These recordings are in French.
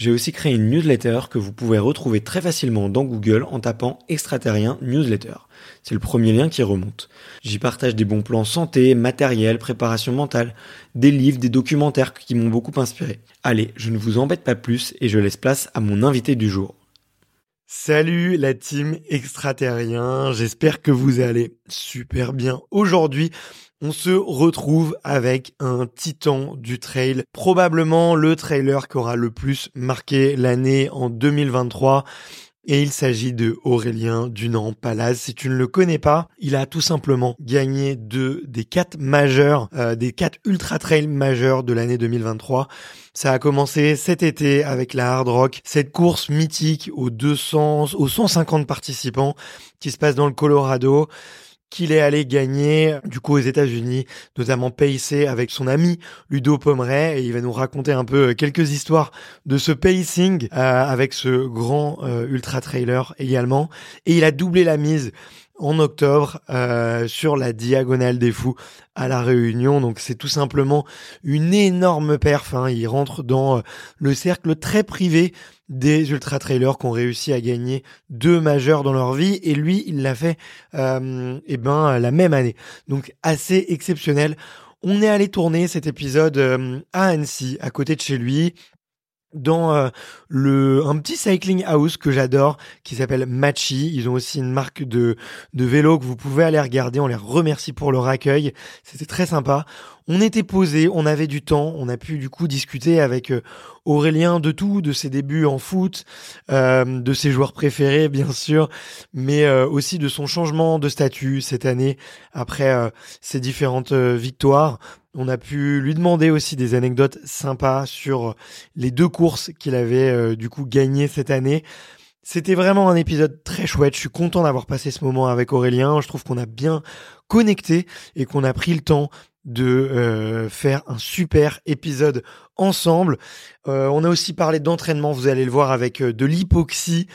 j'ai aussi créé une newsletter que vous pouvez retrouver très facilement dans Google en tapant extraterrien newsletter. C'est le premier lien qui remonte. J'y partage des bons plans santé, matériel, préparation mentale, des livres, des documentaires qui m'ont beaucoup inspiré. Allez, je ne vous embête pas plus et je laisse place à mon invité du jour. Salut la team extraterrien, j'espère que vous allez super bien. Aujourd'hui, on se retrouve avec un titan du trail, probablement le trailer qui aura le plus marqué l'année en 2023. Et il s'agit de Aurélien Dunant Palaz. Si tu ne le connais pas, il a tout simplement gagné deux des quatre majeurs, euh, des quatre ultra trail majeurs de l'année 2023. Ça a commencé cet été avec la Hard Rock, cette course mythique aux 200, aux 150 participants qui se passe dans le Colorado qu'il est allé gagner du coup aux États-Unis, notamment pacé avec son ami Ludo Pomeray. Et il va nous raconter un peu euh, quelques histoires de ce pacing euh, avec ce grand euh, ultra trailer également. Et il a doublé la mise en octobre sur la diagonale des fous à la Réunion. Donc c'est tout simplement une énorme perf. Hein. Il rentre dans le cercle très privé des ultra trailers qui ont réussi à gagner deux majeurs dans leur vie et lui il l'a fait euh, eh ben la même année donc assez exceptionnel on est allé tourner cet épisode euh, à Annecy à côté de chez lui dans euh, le un petit cycling house que j'adore qui s'appelle Machi. Ils ont aussi une marque de de vélo que vous pouvez aller regarder. On les remercie pour leur accueil. C'était très sympa. On était posé, on avait du temps, on a pu du coup discuter avec euh, Aurélien de tout, de ses débuts en foot, euh, de ses joueurs préférés bien sûr, mais euh, aussi de son changement de statut cette année après ses différentes victoires. On a pu lui demander aussi des anecdotes sympas sur les deux courses qu'il avait du coup gagnées cette année. C'était vraiment un épisode très chouette. Je suis content d'avoir passé ce moment avec Aurélien. Je trouve qu'on a bien connecté et qu'on a pris le temps de euh, faire un super épisode ensemble. Euh, on a aussi parlé d'entraînement, vous allez le voir avec euh, de l'hypoxie.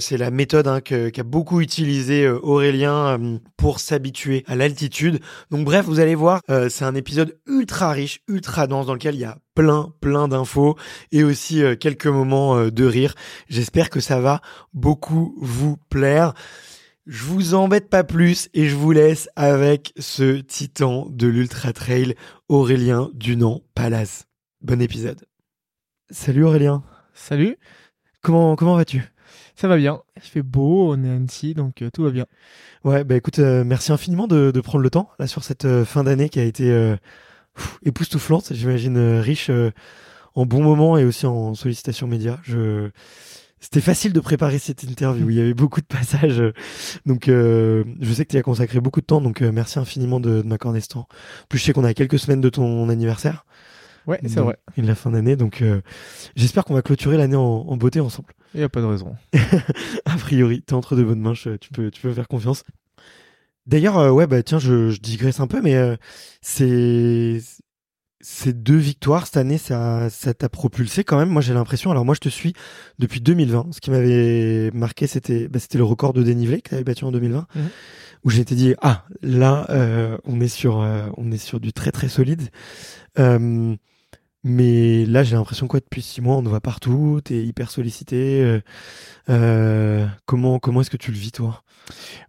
c'est la méthode hein, qu'a beaucoup utilisé Aurélien pour s'habituer à l'altitude. Donc bref, vous allez voir, c'est un épisode ultra riche, ultra dense dans lequel il y a plein, plein d'infos et aussi quelques moments de rire. J'espère que ça va beaucoup vous plaire. Je vous embête pas plus et je vous laisse avec ce titan de l'Ultra Trail, Aurélien Dunant Palace. Bon épisode. Salut Aurélien. Salut. Comment, comment vas-tu? Ça va bien. Il fait beau, on est à Annecy, donc euh, tout va bien. Ouais, bah écoute, euh, merci infiniment de, de, prendre le temps là sur cette euh, fin d'année qui a été pff, époustouflante, j'imagine euh, riche euh, en bons moments et aussi en sollicitations médias. Je... C'était facile de préparer cette interview. Il y avait beaucoup de passages. Donc, euh, je sais que tu y as consacré beaucoup de temps. Donc, euh, merci infiniment de, de m'accorder ce temps. En Plus, je sais qu'on a quelques semaines de ton anniversaire. Ouais, c'est vrai. Et de la fin d'année. Donc, euh, j'espère qu'on va clôturer l'année en, en beauté ensemble. Il n'y a pas de raison. A priori, t'es entre de bonnes mains, je- tu peux, tu peux faire confiance. D'ailleurs, ouais, bah tiens, je, je digresse un peu, mais c'est ces deux victoires cette année, ça, ça t'a propulsé quand même. Moi, j'ai l'impression. Alors moi, je te suis depuis 2020. Ce qui m'avait marqué, c'était, bah, c'était le record de dénivelé que t'avais battu en 2020, Mhm. où j'ai été dit, ah, là, euh, on est sur, euh, on est sur du très très solide. Euh, mais là, j'ai l'impression quoi depuis six mois, on te voit partout, t'es hyper sollicité. euh, euh, comment comment est-ce que tu le vis toi?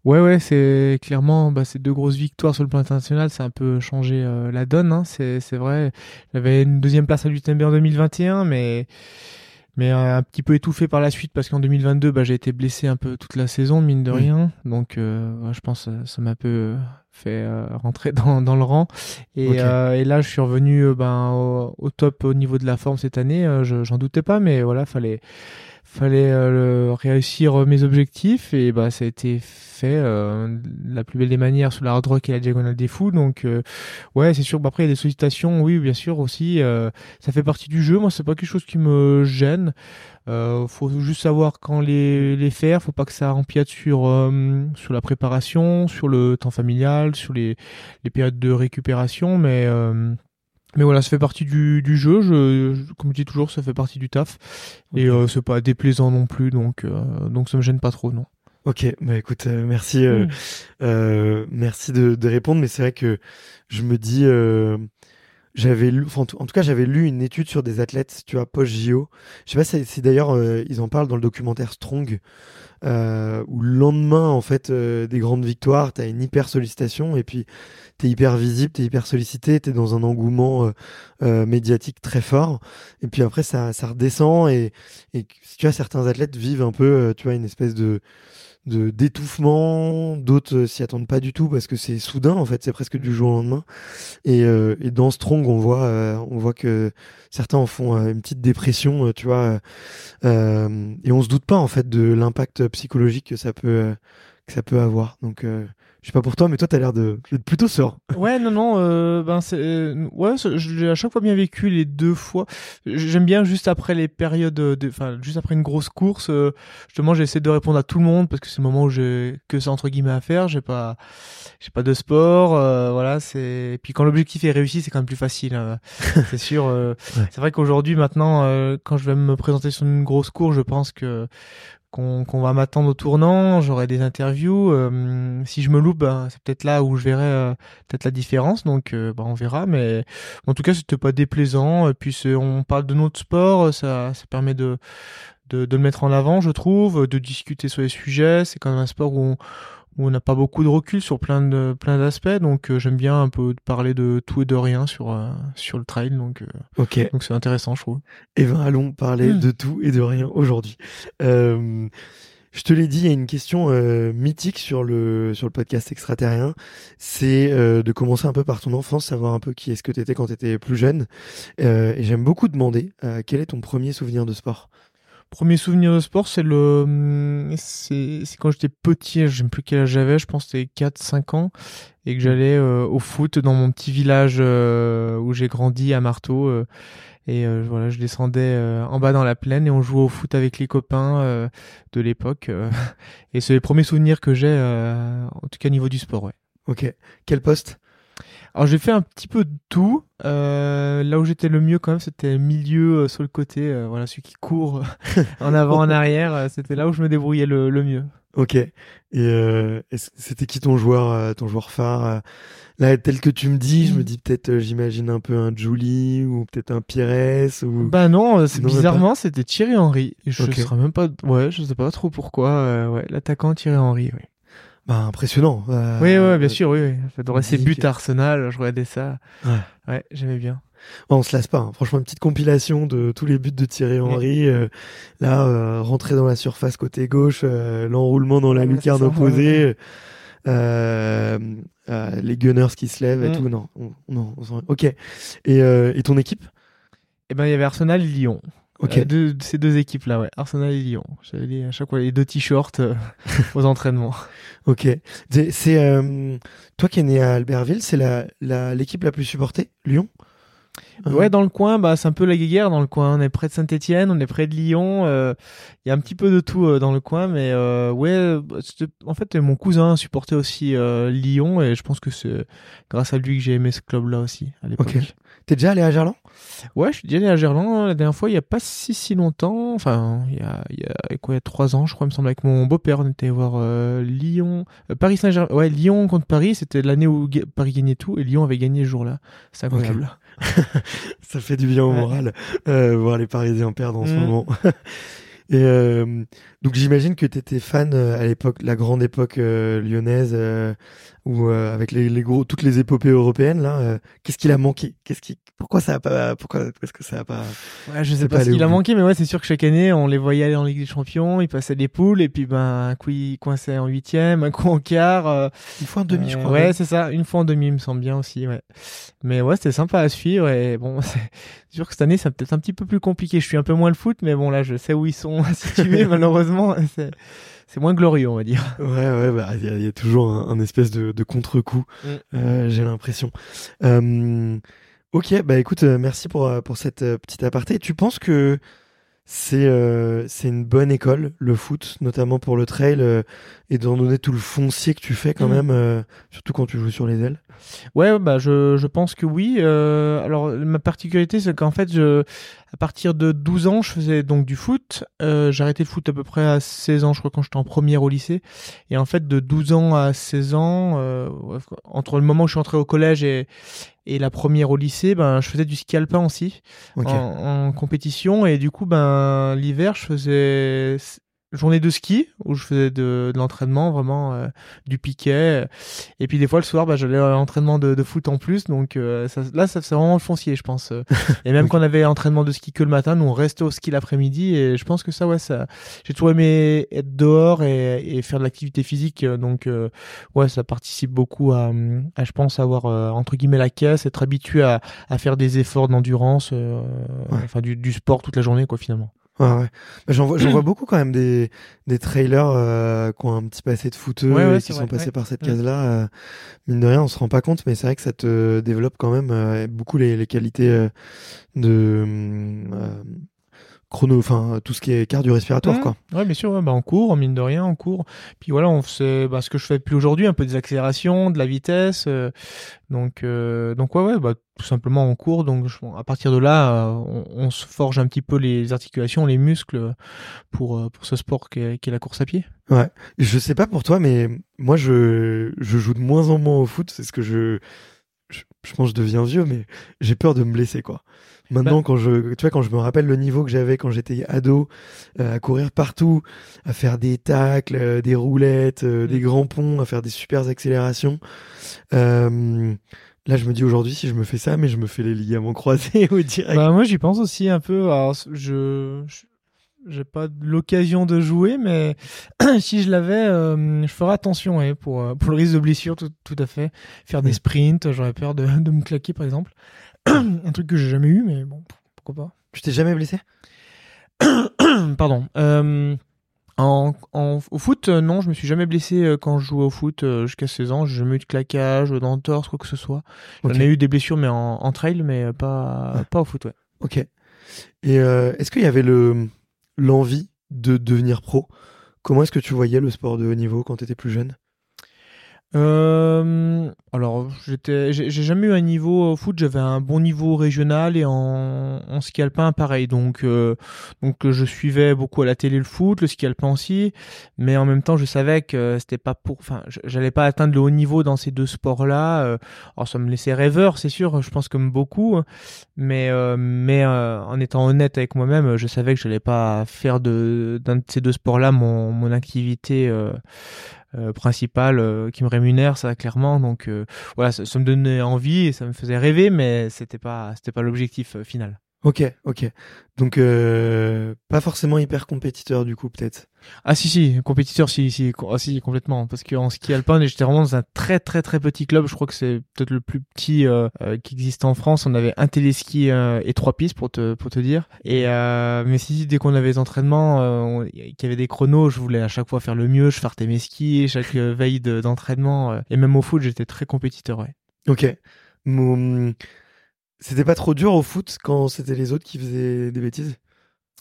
Ouais, ouais, c'est clairement bah, ces deux grosses victoires sur le plan international, ça a un peu changé euh, la donne. Hein, c'est c'est vrai. J'avais une deuxième place à l'UTMB en 2021, mais mais euh, un petit peu étouffé par la suite parce qu'en 2022, bah, j'ai été blessé un peu toute la saison, mine de rien. Donc, euh, je pense que ça m'a un peu fait euh, rentrer dans, dans le rang. Et, euh, là, je suis revenu euh, ben, au, au top au niveau de la forme cette année. Euh, je- J'en doutais pas, mais voilà, fallait fallait euh, réussir mes objectifs et bah ça a été fait euh, la plus belle des manières sur la hard rock et la diagonale des fous. Donc euh, ouais c'est sûr. Bah, après il y a des sollicitations oui bien sûr aussi euh, ça fait partie du jeu. Moi c'est pas quelque chose qui me gêne. Euh, faut juste savoir quand les, les faire. Faut pas que ça empiète sur euh, sur la préparation sur le temps familial sur les, les périodes de récupération. Mais euh, mais voilà, ça fait partie du, du jeu. Je, je- comme je dis toujours, ça fait partie du taf. Et euh, c'est pas déplaisant non plus, donc euh, donc ça me gêne pas trop, non. Ok, bah écoute, euh, merci, euh, Mm. euh, merci de, de répondre, mais c'est vrai que je me dis, euh, j'avais lu, en tout cas, j'avais lu une étude sur des athlètes, tu vois, post JO. Je sais pas si, d'ailleurs euh, ils en parlent dans le documentaire Strong, euh, où le lendemain en fait euh, des grandes victoires, t'as une hyper sollicitation et puis t'es hyper visible, t'es hyper sollicité, t'es dans un engouement médiatique très fort, et puis après ça, ça redescend et, et tu vois certains athlètes vivent un peu, tu vois, une espèce de de d'étouffement, d'autres euh, s'y attendent pas du tout parce que c'est soudain en fait, c'est presque du jour au lendemain. Et, euh, et dans Strong, on voit, euh, on voit que certains en font euh, une petite dépression, tu vois, et on se doute pas en fait de l'impact psychologique que ça peut que ça peut avoir. Donc, je sais pas pour toi, mais toi, t'as l'air de plutôt serein. Ouais, non, non, euh, ben c'est, euh, ouais, l'ai à chaque fois bien vécu les deux fois. J'aime bien juste après les périodes, de, enfin, juste après une grosse course, euh, justement, j'essaie de répondre à tout le monde parce que c'est le moment où j'ai que ça entre guillemets à faire. J'ai pas, j'ai pas de sport, euh, voilà, c'est. Et puis quand l'objectif est réussi, c'est quand même plus facile. hein. c'est sûr. euh, Ouais. C'est vrai qu'aujourd'hui, maintenant, euh, quand je vais me présenter sur une grosse course, je pense que qu'on va m'attendre au tournant, j'aurai des interviews. euh, si je me loupe, ben, c'est peut-être là où je verrai euh, peut-être la différence. Donc, euh, ben, on verra. Mais en tout cas, c'était pas déplaisant. Et puis, on parle de notre sport, ça, ça permet de, de, de le mettre en avant, je trouve, de discuter sur les sujets. C'est quand même un sport où on où on n'a pas beaucoup de recul sur plein de plein d'aspects. Donc, euh, j'aime bien un peu parler de tout et de rien sur euh, sur le trail. Donc, euh, Ok. donc c'est intéressant, je trouve. Eh ben, allons parler Mm. de tout et de rien aujourd'hui. Euh, je te l'ai dit, il y a une question mythique sur le sur le podcast extraterrien. C'est de commencer un peu par ton enfance, savoir un peu qui est-ce que t'étais quand t'étais plus jeune. Et j'aime beaucoup demander quel est ton premier souvenir de sport? Premier souvenir de sport, c'est le, c'est quand j'étais petit, je sais plus quel âge j'avais, je pense que c'était 4 5 ans et que j'allais euh, au foot dans mon petit village euh, où j'ai grandi à Marteau euh, et voilà, je descendais en bas dans la plaine et on jouait au foot avec les copains de l'époque et c'est les premiers souvenirs que j'ai en tout cas au niveau du sport, ouais. Ok. Quel poste? Alors j'ai fait un petit peu de tout. Euh, là où j'étais le mieux quand même, c'était milieu euh, sur le côté, euh, voilà celui qui court en avant, en arrière. C'était là où je me débrouillais le, le mieux. Ok. Et c'était qui ton joueur, ton joueur phare Là, tel que tu me dis, je me dis peut-être, j'imagine un peu un Julie ou peut-être un Pires ou. Bah non, c'est bizarrement c'était Thierry Henry. Et je Ok. saurais même pas, ouais, je sais pas trop pourquoi. ouais, l'attaquant Thierry Henry. Oui. Bah, impressionnant. euh, oui, ouais, bien sûr, oui. oui. J'adorais ses buts à Arsenal. Je regardais ça. Ouais. Ouais, j'aimais bien. On se lasse pas. hein. Franchement, une petite compilation de tous les buts de Thierry Henry. euh, là, euh, rentrer dans la surface côté gauche, euh, l'enroulement dans la Ouais, lucarne opposée. euh, euh, les Gunners qui se lèvent et Mm. tout. Non, on- non. on ok. Et, euh, et ton équipe? Et ben il y avait Arsenal et Lyon. Ok. Euh, deux, ces deux équipes là, ouais. Arsenal et Lyon. J'avais les- à chaque fois les deux t-shirts euh, aux entraînements. Ok. C'est euh, toi qui es né à Albertville, c'est la la- l'équipe la plus supportée, Lyon? Euh, Ouais, dans le coin, bah, c'est un peu la guéguerre dans le coin. On est près de Saint-Etienne, on est près de Lyon. euh, Il y a un petit peu de tout euh, dans le coin, mais euh, ouais, bah, en fait, mon cousin supportait aussi euh, Lyon et je pense que c'est grâce à lui que j'ai aimé ce club-là aussi à l'époque. Ok. T'es déjà allé à Gerland? Ouais, je suis déjà allé à Gerland la dernière fois, il y a pas si si longtemps. Enfin, il y a, il y a quoi, il y a trois ans, je crois, il me semble, avec mon beau-père, on était voir euh, Lyon, euh, Paris Saint-Germain. Ouais, Lyon contre Paris, c'était l'année où Paris gagnait tout et Lyon avait gagné ce jour-là. C'est incroyable. Ça fait du bien au moral euh, voir les Parisiens perdre en ce Mm. moment. Et euh, donc j'imagine que tu étais fan euh, à l'époque, la grande époque lyonnaise, où euh, avec les, les gros, toutes les épopées européennes là, euh, qu'est-ce qu'il a manqué? Qu'est-ce qui, pourquoi ça a pas, pourquoi est-ce que ça a pas Ouais, je sais pas pas ce qu'il a manqué, mais ouais, c'est sûr que chaque année, on les voyait aller en Ligue des Champions, ils passaient des poules, et puis ben, un coup ils coinçaient en huitième, un coup en quart. euh, Une fois en demi, je euh, crois. Ouais, c'est ça, une fois en demi, il me semble bien aussi, ouais. Mais ouais, c'était sympa à suivre, et bon, c'est sûr que cette année, c'est peut-être un petit peu plus compliqué. Je suis un peu moins le foot, mais bon, là, je sais où ils sont situés, malheureusement, c'est, c'est moins glorieux, on va dire. Ouais, ouais, bah il y, a- il y a toujours un, un espèce de, de contre-coup. Mm. euh, J'ai l'impression. Euh, ok, bah écoute, euh, merci pour pour cette petite aparté. Tu penses que c'est euh, c'est une bonne école le foot, notamment pour le trail, euh, étant donné tout le foncier que tu fais quand Mm. même, surtout quand tu joues sur les ailes? Ouais, bah je, je pense que oui. Euh, alors ma particularité, c'est qu'en fait, je, à partir de 12 ans, je faisais donc du foot. Euh, j'ai arrêté le foot à peu près à 16 ans, je crois, quand j'étais en première au lycée. Et en fait, de 12 ans à 16 ans, euh, entre le moment où je suis entré au collège et, et la première au lycée, ben je faisais du ski alpin aussi en, en compétition. Et du coup, ben l'hiver, je faisais journée de ski où je faisais de, de l'entraînement vraiment euh, du piquet. Et puis des fois le soir bah, j'allais à l'entraînement de, de foot en plus. Donc euh, ça, là ça c'est vraiment le foncier je pense. Euh, et même quand on avait entraînement de ski que le matin nous on restait au ski l'après-midi. Et je pense que ça ouais ça j'ai toujours aimé être dehors et, et faire de l'activité physique. Donc euh, ouais ça participe beaucoup à, à, je pense avoir euh, entre guillemets la caisse être habitué à, à faire des efforts d'endurance euh, Ouais. enfin du, du sport toute la journée quoi finalement Ouais, ouais. Bah, J'en vois, vois beaucoup quand même des, des trailers euh, qui ont un petit passé de footeux Ouais, ouais, et qui vrai, sont passés ouais. par cette case-là. euh, mine de rien, on se rend pas compte, mais c'est vrai que ça te développe quand même euh, beaucoup les, les qualités euh, de euh, chrono, enfin tout ce qui est cardio-respiratoire, Mmh. quoi. Ouais, bien sûr, ouais, bah, en cours, mine de rien, en cours. Puis voilà, on faisait bah, ce que je fais plus aujourd'hui, un peu des accélérations, de la vitesse. euh, donc, euh, donc ouais, ouais, bah, tout simplement en cours. Donc, je- à partir de là, euh, on, on se forge un petit peu les articulations, les muscles pour pour ce sport qui est, qui est la course à pied. Je sais pas pour toi, mais moi je, je joue de moins en moins au foot. C'est ce que je, je, je pense que je deviens vieux, mais j'ai peur de me blesser, quoi. Maintenant, Bah- quand je, tu vois, quand je me rappelle le niveau que j'avais quand j'étais ado, euh, à courir partout, à faire des tacles, euh, des roulettes, euh, des Mm. grands ponts, à faire des super accélérations. Là, je me dis aujourd'hui, si je me fais ça, mais je me fais les ligaments croisés au direct. Bah, moi, j'y pense aussi un peu. Alors, je, j'ai pas l'occasion de jouer, mais si je l'avais, euh, je ferais attention ouais, pour, pour le risque de blessure, tout, tout à fait. Faire des sprints, j'aurais peur de, de me claquer, par exemple. un truc que j'ai jamais eu, mais bon, pourquoi Tu t'es jamais blessé? Pas. Pardon. Euh, en, en- au foot, euh, non, je me suis jamais blessé euh, quand je jouais au foot jusqu'à 16 ans. J'ai jamais eu de claquage, d'entorse, quoi que ce soit. J'en ai eu des blessures, mais en, en trail, mais pas, Ouais. pas au foot, ouais. Ok. Et euh, est-ce qu'il y avait le l'envie de devenir pro? Comment est-ce que tu voyais le sport de haut niveau quand tu étais plus jeune? Euh, alors, j'étais, j'ai jamais eu un niveau au foot. J'avais un bon niveau régional et en, en ski alpin pareil. Donc, euh, donc euh, je suivais beaucoup à la télé le foot, le ski alpin aussi. Mais en même temps, je savais que c'était pas pour. Enfin, j'allais pas atteindre le haut niveau dans ces deux sports-là. Euh, alors, ça me laissait rêveur, c'est sûr. Je pense comme beaucoup. Mais, euh, mais euh, en étant honnête avec moi-même, je savais que j'allais pas faire de d'un de ces deux sports-là mon mon activité. Euh, principale euh, qui me rémunère ça clairement. Donc euh, voilà ça, ça me donnait envie et ça me faisait rêver mais c'était pas c'était pas l'objectif euh, final Ok, ok. Donc euh, pas forcément hyper compétiteur du coup peut-être. Ah si si, compétiteur si si, ah, si complètement parce qu'en ski alpin j'étais vraiment dans un très très très petit club, je crois que c'est peut-être le plus petit euh, euh, qui existe en France, on avait un téléski euh, et trois pistes pour te pour te dire et mais si dès qu'on avait des entraînements qu'il y avait des chronos, je voulais à chaque fois faire le mieux, je fartais mes skis chaque veille d'entraînement et même au foot, j'étais très compétiteur ouais. OK. C'était pas trop dur au foot quand c'était les autres qui faisaient des bêtises?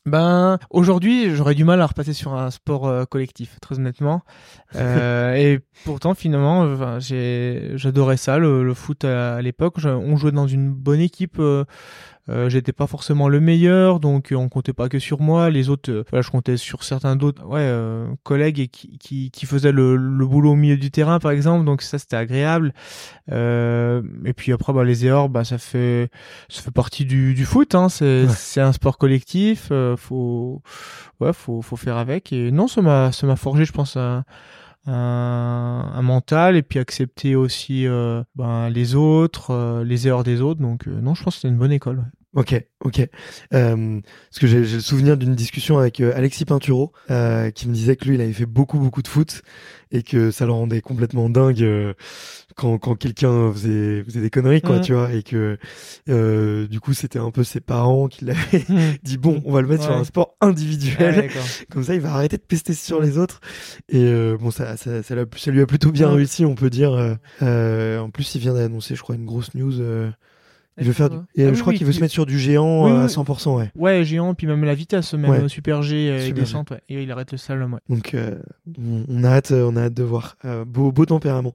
Ben aujourd'hui, j'aurais du mal à repasser sur un sport euh, collectif, très honnêtement. Euh, et pourtant, finalement, j'ai j'adorais ça, le, le foot à, l'époque. On jouait dans une bonne équipe. Euh, euh, j'étais pas forcément le meilleur, donc on comptait pas que sur moi. Les autres, euh, voilà, je comptais sur certains d'autres ouais, euh, collègues qui, qui, qui faisaient le, le, boulot au milieu du terrain, par exemple. Donc ça, c'était agréable. et puis après, bah, les erreurs, bah, ça fait ça fait partie du, du foot. Hein. C'est c'est un sport collectif. faut ouais, faut faut faire avec. Et non, ça m'a ça m'a forgé, je pense. Un, un, un, mental et puis accepter aussi euh, ben, les autres, les erreurs des autres. Donc non, je pense que c'était une bonne école. Ok, ok. Euh, parce que j'ai le souvenir d'une discussion avec euh, Alexis Pinturo euh, qui me disait que lui, il avait fait beaucoup, beaucoup de foot et que ça le rendait complètement dingue euh, quand, quand quelqu'un faisait, faisait des conneries, quoi, tu vois, et que euh, du coup, c'était un peu ses parents qui l'avaient mmh. dit bon, on va le mettre sur un sport individuel, comme ça, il va arrêter de pester sur les autres. Et bon, ça, ça, ça, ça, lui a plutôt bien réussi, on peut dire. en plus, il vient d'annoncer, je crois, une grosse news. Il veut faire du... Et ah je crois qu'il veut se mettre sur du géant à 100%, ouais. Ouais, géant, puis même la vitesse, même super G euh, descente, ouais. Et il arrête le slalom, ouais. Donc, euh, on, a hâte, on a hâte de voir. Euh, beau, beau tempérament.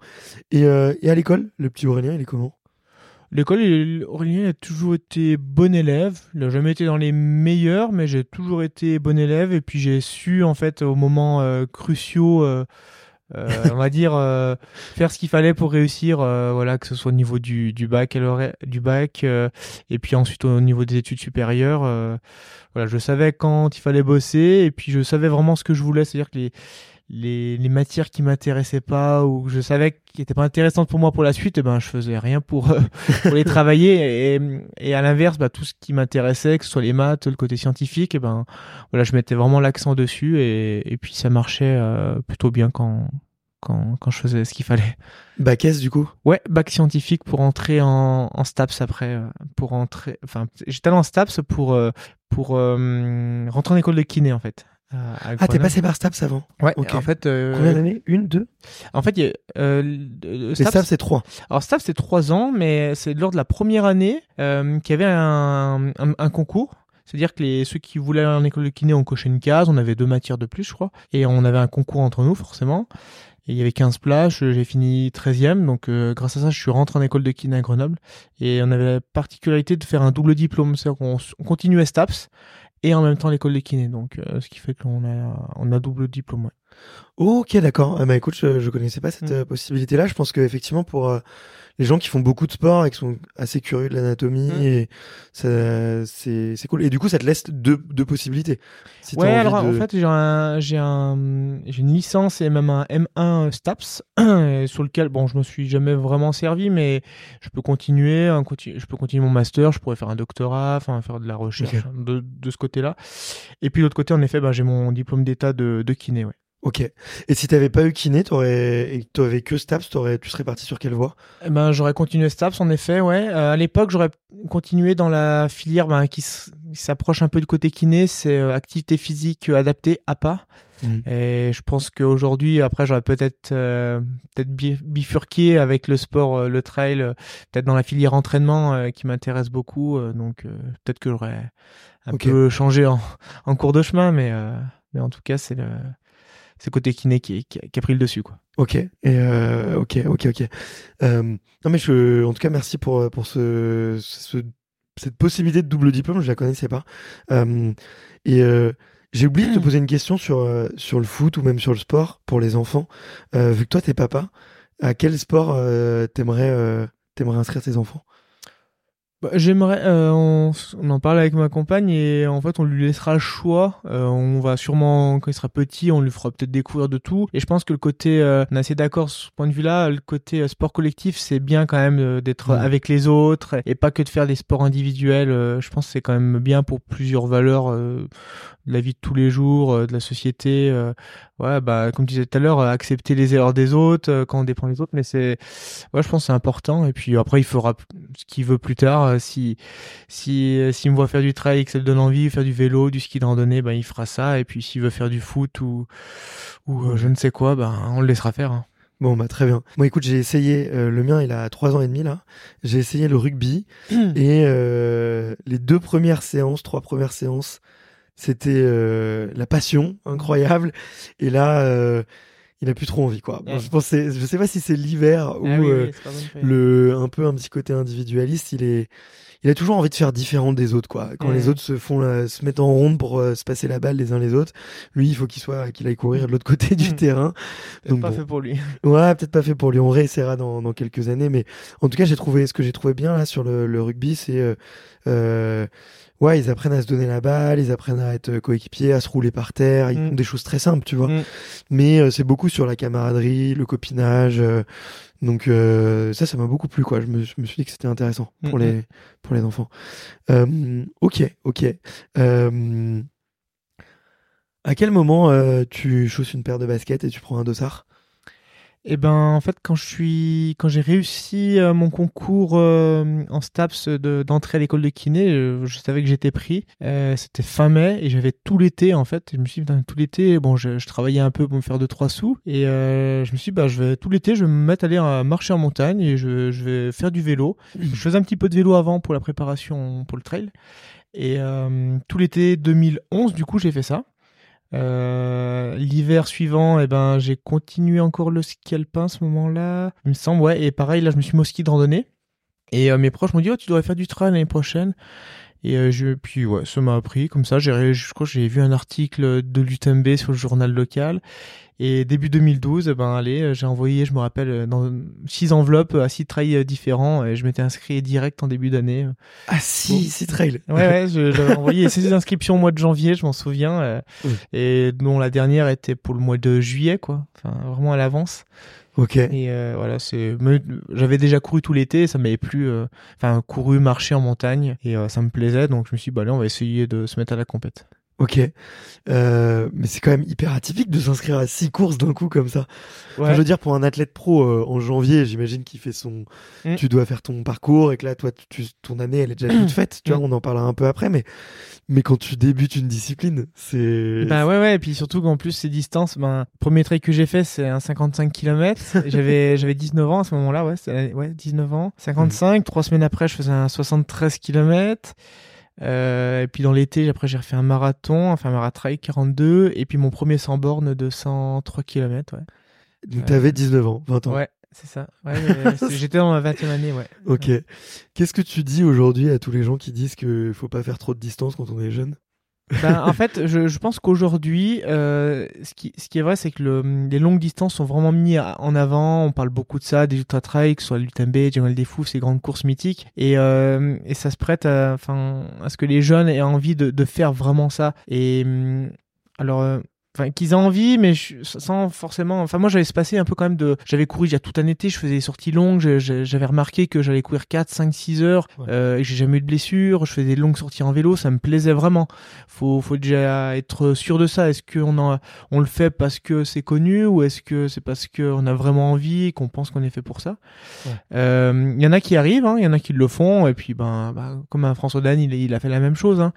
Et, et à l'école, le petit Aurélien, il est comment? L'école, Aurélien a toujours été bon élève. Il n'a jamais été dans les meilleurs, mais j'ai toujours été bon élève. Et puis j'ai su, en fait, au moment cruciaux, euh, on va dire euh, faire ce qu'il fallait pour réussir euh, voilà que ce soit au niveau du, du bac du bac et puis ensuite au niveau des études supérieures voilà je savais quand il fallait bosser et puis je savais vraiment ce que je voulais c'est à dire que les les, les matières qui m'intéressaient pas ou que je savais qui étaient pas intéressantes pour moi pour la suite, eh ben je faisais rien pour, pour les travailler et, et à l'inverse, bah, tout ce qui m'intéressait, que ce soit les maths, le côté scientifique, et eh ben voilà, je mettais vraiment l'accent dessus et, et puis ça marchait euh, plutôt bien quand quand, quand je faisais ce qu'il fallait. Bac S du coup? Ouais, bac scientifique pour entrer en, en STAPS après. Euh, pour entrer, enfin, j'étais allé en STAPS pour, euh, pour rentrer en école de kiné en fait. Euh, ah, t'es passé par STAPS avant Ouais, en fait. Euh, Combien d'années? Une, deux? En fait, il euh, STAPS, c'est trois. Alors, STAPS, c'est trois ans, mais c'est lors de la première année euh, qu'il y avait un, un, concours. C'est-à-dire que les, ceux qui voulaient aller en école de kiné ont coché une case, on avait deux matières de plus, je crois, et on avait un concours entre nous, forcément. Et il y avait 15 places, j'ai fini 13e, donc grâce à ça, je suis rentré en école de kiné à Grenoble. Et on avait la particularité de faire un double diplôme, c'est-à-dire qu'on continuait STAPS, et en même temps l'école de kiné. Donc, euh, ce qui fait qu'on a, on a double diplôme. ok, d'accord. Ah, bah écoute, je, je connaissais pas cette mm. euh, possibilité-là. Je pense qu'effectivement, pour euh, les gens qui font beaucoup de sport et qui sont assez curieux de l'anatomie mmh. et ça c'est c'est cool. Et du coup ça te laisse deux deux possibilités. Si ouais alors en fait j'ai un j'ai un j'ai une licence et même un M1 STAPS sur lequel bon je me suis jamais vraiment servi mais je peux continuer un, je peux continuer mon master je pourrais faire un doctorat enfin faire de la recherche de, de ce côté là et puis de l'autre côté en effet ben, j'ai mon diplôme d'état de, de kiné ouais Ok. Et si t'avais pas eu kiné, t'aurais, et t'avais que Staps, t'aurais, tu serais parti sur quelle voie? Eh Ben, j'aurais continué Staps, en effet, ouais. Euh, à l'époque, j'aurais continué dans la filière ben, qui s'approche un peu du côté kiné, c'est euh, activité physique adaptée, APA. Mmh. Et je pense qu'aujourd'hui, après, j'aurais peut-être euh, peut-être bifurqué avec le sport, le trail, peut-être dans la filière entraînement qui m'intéresse beaucoup. donc peut-être que j'aurais un peu changé en, en cours de chemin, mais mais en tout cas, c'est le c'est côté kiné qui, qui, a pris le dessus quoi. Ok, et euh, ok, ok, ok. Euh, non mais je, en tout cas merci pour pour ce, ce cette possibilité de double diplôme, je la connaissais pas. Euh, et euh, j'ai oublié de te poser une question sur euh, sur le foot ou même sur le sport pour les enfants. Euh, vu que toi t'es papa, à quel sport t'aimerais t'aimerais inscrire tes enfants? Bah, J'aimerais, euh, on, on, en parle avec ma compagne et en fait on lui laissera le choix. Euh, on va sûrement, quand il sera petit, on lui fera peut-être découvrir de tout. Et je pense que le côté, euh, on est assez d'accord sur ce point de vue-là, le côté euh, sport collectif, c'est bien quand même euh, d'être avec les autres et pas que de faire des sports individuels. je pense que c'est quand même bien pour plusieurs valeurs de la vie de tous les jours, de la société. Ouais, bah comme tu disais tout à l'heure, accepter les erreurs des autres quand on dépend des autres. Mais c'est, ouais, je pense que c'est important. Et puis après, il fera ce qu'il veut plus tard euh, si si euh, s'il me voit faire du trail que ça lui donne envie, faire du vélo, du ski de randonnée, ben il fera ça. Et puis s'il veut faire du foot ou ou euh, je ne sais quoi, ben on le laissera faire. Hein. Bon bah très bien. Moi écoute j'ai essayé le mien il a trois ans et demi là. J'ai essayé le rugby et les deux premières séances, trois premières séances, c'était la passion incroyable et là il a plus trop envie quoi. je pense je sais pas si c'est l'hiver ah ou euh, le un peu un petit côté individualiste, il est il a toujours envie de faire différent des autres quoi. Quand les autres se font se mettent en ronde pour euh, se passer la balle les uns les autres, lui il faut qu'il soit qu'il aille courir de l'autre côté du terrain. Donc pas fait pour lui. Ouais, peut-être pas fait pour lui. On réessayera dans dans quelques années mais en tout cas, j'ai trouvé ce que j'ai trouvé bien là sur le, le rugby, c'est euh, euh ouais, ils apprennent à se donner la balle, ils apprennent à être coéquipiers, à se rouler par terre, ils mm. font des choses très simples, tu vois. Mm. Mais euh, c'est beaucoup sur la camaraderie, le copinage. Euh, donc euh, ça, ça m'a beaucoup plu, quoi. Je me, je me suis dit que c'était intéressant pour les pour les enfants. ok, ok. à quel moment tu chausses une paire de baskets et tu prends un dossard? Eh ben, en fait, quand je suis, quand j'ai réussi euh, mon concours euh, en STAPS d'entrée à l'école de kiné, euh, je, savais que j'étais pris. C'était fin mai et j'avais tout l'été en fait. je me suis dit, tout l'été, bon, je, je, travaillais un peu pour me faire deux trois sous et je me suis dit, bah, je vais tout l'été, je vais me mettre à aller à marcher en montagne et je, je vais faire du vélo. Je faisais un petit peu de vélo avant pour la préparation pour le trail. Et tout l'été 2011, du coup, j'ai fait ça. Euh, l'hiver suivant, eh ben, j'ai continué encore le ski alpin à ce moment-là. Il me semble, ouais. Et pareil, là, je me suis mis ski de randonnée. Et euh, mes proches m'ont dit, oh, tu devrais faire du trail l'année prochaine. Et euh, je, puis ouais, ça m'a appris comme ça. J'ai, je crois que j'ai vu un article de l'UTMB sur le journal local. Et début 2012, eh ben allez, euh, j'ai envoyé, je me rappelle, euh, dans six enveloppes à six trails différents. Et je m'étais inscrit direct en début d'année. Ah six, six trails. Ouais, ouais, j'avais envoyé ces inscriptions au mois de janvier, je m'en souviens. Et dont la dernière était pour le mois de juillet, quoi. Enfin, vraiment à l'avance. Ok. Et euh, voilà, c'est. J'avais déjà couru tout l'été, ça m'avait plu. Euh, enfin, couru, marcher en montagne, et euh, ça me plaisait, donc je me suis dit, bah allez, on va essayer de se mettre à la compète. Ok, euh, mais c'est quand même hyper atypique de s'inscrire à six courses d'un coup comme ça. je veux dire pour un athlète pro euh, en janvier, j'imagine qu'il fait son, mm. tu dois faire ton parcours et que là toi, tu, ton année elle est déjà toute faite. Tu vois, mm. on en parlera un peu après, mais mais quand tu débutes une discipline, c'est. Bah ouais ouais, et puis surtout qu'en plus ces distances, ben premier trail que j'ai fait c'est un 55 km. j'avais j'avais 19 ans à ce moment-là, ouais, ouais 19 ans, 55. Trois semaines après, je faisais un 73 km. Euh, et puis dans l'été, après j'ai refait un marathon, enfin un maratrail 42, et puis mon premier sans borne de 103 km. Ouais. Donc t'avais 19 ans, 20 ans. Ouais, c'est ça. Ouais, J'étais dans ma 20e année, ouais. Ok. Qu'est-ce que tu dis aujourd'hui à tous les gens qui disent qu'il faut pas faire trop de distance quand on est jeune? Ben, en fait, je, je pense qu'aujourd'hui, euh, ce, qui, ce qui est vrai, c'est que le, les longues distances sont vraiment mis en avant. On parle beaucoup de ça, des ultra-trails, que ce soit l'UTMB, Jamal des ces grandes courses mythiques. Et, euh, et ça se prête à, à ce que les jeunes aient envie de, de faire vraiment ça. Et alors, euh, enfin qu'ils aient envie mais sans forcément enfin moi j'avais se passer un peu quand même de j'avais couru il y a tout un été je faisais des sorties longues j'avais remarqué que j'allais courir 4 5 6 heures euh, et j'ai jamais eu de blessure je faisais des longues sorties en vélo ça me plaisait vraiment. Faut faut déjà être sûr de ça. Est-ce qu'on en on le fait parce que c'est connu ou est-ce que c'est parce que on a vraiment envie qu'on pense qu'on est fait pour ça? Il euh, y en a qui arrivent il hein, y en a qui le font et puis ben bah, comme un François Dan il, il, a fait la même chose hein.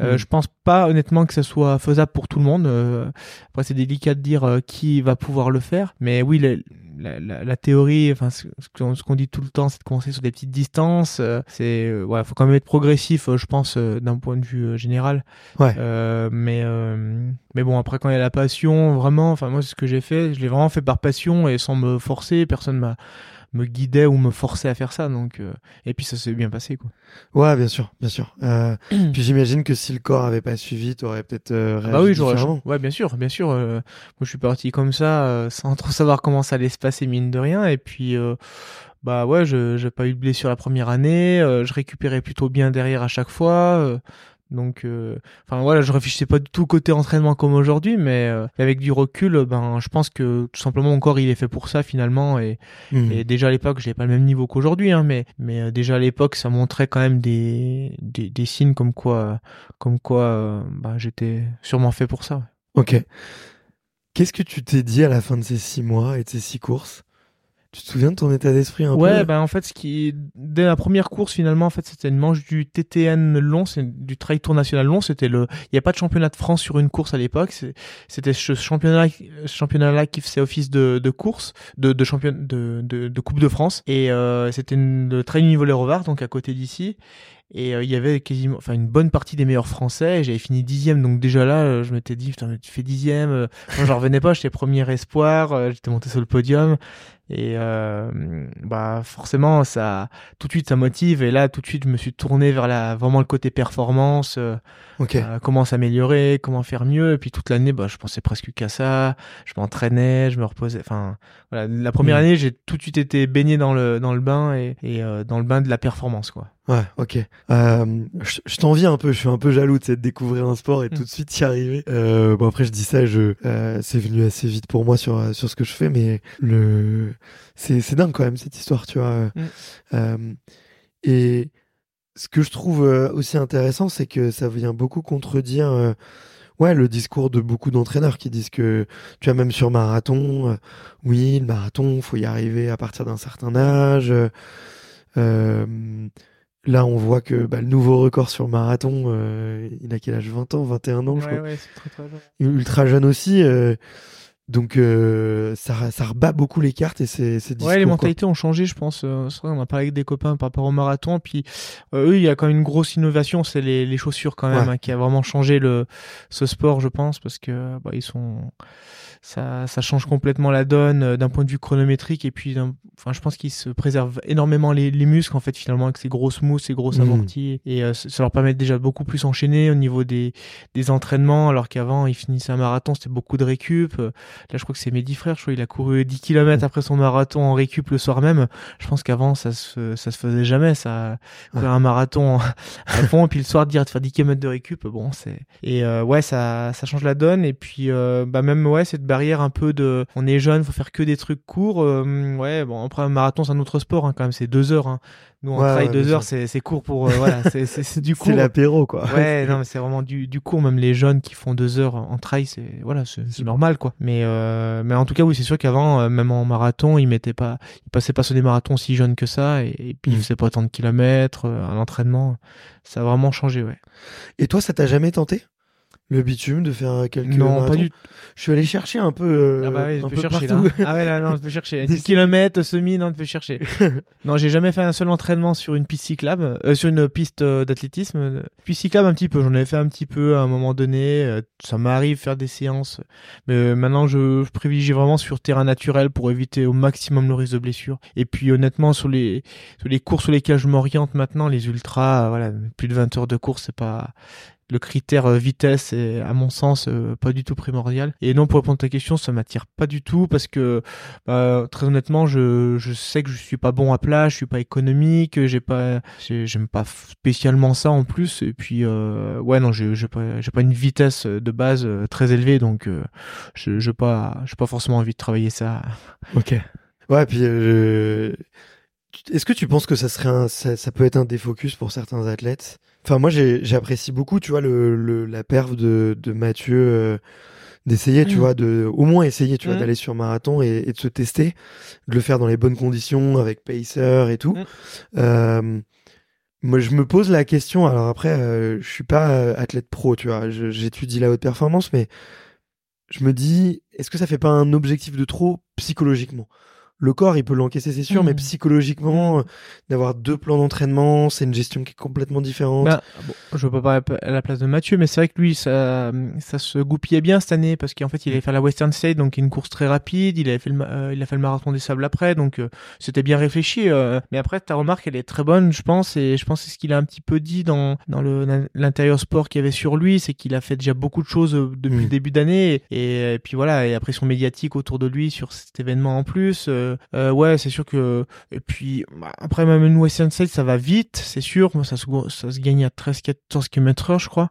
euh, mm. je pense pas honnêtement que ça soit faisable pour tout le monde euh, après, c'est délicat de dire euh, qui va pouvoir le faire. Mais oui, la, la, la, théorie, enfin, ce, ce qu'on dit tout le temps, c'est de commencer sur des petites distances. Euh, c'est, euh, ouais, faut quand même être progressif, je pense, d'un point de vue général. Ouais. mais, mais bon, après, quand il y a la passion, vraiment, enfin, moi, c'est ce que j'ai fait. Je l'ai vraiment fait par passion et sans me forcer. Personne m'a me guidait ou me forçait à faire ça. Donc, euh, et puis ça s'est bien passé, quoi. Ouais, bien sûr, bien sûr. Euh, puis j'imagine que si le corps avait pas suivi, t'aurais peut-être euh, ah bah oui, j'aurais. Ouais, bien sûr, bien sûr. Euh, moi, je suis parti comme ça, sans trop savoir comment ça allait se passer, mine de rien. Et puis, bah ouais, je j'ai pas eu de blessure la première année, je récupérais plutôt bien derrière à chaque fois. Donc, euh, enfin voilà, je réfléchissais pas du tout côté entraînement comme aujourd'hui, mais euh, avec du recul, ben je pense que tout simplement mon corps il est fait pour ça finalement. Et, hmm. et déjà à l'époque, j'avais pas le même niveau qu'aujourd'hui, hein, mais mais euh, déjà à l'époque, ça montrait quand même des, des, des signes comme quoi comme quoi ben, j'étais sûrement fait pour ça. Ok. Qu'est-ce que tu t'es dit à la fin de ces six mois et de ces six courses? Tu te souviens de ton état d'esprit un peu Ouais, ben en fait, ce qui dès la première course finalement, en fait, c'était une manche du TTN long, c'est du Trail Tour National long. C'était le, il n'y a pas de championnat de France sur une course à l'époque. C'était ce championnat, championnat-là qui faisait office de, de course, de, de champion, de, de, de, Coupe de France. Et euh, c'était le Trail niveau Rovard, donc à côté d'ici et euh, il y avait quasiment enfin une bonne partie des meilleurs français. J'avais fini dixième. Donc déjà là euh, je m'étais dit putain tu fais dixième euh, j'en revenais pas. J'étais premier espoir j'étais monté sur le podium. Et bah forcément ça tout de suite ça motive. Et là tout de suite je me suis tourné vers la vraiment le côté performance comment s'améliorer comment faire mieux. Et puis toute l'année bah je pensais presque qu'à ça. Je m'entraînais je me reposais. Enfin voilà. La première hmm. année j'ai tout de suite été baigné dans le dans le bain et, et dans le bain de la performance quoi Ouais, ok. Euh, je, je t'envie un peu, je suis un peu jaloux de, découvrir un sport et mm. tout de suite y arriver. Euh, bon après je dis ça, je euh, c'est venu assez vite pour moi sur sur ce que je fais, mais le c'est c'est dingue quand même cette histoire, tu vois. Mm. Et ce que je trouve aussi intéressant, c'est que ça vient beaucoup contredire. Ouais, le discours de beaucoup d'entraîneurs qui disent que, tu as même sur marathon, oui, le marathon, faut y arriver à partir d'un certain âge. Euh, Là, on voit que bah, le nouveau record sur marathon, euh, il a quel âge? 20 ans 21 ans, je crois. Ouais, c'est très, très jeune. Ultra jeune aussi. Euh, donc, euh, ça, ça rebat beaucoup les cartes et c'est Ouais, les mentalités ont changé, je pense. Vrai, on a parlé avec des copains par rapport au marathon. Puis, eux, il y a quand même une grosse innovation, c'est les, les, chaussures quand même, hein, qui a vraiment changé le, ce sport, je pense, parce que bah, ils sont ça, ça change complètement la donne euh, d'un point de vue chronométrique et puis enfin je pense qu'ils se préservent énormément les, les, muscles en fait finalement avec ces grosses mousses ces grosses mmh. amortis et euh, ça leur permet déjà beaucoup plus enchaîner au niveau des, des entraînements alors qu'avant ils finissaient un marathon c'était beaucoup de récup. Là je crois que c'est Mehdi Frère je crois il a couru 10 km après son marathon en récup le soir même. Je pense qu'avant ça se ça se faisait jamais ça courir un marathon à fond et puis le soir dire de faire 10 km de récup bon c'est et euh, ouais ça ça change la donne et puis bah même ouais cette barrière un peu de on est jeune faut faire que des trucs courts euh, ouais bon après un marathon c'est un autre sport hein, quand même c'est deux heures hein. nous on travaille deux heures c'est court pour euh, voilà c'est du court. c'est l'apéro quoi. Ouais non mais c'est vraiment du du court. Même les jeunes qui font deux heures en trail c'est voilà c'est normal quoi. Mais euh, mais en tout cas oui c'est sûr qu'avant même en marathon ils mettaient pas ils passaient pas sur des marathons si jeunes que ça et, puis ils mm. faisaient pas tant de kilomètres à l'entraînement ça a vraiment changé ouais. Et toi ça t'a jamais tenté? Le bitume, de faire quelques. Non, pas du Je suis allé chercher un peu. Euh, ah bah ouais, un peu chercher là. Ah ouais, là, non, tu peux chercher. 10 km, semi, non, tu peux chercher. non, j'ai jamais fait un seul entraînement sur une piste cyclable, euh, sur une piste euh, d'athlétisme. Piste cyclable un petit peu, j'en avais fait un petit peu à un moment donné. Euh, ça m'arrive faire des séances. Mais maintenant, je, je, privilégie vraiment sur terrain naturel pour éviter au maximum le risque de blessure. Et puis, honnêtement, sur les, sur les courses sur lesquelles je m'oriente maintenant, les ultras, voilà, plus de 20 heures de course, c'est pas, le critère euh, vitesse est à mon sens euh, pas du tout primordial. Et non, pour répondre à ta question, ça m'attire pas du tout parce que bah, très honnêtement, je, je sais que je suis pas bon à plat, je suis pas économique, j'ai pas, j'aime pas spécialement ça en plus. Et puis euh, ouais non, j'ai pas pas une vitesse de base très élevée, donc je j'ai pas j'ai pas forcément envie de travailler ça. Ok. Ouais, puis est-ce que tu penses que ça serait ça, ça peut être un défocus pour certains athlètes? Enfin, moi, j'apprécie beaucoup, tu vois, le, le, la perve de, de Mathieu, euh, d'essayer, tu mmh. vois, de au moins essayer, tu vois, mmh. d'aller sur marathon et, et, de se tester, de le faire dans les bonnes conditions, avec pacer et tout. Mmh. Euh, moi, je me pose la question. Alors après, euh, je suis pas euh, athlète pro, tu vois, j'étudie la haute performance, mais je me dis, est-ce que ça fait pas un objectif de trop psychologiquement? Le corps, il peut l'encaisser, c'est sûr, mais mmh. psychologiquement, euh, d'avoir deux plans d'entraînement, c'est une gestion qui est complètement différente. Bah, bon, je veux pas parler à la place de Mathieu, mais c'est vrai que lui, ça, ça se goupillait bien cette année parce qu'en fait, il avait fait la Western State, donc une course très rapide. Il avait fait le, euh, il a fait le marathon des sables après, donc euh, c'était bien réfléchi. mais après, ta remarque, elle est très bonne, je pense, et je pense que c'est ce qu'il a un petit peu dit dans dans le l'intérieur sport qu'il y avait sur lui, c'est qu'il a fait déjà beaucoup de choses depuis mmh. le début d'année, et, puis voilà, et après son médiatique autour de lui sur cet événement en plus ouais, c'est sûr que et puis bah, après même une Western Side, ça va vite, c'est sûr. Moi, ça se ça se gagne à 13-14 km/h, je crois.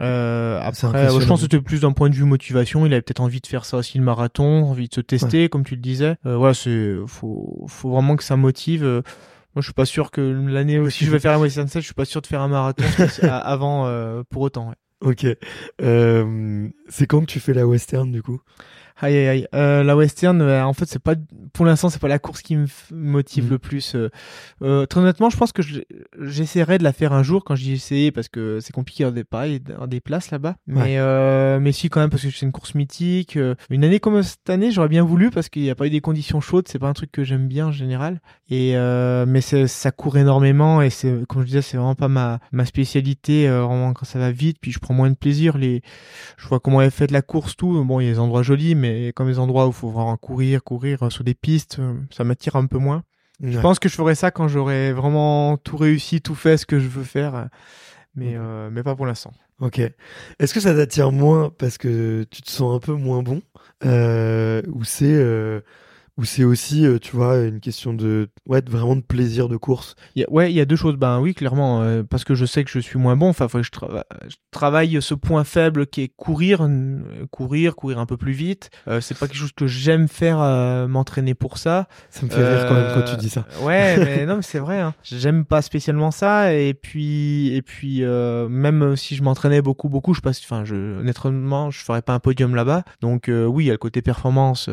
Euh, après, je pense que c'était plus d'un point de vue motivation. Il avait peut-être envie de faire ça aussi le marathon, envie de se tester, comme tu le disais. Euh, voilà, c'est faut, faut vraiment que ça motive. Euh, moi, je suis pas sûr que l'année aussi je vais faire un Western Side, je suis pas sûr de faire un marathon avant euh, pour autant. Ouais. Ok. Euh, c'est quand que tu fais la western du coup? Aïe aïe aïe. Euh, la western, euh, en fait, c'est pas pour l'instant, c'est pas la course qui me motive mm. le plus. Euh, très honnêtement, je pense que j'essaierai de la faire un jour quand j'y essayé parce que c'est compliqué en des pareil, des places là-bas. Mais mais si quand même parce que c'est une course mythique. Une année comme cette année, j'aurais bien voulu parce qu'il n'y a pas eu des conditions chaudes. C'est pas un truc que j'aime bien en général. Et mais ça court énormément et c'est comme je disais, c'est vraiment pas ma ma spécialité. vraiment quand ça va vite, puis je prends moins de plaisir. Les, je vois comment elle fait de la course, tout. Bon, il y a des endroits jolis, mais comme les endroits où il faut vraiment courir, courir euh, sur des pistes, euh, ça m'attire un peu moins. Je pense que je ferai ça quand j'aurai vraiment tout réussi, tout fait ce que je veux faire, mais, euh, mais pas pour l'instant. Ok. Est-ce que ça t'attire moins parce que tu te sens un peu moins bon ou c'est ou c'est aussi, euh, tu vois, une question de, ouais, vraiment de plaisir de course. Ouais, il y a deux choses. Ben oui, clairement, euh, parce que je sais que je suis moins bon. Enfin, faut que je, travaille ce point faible qui est courir, courir, courir un peu plus vite. Euh, c'est pas quelque chose que j'aime faire, m'entraîner pour ça. Ça me fait rire quand même quand tu dis ça. Ouais, mais non, mais c'est vrai. Hein. J'aime pas spécialement ça. Et puis, et puis, même si je m'entraînais beaucoup, beaucoup, je passe. Enfin, je, honnêtement, je ferais pas un podium là-bas. Donc oui, il y a le côté performance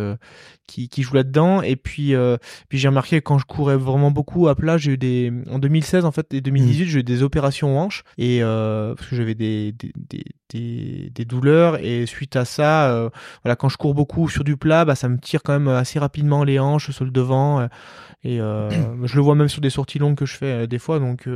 qui, qui joue là-dedans. Et puis, euh, puis j'ai remarqué quand je courais vraiment beaucoup à plat, j'ai eu des en 2016 en fait et 2018, mmh. j'ai eu des opérations aux hanches et euh, parce que j'avais des des, des, des, douleurs. Et suite à ça, euh, voilà, quand je cours beaucoup sur du plat, bah ça me tire quand même assez rapidement les hanches sur le devant. Et je le vois même sur des sorties longues que je fais des fois. Donc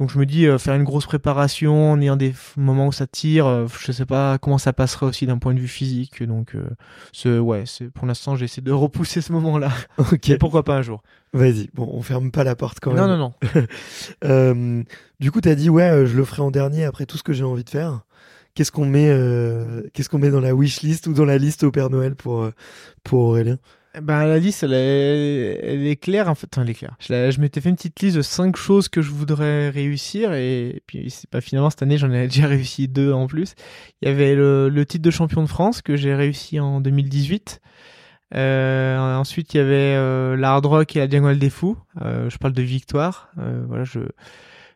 donc je me dis euh, faire une grosse préparation en ayant des moments où ça tire, euh, je sais pas comment ça passerait aussi d'un point de vue physique. Donc euh, ce ouais, c'est pour l'instant j'essaie de repousser ce moment-là. ok. pourquoi pas un jour? Vas-y, bon, on ferme pas la porte quand même. Non non non. du coup, t'as dit ouais, je le ferai en dernier après tout ce que j'ai envie de faire. Qu'est-ce qu'on met, qu'est-ce qu'on met dans la wish list ou dans la liste au Père Noël pour pour Aurélien? Ben, la liste, elle est, claire, en fait. Elle est claire. Je, m'étais fait une petite liste de cinq choses que je voudrais réussir et, puis, c'est pas finalement, cette année, j'en ai déjà réussi deux en plus. Il y avait le, titre de champion de France que j'ai réussi en 2018. Euh, ensuite, il y avait euh, l'Hard Rock et la Diagonale des Fous. Euh, je parle de victoire. Euh, voilà, je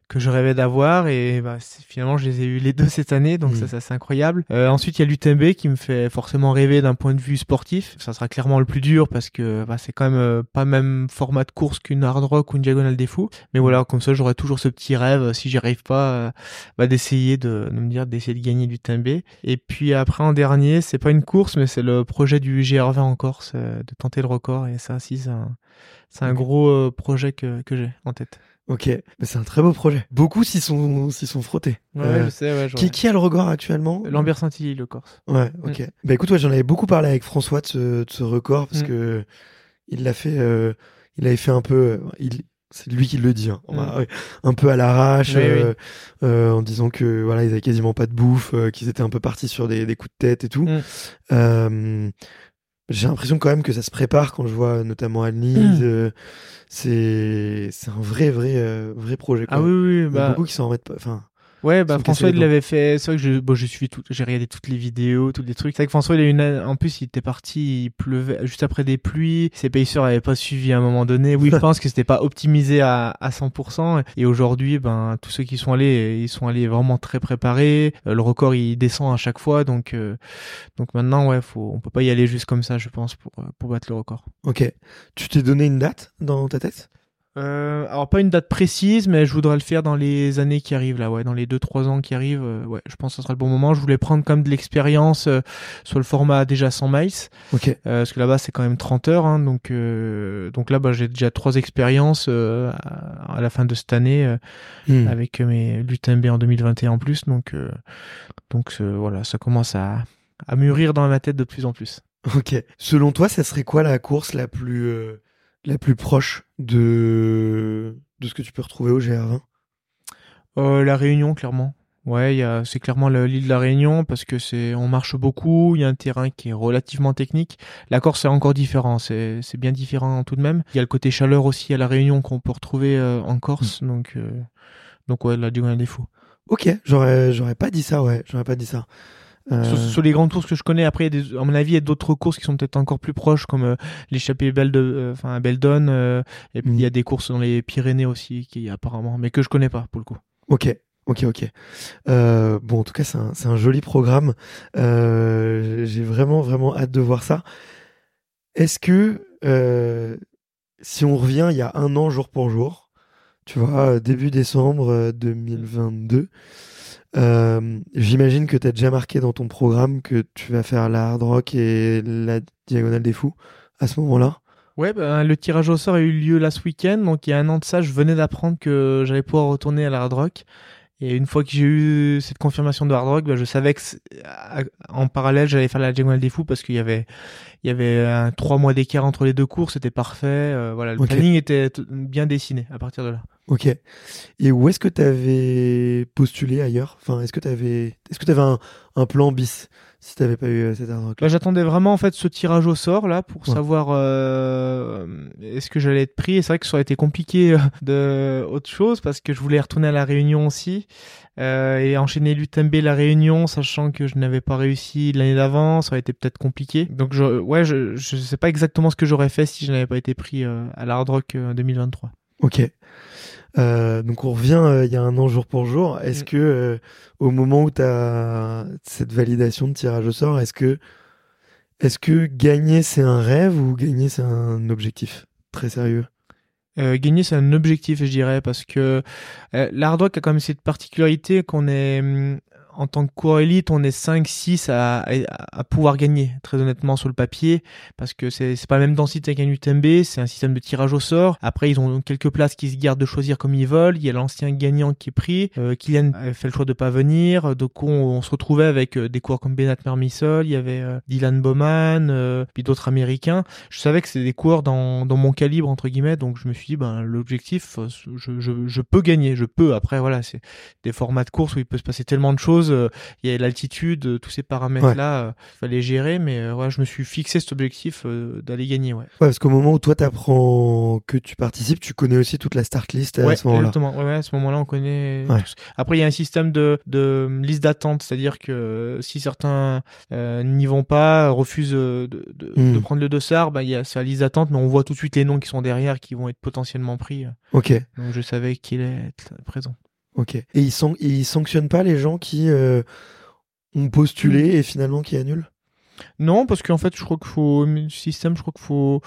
que je rêvais d'avoir et bah, finalement je les ai eu les deux cette année donc ça, mm. ça c'est incroyable. Euh, ensuite il y a l'UTMB qui me fait forcément rêver d'un point de vue sportif. Ça sera clairement le plus dur parce que bah, c'est quand même euh, pas même format de course qu'une hard rock ou une diagonale des fous. Mais voilà comme ça j'aurais toujours ce petit rêve si j'y arrive pas euh, bah, d'essayer de, de, me dire d'essayer de gagner l'UTMB et puis après en dernier c'est pas une course mais c'est le projet du GR20 en Corse de tenter le record. Et ça aussi c'est un, c'est un gros projet que, que j'ai en tête Ok, mais c'est un très beau projet. Beaucoup s'y sont, s'y sont frottés. Ouais, euh, je sais, ouais, qui, qui a le record actuellement? Lambert Santilli, le Corse. Ouais, ok. Bah écoute, ouais, j'en avais beaucoup parlé avec François de ce, de ce record parce mm. que il l'a fait, euh, il avait fait un peu, euh, il, c'est lui qui le dit, hein. mm. un peu à l'arrache, euh, euh, en disant que voilà, ils avaient quasiment pas de bouffe, qu'ils étaient un peu partis sur des, des coups de tête et tout. Mm. J'ai l'impression quand même que ça se prépare quand je vois notamment Anne-Lise. Mm. Euh, c'est c'est un vrai vrai euh, vrai projet. Quoi. Ah oui oui. Il y a bah... beaucoup qui s'en remettent pas. Enfin, Ouais, bah François il l'avait fait. C'est vrai que je, bon, je suis tout, j'ai regardé toutes les vidéos, tous les trucs. C'est vrai que François il a une, en plus il était parti, il pleuvait juste après des pluies. Ses payeurs n'avaient pas suivi à un moment donné. Oui, je pense que c'était pas optimisé à, à 100%. Et aujourd'hui, ben tous ceux qui sont allés, ils sont allés vraiment très préparés. Euh, le record il descend à chaque fois, donc euh, donc maintenant ouais, faut, on peut pas y aller juste comme ça, je pense, pour pour battre le record. Ok. Tu t'es donné une date dans ta tête? Euh, alors pas une date précise, mais je voudrais le faire dans les années qui arrivent là, ouais, dans les 2-3 ans qui arrivent. Euh, ouais, je pense que ce sera le bon moment. Je voulais prendre comme de l'expérience euh, sur le format déjà 100 miles, ok. Euh, parce que là-bas c'est quand même 30 heures, hein, donc donc là bah, j'ai déjà trois expériences à la fin de cette année hmm. avec mes l'UTMB en 2021 en plus, donc donc voilà, ça commence à à mûrir dans ma tête de plus en plus. Ok. Selon toi, ça serait quoi la course la plus la plus proche? De, de ce que tu peux retrouver au GR20 euh, La Réunion, clairement. Ouais, il y a, c'est clairement le- l'île de la Réunion parce que c'est, on marche beaucoup. Il y a un terrain qui est relativement technique. La Corse c'est encore différent. C'est, c'est bien différent tout de même. Il y a le côté chaleur aussi à la Réunion qu'on peut retrouver euh, en Corse. Donc, euh, donc ouais, la Diagonale des Fous. Ok, j'aurais, j'aurais pas dit ça, ouais, j'aurais pas dit ça. Euh, Sur, sur les grandes courses que je connais, après, il y a des, à mon avis, il y a d'autres courses qui sont peut-être encore plus proches, comme euh, l'échappée Belle de, euh, enfin Beldon. euh, et puis il y a des courses dans les Pyrénées aussi, qui apparemment, mais que je connais pas pour le coup. Ok, ok, ok. Euh, bon, en tout cas, c'est un, joli programme. Euh, J'ai vraiment, vraiment hâte de voir ça. Est-ce que, euh, si on revient il y a un an jour pour jour, tu vois, début décembre euh, 2022, euh, j'imagine que tu as déjà marqué dans ton programme que tu vas faire la hard rock et la diagonale des fous à ce moment-là. Ouais, ben, le tirage au sort a eu lieu ce week-end, donc il y a un an de ça, je venais d'apprendre que j'allais pouvoir retourner à la Hard Rock. Et une fois que j'ai eu cette confirmation de Hard Rock, ben, je savais que en parallèle j'allais faire la Diagonale des Fous parce qu'il y avait il y avait un trois mois d'écart entre les deux cours, c'était parfait. euh, voilà, le planning était bien dessiné à partir de là. Ok. Et où est-ce que tu avais postulé ailleurs? Enfin, est-ce que tu avais, est-ce que tu avais un, un plan bis si tu n'avais pas eu euh, cette hard rock Là, j'attendais vraiment en fait ce tirage au sort là pour Ouais. savoir euh, est-ce que j'allais être pris. Et c'est vrai que ça aurait été compliqué euh, de autre chose parce que je voulais retourner à la Réunion aussi euh, et enchaîner l'UTMB la Réunion, sachant que je n'avais pas réussi l'année d'avant, ça aurait été peut-être compliqué. Donc je, ouais, je je sais pas exactement ce que j'aurais fait si je n'avais pas été pris euh, à la Hard Rock euh, 2023. Ok. Euh, donc on revient euh, il y a un an jour pour jour. Est-ce Mm. que euh, au moment où tu as cette validation de tirage au sort, est-ce que est-ce que gagner c'est un rêve ou gagner c'est un objectif très sérieux? Gagner, c'est un objectif, je dirais, parce que l'hard rock a quand même cette particularité qu'on est, hum, en tant que coureur élite, on est 5, 6 à, à, à pouvoir gagner, très honnêtement, sur le papier, parce que c'est c'est pas la même densité qu'un UTMB, c'est un système de tirage au sort. Après, ils ont quelques places qui se gardent de choisir comme ils veulent. Il y a l'ancien gagnant qui est pris. Euh, Kylian fait le choix de pas venir. Donc, on, se retrouvait avec euh, des coureurs comme Benat Mermisol, il y avait euh, Dylan Bowman, euh, puis d'autres Américains je savais que c'était des coureurs dans, dans mon calibre entre guillemets donc je me suis dit ben l'objectif euh, je, je, je peux gagner je peux après voilà c'est des formats de course où il peut se passer tellement de choses euh, il y a l'altitude euh, tous ces paramètres là fallait gérer mais euh, ouais je me suis fixé cet objectif euh, d'aller gagner ouais Ouais, parce qu'au moment où toi t'apprends que tu participes, tu connais aussi toute la start list à ouais, ce moment-là. exactement. Ouais, ouais, à ce moment-là, on connaît. Ouais. Après, il y a un système de, de liste d'attente, c'est-à-dire que euh, si certains euh, n'y vont pas, refusent euh, de, de, Hmm. de prendre le dossard, bah, il y a sa liste d'attente, mais on voit tout de suite les noms qui sont derrière, qui vont être potentiellement pris. Ok, Donc, je savais qu'il être présent. Ok. Et ils, san- ils sanctionnent pas les gens qui euh, ont postulé et finalement qui annulent? Non, parce qu'en fait, je crois qu'il faut système, je crois qu'il faut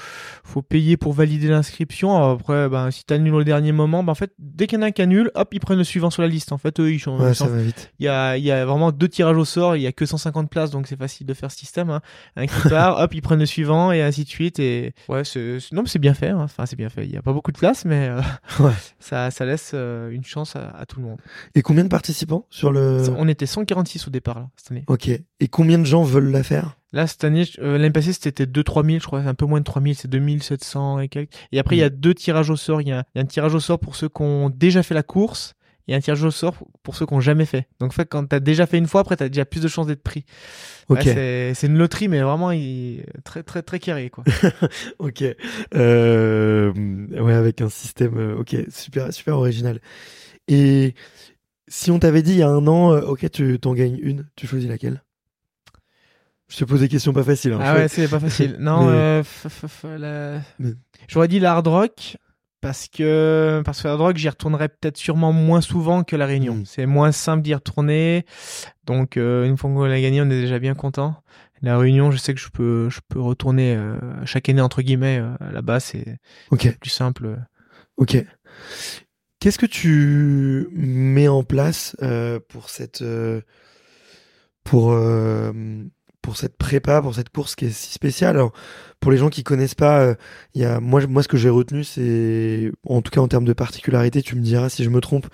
faut payer pour valider l'inscription. Après, ben si t'annules au dernier moment, ben en fait, dès qu'il y en a un qui annule, hop, ils prennent le suivant sur la liste. En fait, eux, ils Ouais, ils ça va vite. Il y a, il y a vraiment deux tirages au sort, il y a que 150 places, donc c'est facile de faire ce système. Hein. Un qui part, hop, ils prennent le suivant, et ainsi de suite. Et ouais, c'est, non, mais c'est bien fait. hein. Enfin, c'est bien fait. Il y a pas beaucoup de place, mais euh, Ouais. ça, ça laisse euh, une chance à, à tout le monde. Et combien de participants sur le On était 146 au départ là, cette année. Ok. Et combien de gens veulent la faire? Là, cette année, euh, l'année passée, c'était 2-3 000, je crois, un peu moins de 3 000, c'est 2700 et quelques. Et après, il y a deux tirages au sort. Il y, y a un tirage au sort pour ceux qui ont déjà fait la course et un tirage au sort pour ceux qui ont jamais fait. Donc, en fait, quand t'as déjà fait une fois, après, t'as déjà plus de chances d'être pris. Ok. Ouais, c'est- c'est une loterie, mais vraiment il... très, très, très carré, quoi. Ok. Euh, ouais, avec un système. euh, ok, super, super original. Et si on t'avait dit il y a un an, euh, ok, tu t'en gagnes une, tu choisis laquelle? Je te pose des questions pas faciles. hein, ah ouais, c'est pas facile. Non, Mais- euh, la- Mais- j'aurais dit la hard rock. Parce que, parce que la hard rock, j'y retournerai peut-être sûrement moins souvent que la Réunion. Mm. C'est moins simple d'y retourner. Donc, euh, une fois qu'on l'a gagné, on est déjà bien content. La Réunion, je sais que je peux, je peux retourner euh, chaque année entre guillemets euh, là-bas. C'est Ok, plus simple. ok. Qu'est-ce que tu mets en place pour cette pour pour cette prépa, pour cette course qui est si spéciale. Alors, pour les gens qui connaissent pas, euh, il y a moi, moi ce que j'ai retenu, c'est en tout cas en termes de particularité, tu me diras si je me trompe,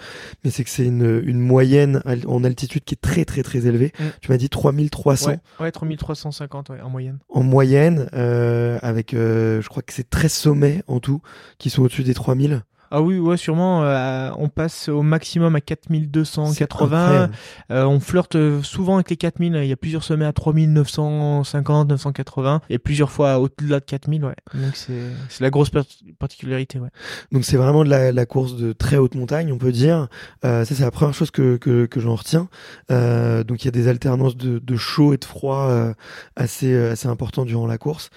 mais c'est que c'est une, une moyenne en altitude qui est très très très élevée. Mm. Tu m'as dit 3300 Ouais, ouais 3350 ouais, en moyenne. en moyenne, euh, avec euh, je crois que c'est 13 sommets en tout qui sont au-dessus des 3000. Ah oui, ouais, sûrement. euh, on passe au maximum à 4280. Euh, on flirte souvent avec les 4000. Il y a plusieurs sommets à 3950, 980 et plusieurs fois au-delà de 4000. Ouais. Donc c'est c'est la grosse par- particularité. Ouais. Donc c'est vraiment de la, la course de très haute montagne, on peut dire. Euh, ça c'est la première chose que, que, que j'en retiens. Euh, donc il y a des alternances de, de chaud et de froid euh, assez, euh, assez importantes durant la course.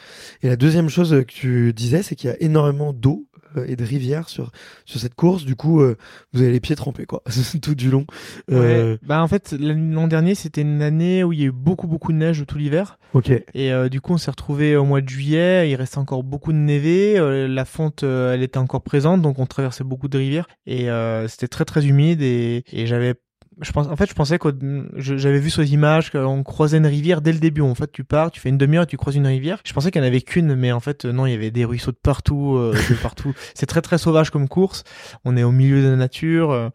Et la deuxième chose que tu disais, c'est qu'il y a énormément d'eau euh, et de rivières sur, sur cette course. Du coup, euh, vous avez les pieds trempés quoi, tout du long. Euh, Ouais. Bah en fait l'an dernier c'était une année où il y a eu beaucoup beaucoup de neige tout l'hiver Ok. et euh, du coup on s'est retrouvé au mois de juillet. Il restait encore beaucoup de névé. euh, la fonte euh, elle était encore présente donc on traversait beaucoup de rivières et euh, c'était très très humide et, et j'avais je pense, en fait, je pensais que je- j'avais vu sur les images qu'on croisait une rivière dès le début. En fait, tu pars, tu fais une demi-heure et tu croises une rivière. Je pensais qu'il n'y en avait qu'une, mais en fait, non, il y avait des ruisseaux de partout, euh, de partout. C'est très très sauvage comme course. On est au milieu de la nature. euh,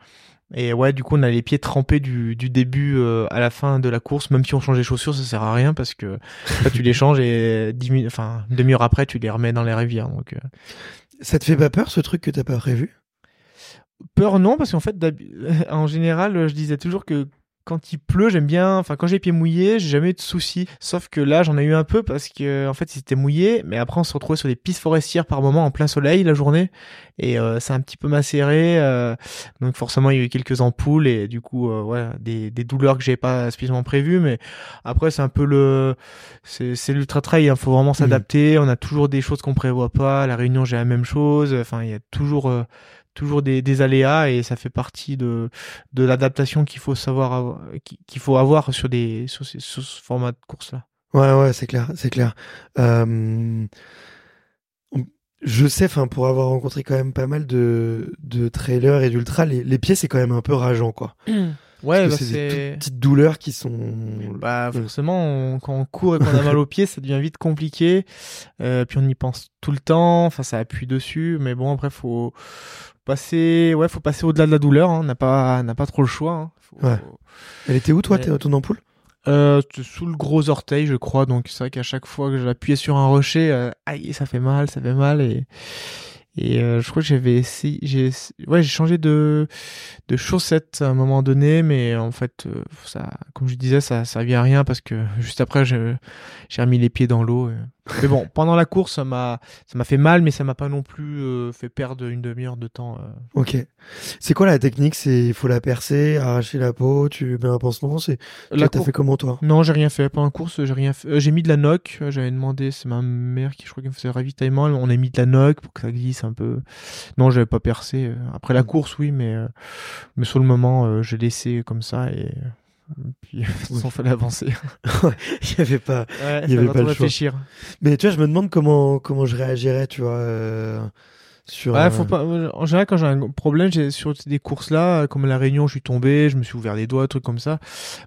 et ouais, du coup, on a les pieds trempés du, du début euh, à la fin de la course. Même si on change les chaussures, ça sert à rien parce que tu les changes et dix minutes, enfin, demi-heure après, tu les remets dans les rivières. Donc, euh, Ça te fait pas peur ce truc que t'as pas prévu? Peur non, parce qu'en fait, en général, je disais toujours que quand il pleut, j'aime bien. Enfin, quand j'ai les pieds mouillés, j'ai jamais eu de soucis. Sauf que là, j'en ai eu un peu parce que, en fait, c'était mouillé. Mais après, on se retrouvait sur des pistes forestières par moment en plein soleil la journée, et euh, c'est un petit peu macéré. euh, donc forcément, il y a eu quelques ampoules et du coup, euh, ouais, des, des douleurs que j'ai pas spécialement prévues. Mais après, c'est un peu le, c'est l'ultra trail. Il faut vraiment s'adapter. On a toujours des choses qu'on prévoit pas. À la Réunion, j'ai la même chose. Enfin, il y a toujours euh, toujours des, des aléas et ça fait partie de, de l'adaptation qu'il faut savoir avoir- qu'il faut avoir sur des sur, ces- sur ce format de course là. Ouais, ouais, c'est clair, c'est clair. Euh, je sais, enfin, pour avoir rencontré quand même pas mal de, de trailers et d'ultra, les, les pieds, c'est quand même un peu rageant, quoi. Ouais, Parce bah, que c'est des petites douleurs qui sont. bah forcément on- quand on court et qu'on a mal aux pieds, ça devient vite compliqué. Euh, puis on y pense tout le temps. Enfin, ça appuie dessus. Mais bon, après faut passer, ouais, faut passer au-delà de la douleur. hein. On n'a pas, n'a pas trop le choix. hein. Faut- Ouais. Elle était où, toi, Ouais. ton ampoule? Euh, sous le gros orteil, je crois. Donc c'est vrai qu'à chaque fois que j'appuyais sur un rocher, euh, aïe, ça fait mal, ça fait mal. Et, et euh, je crois que j'avais essayé, j'ai, ouais, j'ai changé de, de chaussettes à un moment donné, mais en fait, ça, comme je disais, ça servait à rien parce que juste après, j'ai remis les pieds dans l'eau. et- Mais bon, pendant la course, ça m'a, ça m'a fait mal, mais ça m'a pas non plus euh, fait perdre une demi-heure de temps. euh. Ok. C'est quoi la technique? C'est il faut la percer, arracher la peau, tu mets un pansement. C'est La t'as cour- fait comment toi? Non, j'ai rien fait. Pendant la course, j'ai rien fait. Euh, j'ai mis de la noc. J'avais demandé, c'est ma mère qui, je crois, qui me faisait le ravitaillement. On a mis de la noc pour que ça glisse un peu. Non, j'avais pas percé. Après la course, oui, mais, mais sur le moment, j'ai laissé comme ça et, puis, sans fallait avancer. Il y avait pas. Ouais, Il y avait pas le choix. réfléchir. Mais tu vois, je me demande comment comment je réagirais, tu vois, euh, sur. Ouais, euh, faut pas. En général, quand j'ai un problème, j'ai sur des courses là, comme la Réunion, je suis tombé, je me suis ouvert les doigts, trucs comme ça.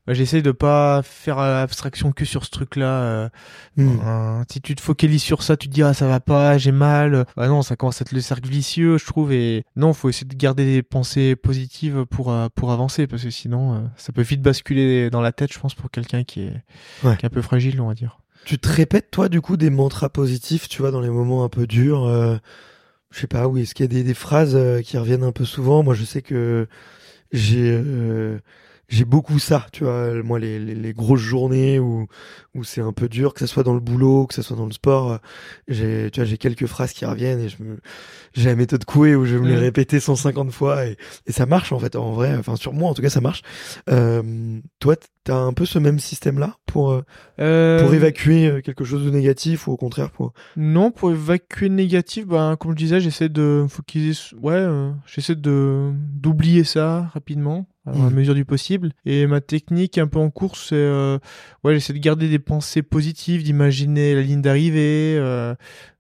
Bah, j'essaie de pas faire abstraction que sur ce truc-là. euh, hmm. Si tu te focalises sur ça, tu te dis ah ça va pas, j'ai mal. Bah non, ça commence à être le cercle vicieux, je trouve. Et non, faut essayer de garder des pensées positives pour euh, pour avancer, parce que sinon, ça peut vite basculer dans la tête, je pense, pour quelqu'un qui est Ouais. qui est un peu fragile, on va dire. Tu te répètes, toi, du coup, des mantras positifs, tu vois, dans les moments un peu durs. euh, je sais pas, oui, est-ce qu'il y a des, des phrases euh, qui reviennent un peu souvent? Moi, je sais que j'ai euh, j'ai beaucoup ça, tu vois. Moi, les, les, les grosses journées où où c'est un peu dur, que ça soit dans le boulot, que ça soit dans le sport, euh, j'ai tu vois, j'ai quelques phrases qui reviennent et je me j'ai la méthode Coué où je vais me les répéter 150 fois et, et ça marche en fait, en vrai. Enfin, sur moi, en tout cas, ça marche. Euh, toi, t'as un peu ce même système-là pour euh, Euh, pour évacuer euh, quelque chose de négatif ou au contraire pour Non, pour évacuer le négatif, ben, comme je disais, j'essaie de focaliser, ouais, euh, j'essaie de d'oublier ça rapidement, à Mhm. mesure du possible. Et ma technique un peu en course, c'est, euh, ouais, j'essaie de garder des pensées positives, d'imaginer la ligne d'arrivée, euh,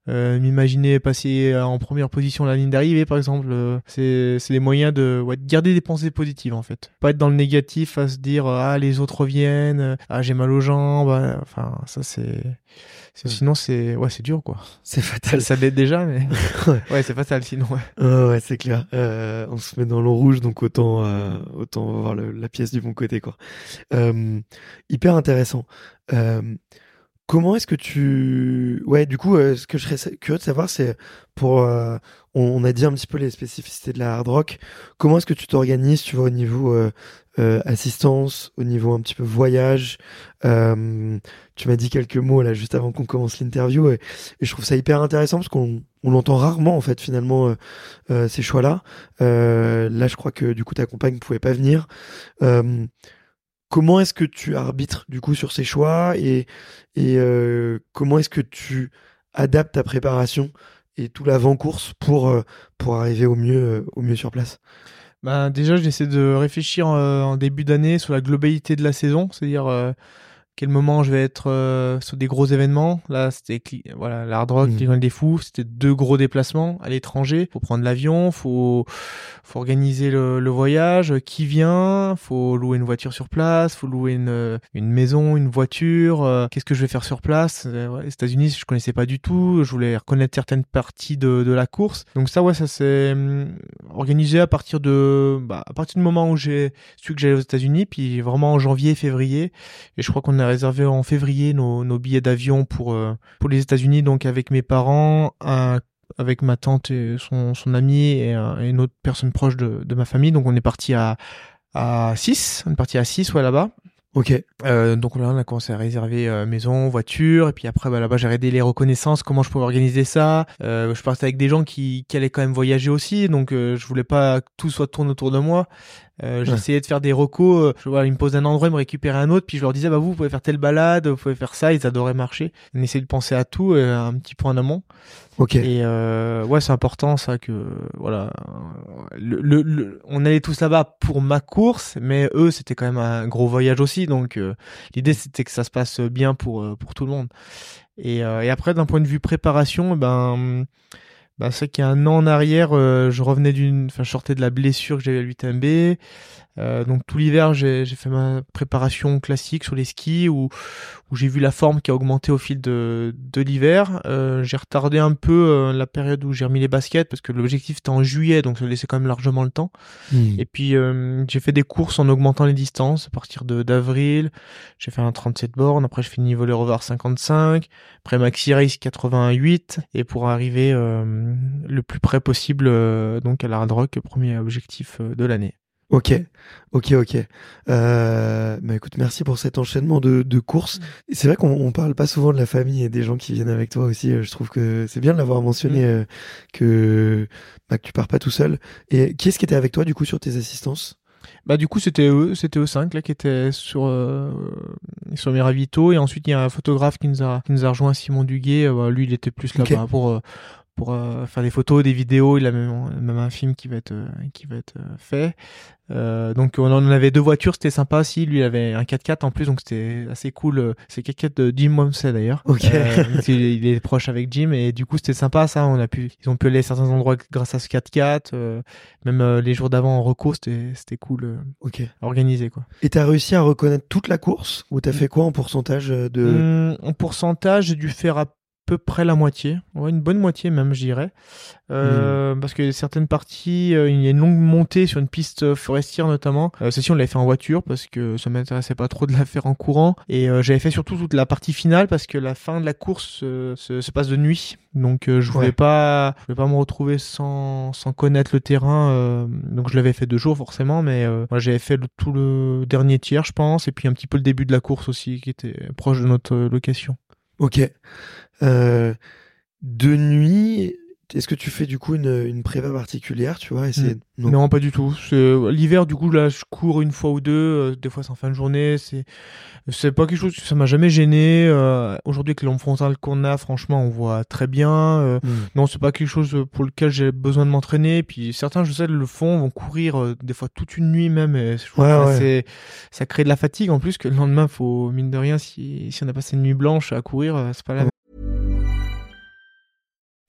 euh, m'imaginer passer euh, en première position la ligne d'arrivée, par exemple. euh, c'est c'est les moyens de, ouais, de garder des pensées positives, en fait. Pas être dans le négatif à se dire, ah, les autres reviennent, euh, ah, j'ai mal aux jambes, euh, enfin, ça c'est... Sinon, c'est ouais, c'est dur quoi. c'est fatal. ça l'est déjà, mais Ouais. ouais, c'est fatal sinon. Ouais. Ah ouais, c'est clair. Euh, on se met dans l'eau rouge, donc autant euh, autant voir le- la pièce du bon côté quoi. Euh, hyper intéressant. Euh, comment est-ce que tu... Ouais, du coup, ce que je serais curieux de savoir, c'est pour... On, a dit un petit peu les spécificités de la hard rock. Comment est-ce que tu t'organises, tu vois, au niveau euh, assistance, au niveau un petit peu voyage. Euh, tu m'as dit quelques mots là juste avant qu'on commence l'interview et, je trouve ça hyper intéressant parce qu'on on entend rarement en fait finalement euh, euh ces choix-là. Euh, là, je crois que du coup ta compagne pouvait pas venir. Comment est-ce que tu arbitres du coup sur ces choix et, et comment est-ce que tu adaptes ta préparation et tout l'avant-course pour pour arriver au mieux au mieux sur place? Bah, déjà, j'essaie de réfléchir euh, en début d'année sur la globalité de la saison, c'est-à-dire euh, quel moment je vais être euh, sur des gros événements. Là, c'était voilà, l'Hard Rock, mmh. des Fous, c'était deux gros déplacements à l'étranger. Faut prendre l'avion, faut faut organiser le, le, voyage, qui vient, faut louer une voiture sur place, faut louer une, une maison, une voiture. Euh, qu'est-ce que je vais faire sur place? Euh, Les États-Unis, je connaissais pas du tout. Je voulais reconnaître certaines parties de, de la course. Donc ça, ouais, ça s'est hum, organisé à partir de bah, à partir du moment où j'ai su que j'allais aux États-Unis, puis vraiment en janvier, février. Et je crois qu'on a réservé en février nos, nos billets d'avion pour euh, pour les États-Unis, donc avec mes parents, un avec ma tante et son, son ami et, une autre personne proche de, de ma famille. Donc on est parti à à 6, on est parti à 6 ouais là-bas. Ok. Euh, donc là, on a commencé à réserver euh, maison, voiture, et puis après, bah, là-bas, j'ai aidé les reconnaissances, comment je pouvais organiser ça. Euh, je partais avec des gens qui, qui allaient quand même voyager aussi, donc euh, je voulais pas que tout soit tourne autour de moi. Euh, J'essayais de faire des recos. Euh, je vois, ils me posent un endroit, ils me récupéraient un autre, puis je leur disais, bah vous, vous pouvez faire telle balade, vous pouvez faire ça. Ils adoraient marcher. On essayait de penser à tout, euh, un petit peu en amont. Ok. Et euh, ouais, c'est important ça que voilà. Le, le, on allait tous là-bas pour ma course, mais eux, c'était quand même un gros voyage aussi. Donc euh, l'idée, c'était que ça se passe bien pour pour tout le monde. Et, et après, d'un point de vue préparation, ben bah, c'est qu'il y a un an en arrière, euh, je revenais d'une, enfin, je sortais de la blessure que j'avais à l'UTMB. Euh, donc tout l'hiver, j'ai fait ma préparation classique sur les skis où, où j'ai vu la forme qui a augmenté au fil de, de l'hiver. Euh, j'ai retardé un peu euh, la période où j'ai remis les baskets parce que l'objectif était en juillet, donc ça laissait quand même largement le temps. Hmm. Et puis euh, j'ai fait des courses en augmentant les distances à partir de d'avril. J'ai fait un 37 bornes, après je finis voler over 55, après maxi race 88 et pour arriver le plus près possible donc à la Hard Rock, premier objectif de l'année. Ok, ok, ok. Euh, bah écoute, merci pour cet enchaînement de, de courses. Mm. C'est vrai qu'on on parle pas souvent de la famille et des gens qui viennent avec toi aussi. Euh, je trouve que c'est bien de l'avoir mentionné mm. euh, que bah, que tu pars pas tout seul. Et qui est-ce qui était avec toi du coup sur tes assistances? Bah du coup c'était eux, c'était eux cinq là qui étaient sur euh, sur mes ravitaux et ensuite il y a un photographe qui nous a qui nous a rejoint Simon Duguet. Bah, lui il était plus là bas pour pour euh, faire des photos, des vidéos. Il a même, même un film qui va être euh, qui va être euh, fait. donc on en avait deux voitures, c'était sympa aussi. Lui il avait un 4x4 en plus, donc c'était assez cool. C'est 4x4 de Jim Momsey d'ailleurs. Ok. il est proche avec Jim et du coup c'était sympa ça. On a pu, ils ont pu aller à certains endroits grâce à ce 4x4. même les jours d'avant en reco, c'était c'était cool. ok. Organisé quoi. Et t'as réussi à reconnaître toute la course ou t'as fait quoi en pourcentage de En pourcentage, j'ai dû faire à peu près la moitié, ouais, une bonne moitié même, je dirais. Euh, hmm. Parce que certaines parties, euh, il y a une longue montée sur une piste forestière notamment. Euh, celle-ci, on l'avait fait en voiture parce que ça m'intéressait pas trop de la faire en courant. Et euh, j'avais fait surtout toute la partie finale parce que la fin de la course se, se, passe de nuit. Donc je voulais pas, je voulais pas me retrouver sans, sans connaître le terrain. donc je l'avais fait deux jours forcément, mais moi j'avais fait le, tout le dernier tiers, je pense, et puis un petit peu le début de la course aussi, qui était proche de notre location. Ok. Euh, de nuit, est-ce que tu fais du coup une, une préva particulière, tu vois hmm. non. pas du tout. L'hiver, du coup, là, je cours une fois ou deux. Euh, des fois, c'est en fin de journée. C'est, c'est pas quelque chose. Ça m'a jamais gêné. Euh, aujourd'hui, avec l'ombre frontale qu'on a, franchement, on voit très bien. Euh, hmm. Non, c'est pas quelque chose pour lequel j'ai besoin de m'entraîner. Puis certains, je sais, le font, vont courir des fois toute une nuit même. Et ouais, ça crée de la fatigue en plus que le lendemain, faut mine de rien, si, si on a passé une nuit blanche à courir, c'est pas la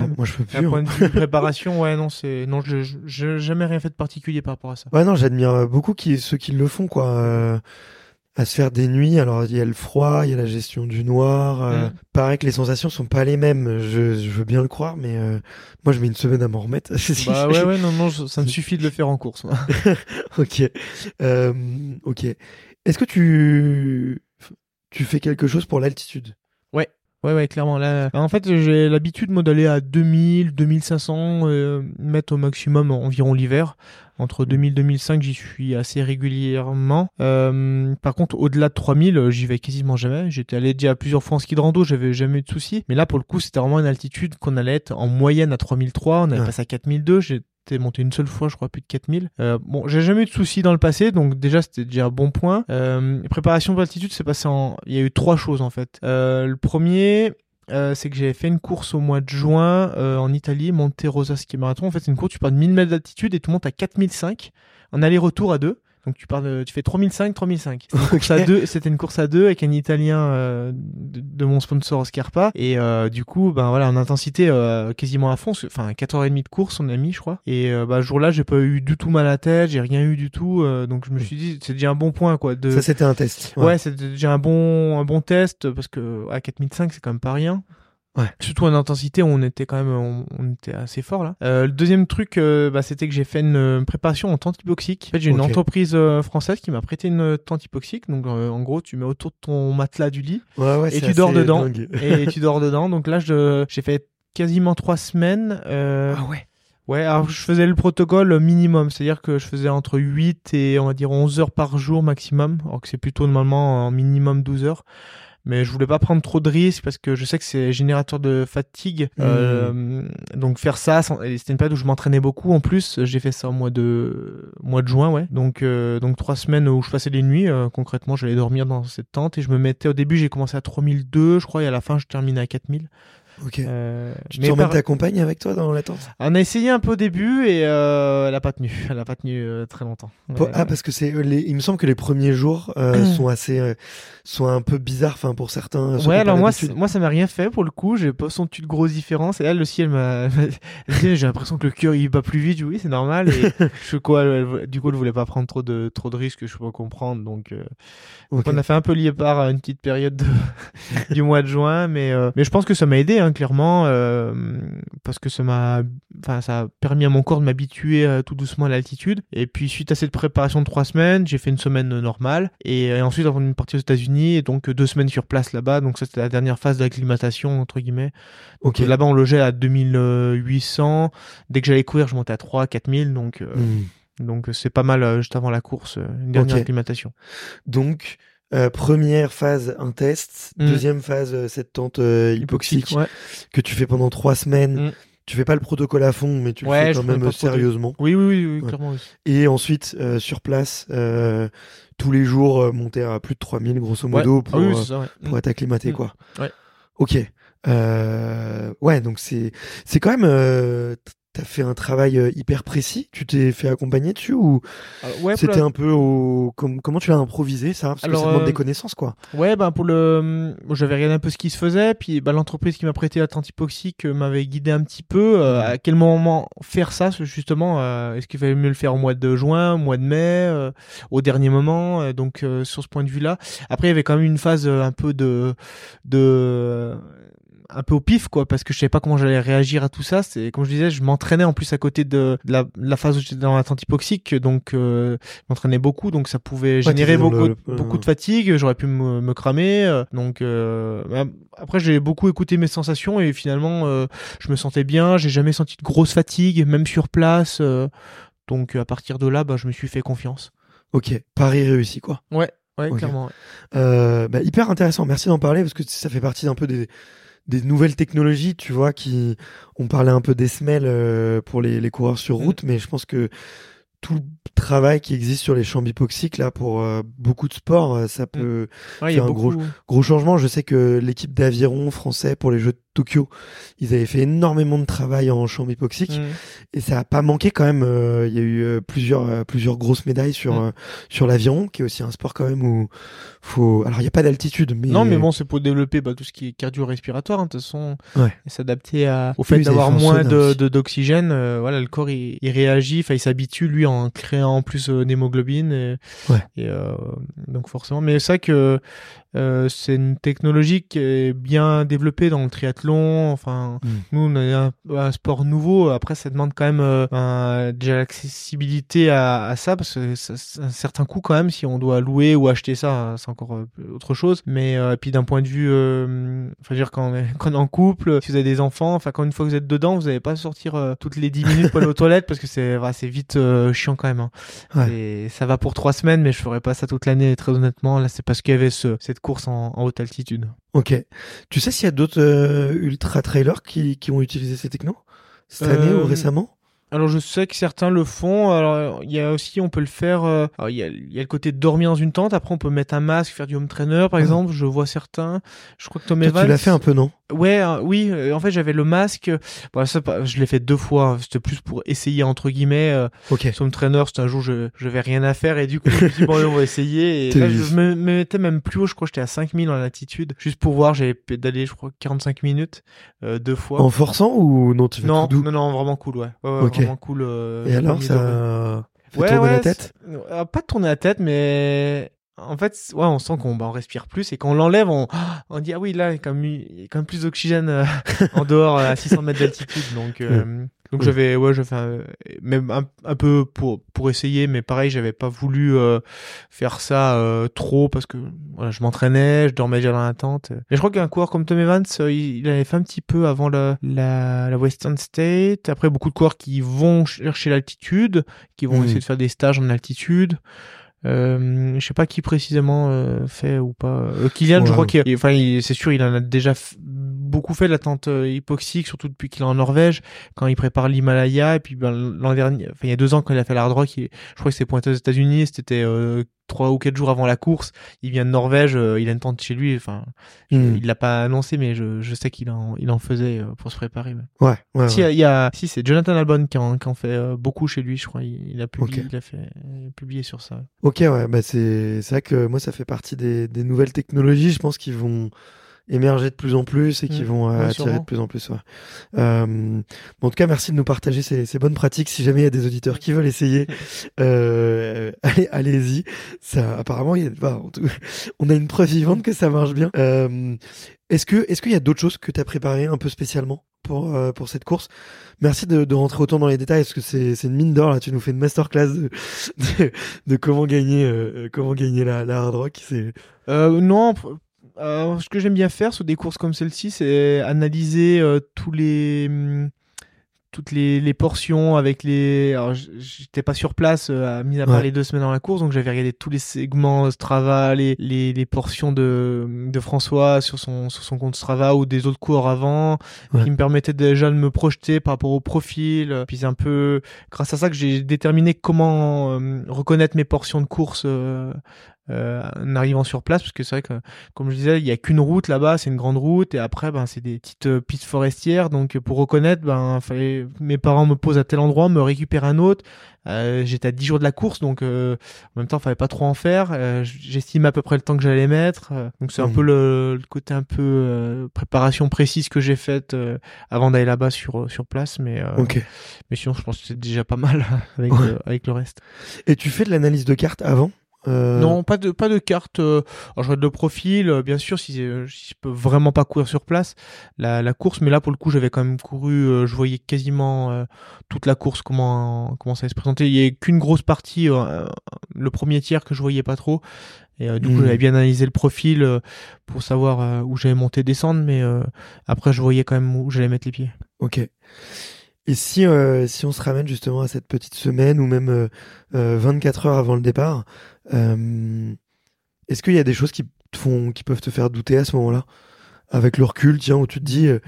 Moi, je peux plus. Hein. point de vue préparation, ouais, non, c'est non, je je- j'ai jamais rien fait de particulier par rapport à ça. Ouais, non, j'admire beaucoup qui, ceux qui le font, quoi. euh, à se faire des nuits. Alors, il y a le froid, il y a la gestion du noir. euh, Mm. Pareil que les sensations sont pas les mêmes. Je, je veux bien le croire, mais euh, moi, je mets une semaine à m'en remettre. Bah ouais, ouais, non, non, je- ça me suffit de le faire en course. moi. ok. Euh, ok. Est-ce que tu, tu fais quelque chose pour l'altitude? Ouais, ouais, clairement. Là, en fait, j'ai l'habitude, moi, d'aller à 2000, 2500 euh, mètres au maximum environ l'hiver. Entre 2000 et 2005, j'y suis assez régulièrement. Euh, par contre, au-delà de 3000, euh, j'y vais quasiment jamais. J'étais allé déjà plusieurs fois en ski de rando, j'avais jamais eu de soucis. Mais là, pour le coup, c'était vraiment une altitude qu'on allait être en moyenne à 3003. On avait Ouais. passé à 4002. J'étais monté une seule fois, je crois, plus de 4000. Euh, bon, j'ai jamais eu de soucis dans le passé, donc déjà, c'était déjà un bon point. Euh, préparation pour l'altitude, c'est passé en... Il y a eu trois choses, en fait. Euh, le premier... euh, c'est que j'avais fait une course au mois de juin euh, en Italie, Monte Rosa Ski Marathon. En fait, c'est une course, tu pars de 1000 mètres d'altitude et tu montes à 4005 en aller-retour à deux. Donc tu pars de, tu fais 3005, 3005. C'était une course à deux, c'était une course à deux avec un Italien euh, de, de mon sponsor Scarpa et euh, du coup ben voilà en intensité euh, quasiment à fond, enfin 4h30 de course on a mis je crois et euh, bah, ce jour-là j'ai pas eu du tout mal à la tête, j'ai rien eu du tout euh, donc je me suis dit c'est déjà un bon point quoi de Ça, c'était un test. Ouais, c'est déjà un bon, un bon test parce que à 4005, c'est quand même pas rien. Ouais. Surtout en intensité, on était quand même, on, on était assez fort là. Euh, le deuxième truc, euh, bah, c'était que j'ai fait une préparation en tente hypoxique. En fait, j'ai une entreprise euh, française qui m'a prêté une tente hypoxique. Donc, euh, en gros, tu mets autour de ton matelas du lit Ouais, ouais, et tu dors dedans. et tu dors dedans. Donc là, j'ai fait quasiment trois semaines. Euh, Ah ouais. Ouais, alors je faisais le protocole minimum, c'est-à-dire que je faisais entre 8 et on va dire 11 heures par jour maximum, alors que c'est plutôt normalement en minimum 12 heures. Mais je voulais pas prendre trop de risques parce que je sais que c'est générateur de fatigue. Mmh. Euh, donc faire ça, c'était une période où je m'entraînais beaucoup. En plus, j'ai fait ça au mois de mois de juin, ouais. Donc euh, donc trois semaines où je passais les nuits. euh, concrètement, j'allais dormir dans cette tente et je me mettais. Au début, j'ai commencé à 3002, je crois, et à la fin, je terminais à 4000. Ok. Euh, tu mais par- ta compagne avec toi dans la tente? On a essayé un peu au début et euh, elle a pas tenu. Elle a pas tenu euh, très longtemps. Ouais, Ah, parce que c'est euh, les... il me semble que les premiers jours sont assez, sont un peu bizarres, enfin pour certains. Ouais, alors moi, moi, ça m'a rien fait pour le coup. J'ai pas senti de grosses différences. Et elle aussi, elle m'a. J'ai l'impression que le cœur il bat plus vite. Oui, c'est normal. Et je quoi, elle- du coup, elle voulait pas prendre trop de trop de risques. Je peux comprendre. Donc, on a fait un peu lié par une petite période de- du mois de juin, mais mais je pense que ça m'a aidé, hein, clairement, euh, parce que ça m'a, enfin, ça a permis à mon corps de m'habituer euh, tout doucement à l'altitude. Et puis suite à cette préparation de trois semaines, j'ai fait une semaine normale et, et ensuite on est parti aux États-Unis et donc euh, deux semaines sur place là-bas. Donc ça c'était la dernière phase d'acclimatation entre guillemets. Donc Ok. euh, là-bas on logeait à 2800. Dès que j'allais courir, je montais à 3 4000. Donc euh, Hmm. donc euh, c'est pas mal euh, juste avant la course, euh, une dernière acclimatation. Donc, euh, première phase, un test. Mm. Deuxième phase, euh, cette tente euh, hypoxique ouais. que tu fais pendant trois semaines. Mm. Tu fais pas le protocole à fond, mais tu Ouais, le fais quand même sérieusement. Oui, oui, oui, oui, Ouais. clairement. Oui. Et ensuite, euh, sur place, tous les jours, monter à plus de 3000 grosso modo pour, Ah oui, c'est ça, ouais. pour être acclimaté, Mm. quoi. Ouais. Ok. Ouais, donc c'est c'est quand même. Euh, T'as fait un travail euh, hyper précis? Tu t'es fait accompagner dessus ou Alors, ouais, c'était un peu au com- comment tu l'as improvisé ça? Parce que Alors, ça demande euh, des connaissances, quoi. Ouais, ben pour le, j'avais regardé un peu ce qui se faisait, puis bah, l'entreprise qui m'a prêté la tente hypoxique euh, m'avait guidé un petit peu. euh, à quel moment faire ça, justement euh, Est-ce qu'il fallait mieux le faire au mois de juin, au mois de mai, euh, au dernier moment euh, Donc euh, sur ce point de vue-là, après il y avait quand même une phase euh, un peu de, de un peu au pif quoi parce que je savais pas comment j'allais réagir à tout ça c'est comme je disais je m'entraînais en plus à côté de, de la, de la phase où j'étais dans la tente hypoxique donc euh, je m'entraînais beaucoup donc ça pouvait générer beaucoup, le- le- beaucoup de fatigue j'aurais pu me, me cramer euh, donc euh, bah, après j'ai beaucoup écouté mes sensations et finalement euh, je me sentais bien j'ai jamais senti de grosse fatigue même sur place euh, donc à partir de là bah, je me suis fait confiance Ok, pari réussi, quoi. ouais ouais clairement ouais. Euh, bah, hyper intéressant. Merci d'en parler parce que ça fait partie un peu des, des nouvelles technologies, tu vois, qui on parlait un peu des semelles euh, pour les, les coureurs sur Mm. route, mais je pense que tout le travail qui existe sur les champs hypoxiques là pour euh, beaucoup de sports, euh, ça peut Ouais, il y a un beaucoup gros changement. Je sais que l'équipe d'aviron français pour les Jeux de Tokyo, ils avaient fait énormément de travail en chambre hypoxique et ça a pas manqué quand même. euh, Il y a eu euh, plusieurs euh, plusieurs grosses médailles sur Mm. euh, sur l'aviron, qui est aussi un sport quand même où faut. Alors il y a pas d'altitude, mais Non, mais bon, c'est pour développer bah, tout ce qui est cardio-respiratoire, hein, de toute façon, Ouais. et s'adapter à- au fait d'avoir moins de- d'oxygène. euh, voilà, le corps il, il réagit, enfin, il s'habitue lui en créant en plus d'hémoglobine. Et, Ouais. et, euh, donc forcément, mais c'est vrai que euh, c'est une technologie qui est bien développée dans le triathlon. Enfin, Mm. nous, on a un, un sport nouveau. Après, ça demande quand même euh, un- déjà l'accessibilité à, à ça parce que ça- c'est un certain coût quand même si on doit louer ou acheter ça, c'est encore euh, autre chose. Mais euh, puis d'un point de vue, euh, enfin, veux dire quand on, est, quand on est en couple, si vous avez des enfants, enfin quand une fois que vous êtes dedans, vous n'allez pas sortir euh, toutes les 10 minutes pour aller aux toilettes parce que c'est voilà, c'est vite euh, chiant quand même. hein. Ouais. Et ça va pour trois semaines, mais je ferai pas ça toute l'année. Très honnêtement, là, c'est parce qu'il y avait ce, cette course en, en haute altitude. Ok. Tu sais s'il y a d'autres euh, ultra trailers qui qui ont utilisé ces technos? Cette année Euh, ou récemment? Alors je sais que certains le font. Alors il y a aussi, on peut le faire. euh, il y a, il y a le côté de dormir dans une tente. Après, on peut mettre un masque, faire du home trainer, par exemple. Je vois certains. Je crois que Tom Evans. tu l'as fait un peu, non? Ouais, euh, oui. euh, en fait, j'avais le masque. Bon, ça, pas- je l'ai fait deux fois. C'était plus pour essayer entre guillemets. Euh, Ok. Home trainer, c'était un jour je je vais rien à faire et du coup je me suis dit bon allez, on va essayer. Et là, je me, me mettais même plus haut. Je crois que j'étais à 5000 en altitude. Juste pour voir, j'avais pédalé, je crois 45 minutes euh, deux fois. En forçant ou non Tu fais Non, tout doux? non, non, vraiment cool, ouais. ouais, ouais Ok. Vraiment cool. euh, Et alors, ça de- fait tourner la tête euh, Pas tourner la tête, mais en fait, ouais, on sent qu'on bah, on respire plus et quand on l'enlève, on, on dit ah oui, là, il y a quand même, il y a quand même plus d'oxygène euh, en dehors à 600 mètres d'altitude. Donc, euh, donc j'avais, ouais, un- même un, un peu pour pour essayer, mais pareil, j'avais pas voulu euh, faire ça euh, trop parce que voilà, je m'entraînais, je dormais déjà dans la tente. Mais je crois qu'un coureur comme Tom Evans, euh, il, il avait fait un petit peu avant la, la, la Western State. Après, beaucoup de coureurs qui vont chercher l'altitude, qui vont Mhm. essayer de faire des stages en altitude. Euh, je sais pas qui précisément euh, fait ou pas. Euh, Kylian, je crois qu'il, enfin, c'est sûr, il en a déjà beaucoup fait de la tente euh, hypoxique, surtout depuis qu'il est en Norvège, quand il prépare l'Himalaya. Et puis ben, l'an dernier, enfin il y a deux ans quand il a fait l'hard rock, il- je crois que c'est pointé aux États-Unis. C'était euh, trois ou quatre jours avant la course. Il vient de Norvège, euh, il a une tente chez lui. Enfin, Hmm. il l'a pas annoncé, mais je, je sais qu'il en, il en faisait euh, pour se préparer. ouais. Ouais, ouais. Si, ouais. il y a, si c'est Jonathan Albon qui en, qui en fait euh, beaucoup chez lui, je crois. Il, il a publié, il a fait il a publié sur ça. Ok, ouais, bah c'est c'est vrai que moi ça fait partie des, des nouvelles technologies, je pense qu'ils vont émerger de plus en plus et qui Mm, vont euh, attirer de plus en plus. Ouais. Euh, bon, en tout cas, merci de nous partager ces, ces bonnes pratiques. Si jamais il y a des auditeurs qui veulent essayer, euh, allez, allez-y. Ça, apparemment, il y a, bah, on a une preuve vivante que ça marche bien. Euh, est-ce que est-ce qu'il y a d'autres choses que tu as préparées un peu spécialement pour euh, pour cette course? Merci de, de rentrer autant dans les détails parce que c'est c'est une mine d'or là. Tu nous fais une masterclass de, de, de comment gagner euh, comment gagner la, la hard rock. C'est Euh, non, euh, ce que j'aime bien faire sur des courses comme celle-ci, c'est analyser euh, tous les hum, toutes les, les portions avec les. Alors, j'étais pas sur place, euh, à- mis à part Ouais. les deux semaines dans la course, donc j'avais regardé tous les segments Strava, les, les, les portions de, de François sur son, sur son compte Strava ou des autres coureurs avant, Ouais. qui me permettaient déjà de me projeter par rapport au profil. Puis c'est un peu grâce à ça que j'ai déterminé comment euh, reconnaître mes portions de course. euh, euh, en arrivant sur place parce que c'est vrai que comme je disais il y a qu'une route là-bas c'est une grande route et après ben c'est des petites euh, pistes forestières. Donc pour reconnaître ben fallait mes parents me posent à tel endroit me récupèrent un autre. Euh, j'étais à 10 jours de la course donc euh, en même temps fallait pas trop en faire. Euh, j'estime à peu près le temps que j'allais mettre. Euh, donc c'est un Mhm. peu le, le côté un peu euh, préparation précise que j'ai faite euh, avant d'aller là-bas sur sur place. Mais euh, ok. mais sinon je pense que c'est déjà pas mal avec Ouais. avec le reste. Et tu fais de l'analyse de cartes avant? Euh, Non, pas de pas de carte. euh, alors je regarde le profil, euh, bien sûr, si, euh, si je peux vraiment pas courir sur place, la, la course. Mais là, pour le coup, j'avais quand même couru. je voyais quasiment euh, toute la course comment comment ça allait se présenter. Il y a qu'une grosse partie, euh, le premier tiers que je voyais pas trop. Et du coup, Mhm. j'avais bien analysé le profil pour savoir où j'allais monter, descendre. Mais après, je voyais quand même où j'allais mettre les pieds. Ok. Et si, euh, si on se ramène justement à cette petite semaine ou même euh, euh, 24 heures avant le départ, euh, est-ce qu'il y a des choses qui te font, qui peuvent te faire douter à ce moment-là? Avec le recul, tiens, où tu te dis, euh,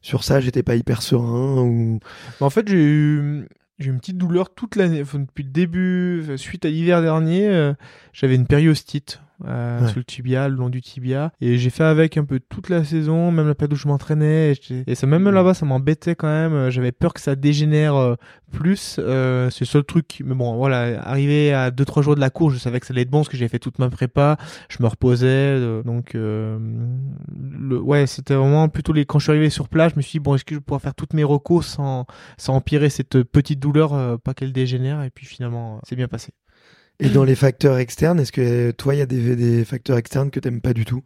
sur ça, j'étais pas hyper serein ou... Bah, en fait, j'ai eu, j'ai une petite douleur toute l'année. Depuis le début, suite à l'hiver dernier, euh, j'avais une périostite. Euh, Ouais. sur le tibia, le long du tibia. Et j'ai fait avec un peu toute la saison, même la période où je m'entraînais. Et, ça, même là-bas, ça m'embêtait quand même. Euh, J'avais peur que ça dégénère euh, plus. Euh, c'est le seul truc. Mais bon, voilà, arrivé à 2-3 jours de la course, je savais que ça allait être bon parce que j'avais fait toute ma prépa. Je me reposais. donc, euh, le, ouais, c'était vraiment plutôt les. Quand je suis arrivé sur place, je me suis dit, bon, est-ce que je vais pouvoir faire toutes mes recos sans, sans empirer cette petite douleur, pas qu'elle dégénère? Et puis finalement, c'est bien passé. Et dans les facteurs externes, est-ce que toi, il y a des, facteurs externes que t'aimes pas du tout?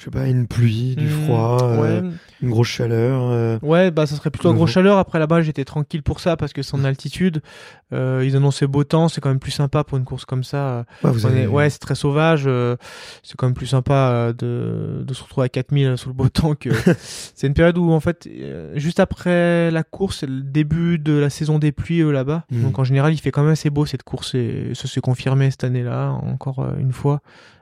Je sais pas, une pluie, du Mmh, froid, euh, une grosse chaleur. euh, Ouais, bah ça serait plutôt la grosse chaleur. Après là-bas, j'étais tranquille pour ça parce que c'est en altitude. Euh, ils annonçaient beau temps, c'est quand même plus sympa pour une course comme ça. Ouais, vous On avez- est- Ouais, c'est très sauvage. euh, c'est quand même plus sympa de, de se retrouver à 4000 sous le beau temps que. c'est une période où en fait, juste après la course, c'est le début de la saison des pluies là-bas. Mhm. Donc en général, il fait quand même assez beau cette course et ça s'est confirmé cette année-là encore une fois.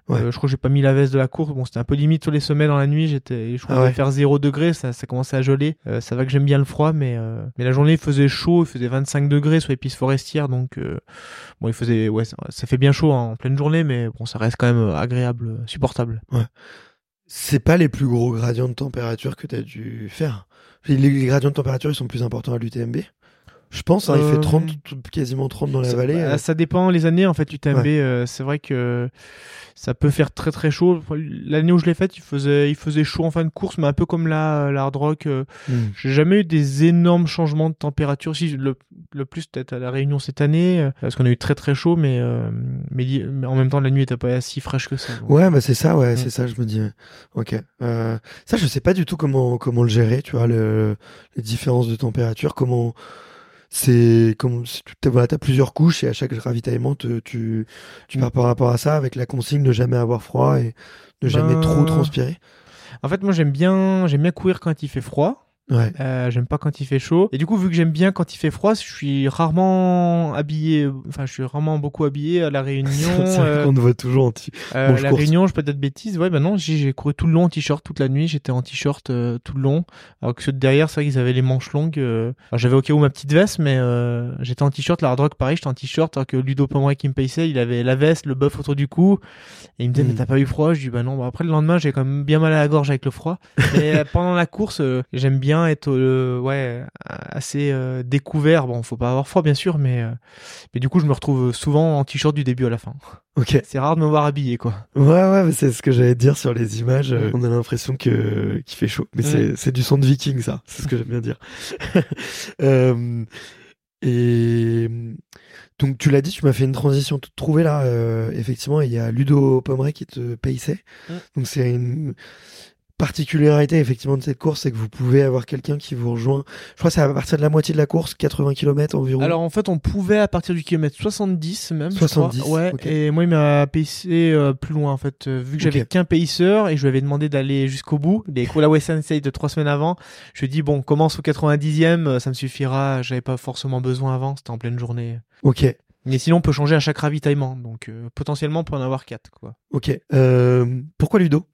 Ouais. Euh, je crois que j'ai pas mis la veste de la course. Bon, c'était un peu limite sur les sommets dans la nuit. J'étais, je crois Ah que ouais. faire 0 degré. Ça, ça commençait à geler. Euh, ça va que j'aime bien le froid, mais euh, mais la journée il faisait chaud. Il faisait 25 degrés sur les pistes forestières, donc euh, bon, il faisait ouais, ça, ça fait bien chaud hein, en pleine journée, mais bon, ça reste quand même euh, agréable, supportable. C'est pas les plus gros gradients de température que t'as dû faire. Les, les gradients de température, ils sont plus importants à l'UTMB. Je pense, hein, il Euh, fait 30, tout- quasiment 30 dans la ça, vallée. bah, euh. ça dépend les années en fait. UTMB, Ouais. euh, c'est vrai que ça peut faire très très chaud. L'année où je l'ai faite, il faisait il faisait chaud en fin de course, mais un peu comme l'hard rock. euh, Hmm. J'ai jamais eu des énormes changements de température. Si le, le plus peut-être à la Réunion cette année, euh, parce qu'on a eu très très chaud, mais mais, en même temps la nuit était pas si fraîche que ça. donc. Ouais, bah c'est ça, ouais, Mm. c'est ça, je me dis. Ok. Euh, ça, je sais pas du tout comment comment le gérer, tu vois, le, les différences de température, comment c'est comme si tu voilà, t'as plusieurs couches et à chaque ravitaillement, te- tu tu Mm. pars par rapport à ça avec la consigne de jamais avoir froid et de jamais Ben, trop transpirer. En fait, moi j'aime bien j'aime bien courir quand il fait froid. Ouais. Euh, j'aime pas quand il fait chaud. Et du coup, vu que j'aime bien quand il fait froid, je suis rarement habillé. Enfin, je suis rarement beaucoup habillé à la Réunion. c'est euh, qu'on te voit toujours en petit. Euh, Bon, la cours. Réunion, je peux être bêtise. Ouais, bah non, j'ai couru tout le long en t-shirt toute la nuit. J'étais en t-shirt euh, tout le long. Alors que ceux de derrière, c'est vrai qu'ils avaient les manches longues. euh. Alors, j'avais au cas où ma petite veste, mais euh, j'étais en t-shirt. La hard rock, pareil, j'étais en t-shirt. Alors que Ludo Pomeroy qui me paysait, il avait la veste, le buff autour du cou. Et il me disait, Mm. mais t'as pas eu froid? Je dis, bah non. Bah, après, le lendemain, j'ai quand même bien mal à la gorge avec le froid. Mais pendant la course, j'aime bien être euh, ouais assez euh, découvert. Bon, faut pas avoir froid, bien sûr, mais, euh, mais du coup, je me retrouve souvent en t-shirt du début à la fin. Ok. C'est rare de me voir habillé, quoi. Ouais, ouais, c'est ce que j'allais dire sur les images. On a l'impression que qu'il fait chaud, mais Mm. c'est c'est du son de viking, ça. C'est ce que j'aime bien dire. Et donc tu l'as dit, tu m'as fait une transition toute trouvée là. effectivement, il y a Ludo Pomeray qui te payssait. Mm. Donc c'est une particularité effectivement de cette course, c'est que vous pouvez avoir quelqu'un qui vous rejoint. Je crois que c'est à partir de la moitié de la course, 80 km environ. Alors en fait, on pouvait à partir du kilomètre 70 même. je 70, crois. Ouais. Et moi, il m'a payé euh, plus loin en fait, euh, vu que j'avais qu'un paysseur et je lui avais demandé d'aller jusqu'au bout. Les cours la Western State de trois semaines avant. Je lui ai dit bon, commence au 90e, euh, ça me suffira. J'avais pas forcément besoin avant. C'était en pleine journée. ok, Mais sinon, on peut changer à chaque ravitaillement. Donc euh, potentiellement, on peut en avoir quatre quoi. ok. Euh, pourquoi Ludo?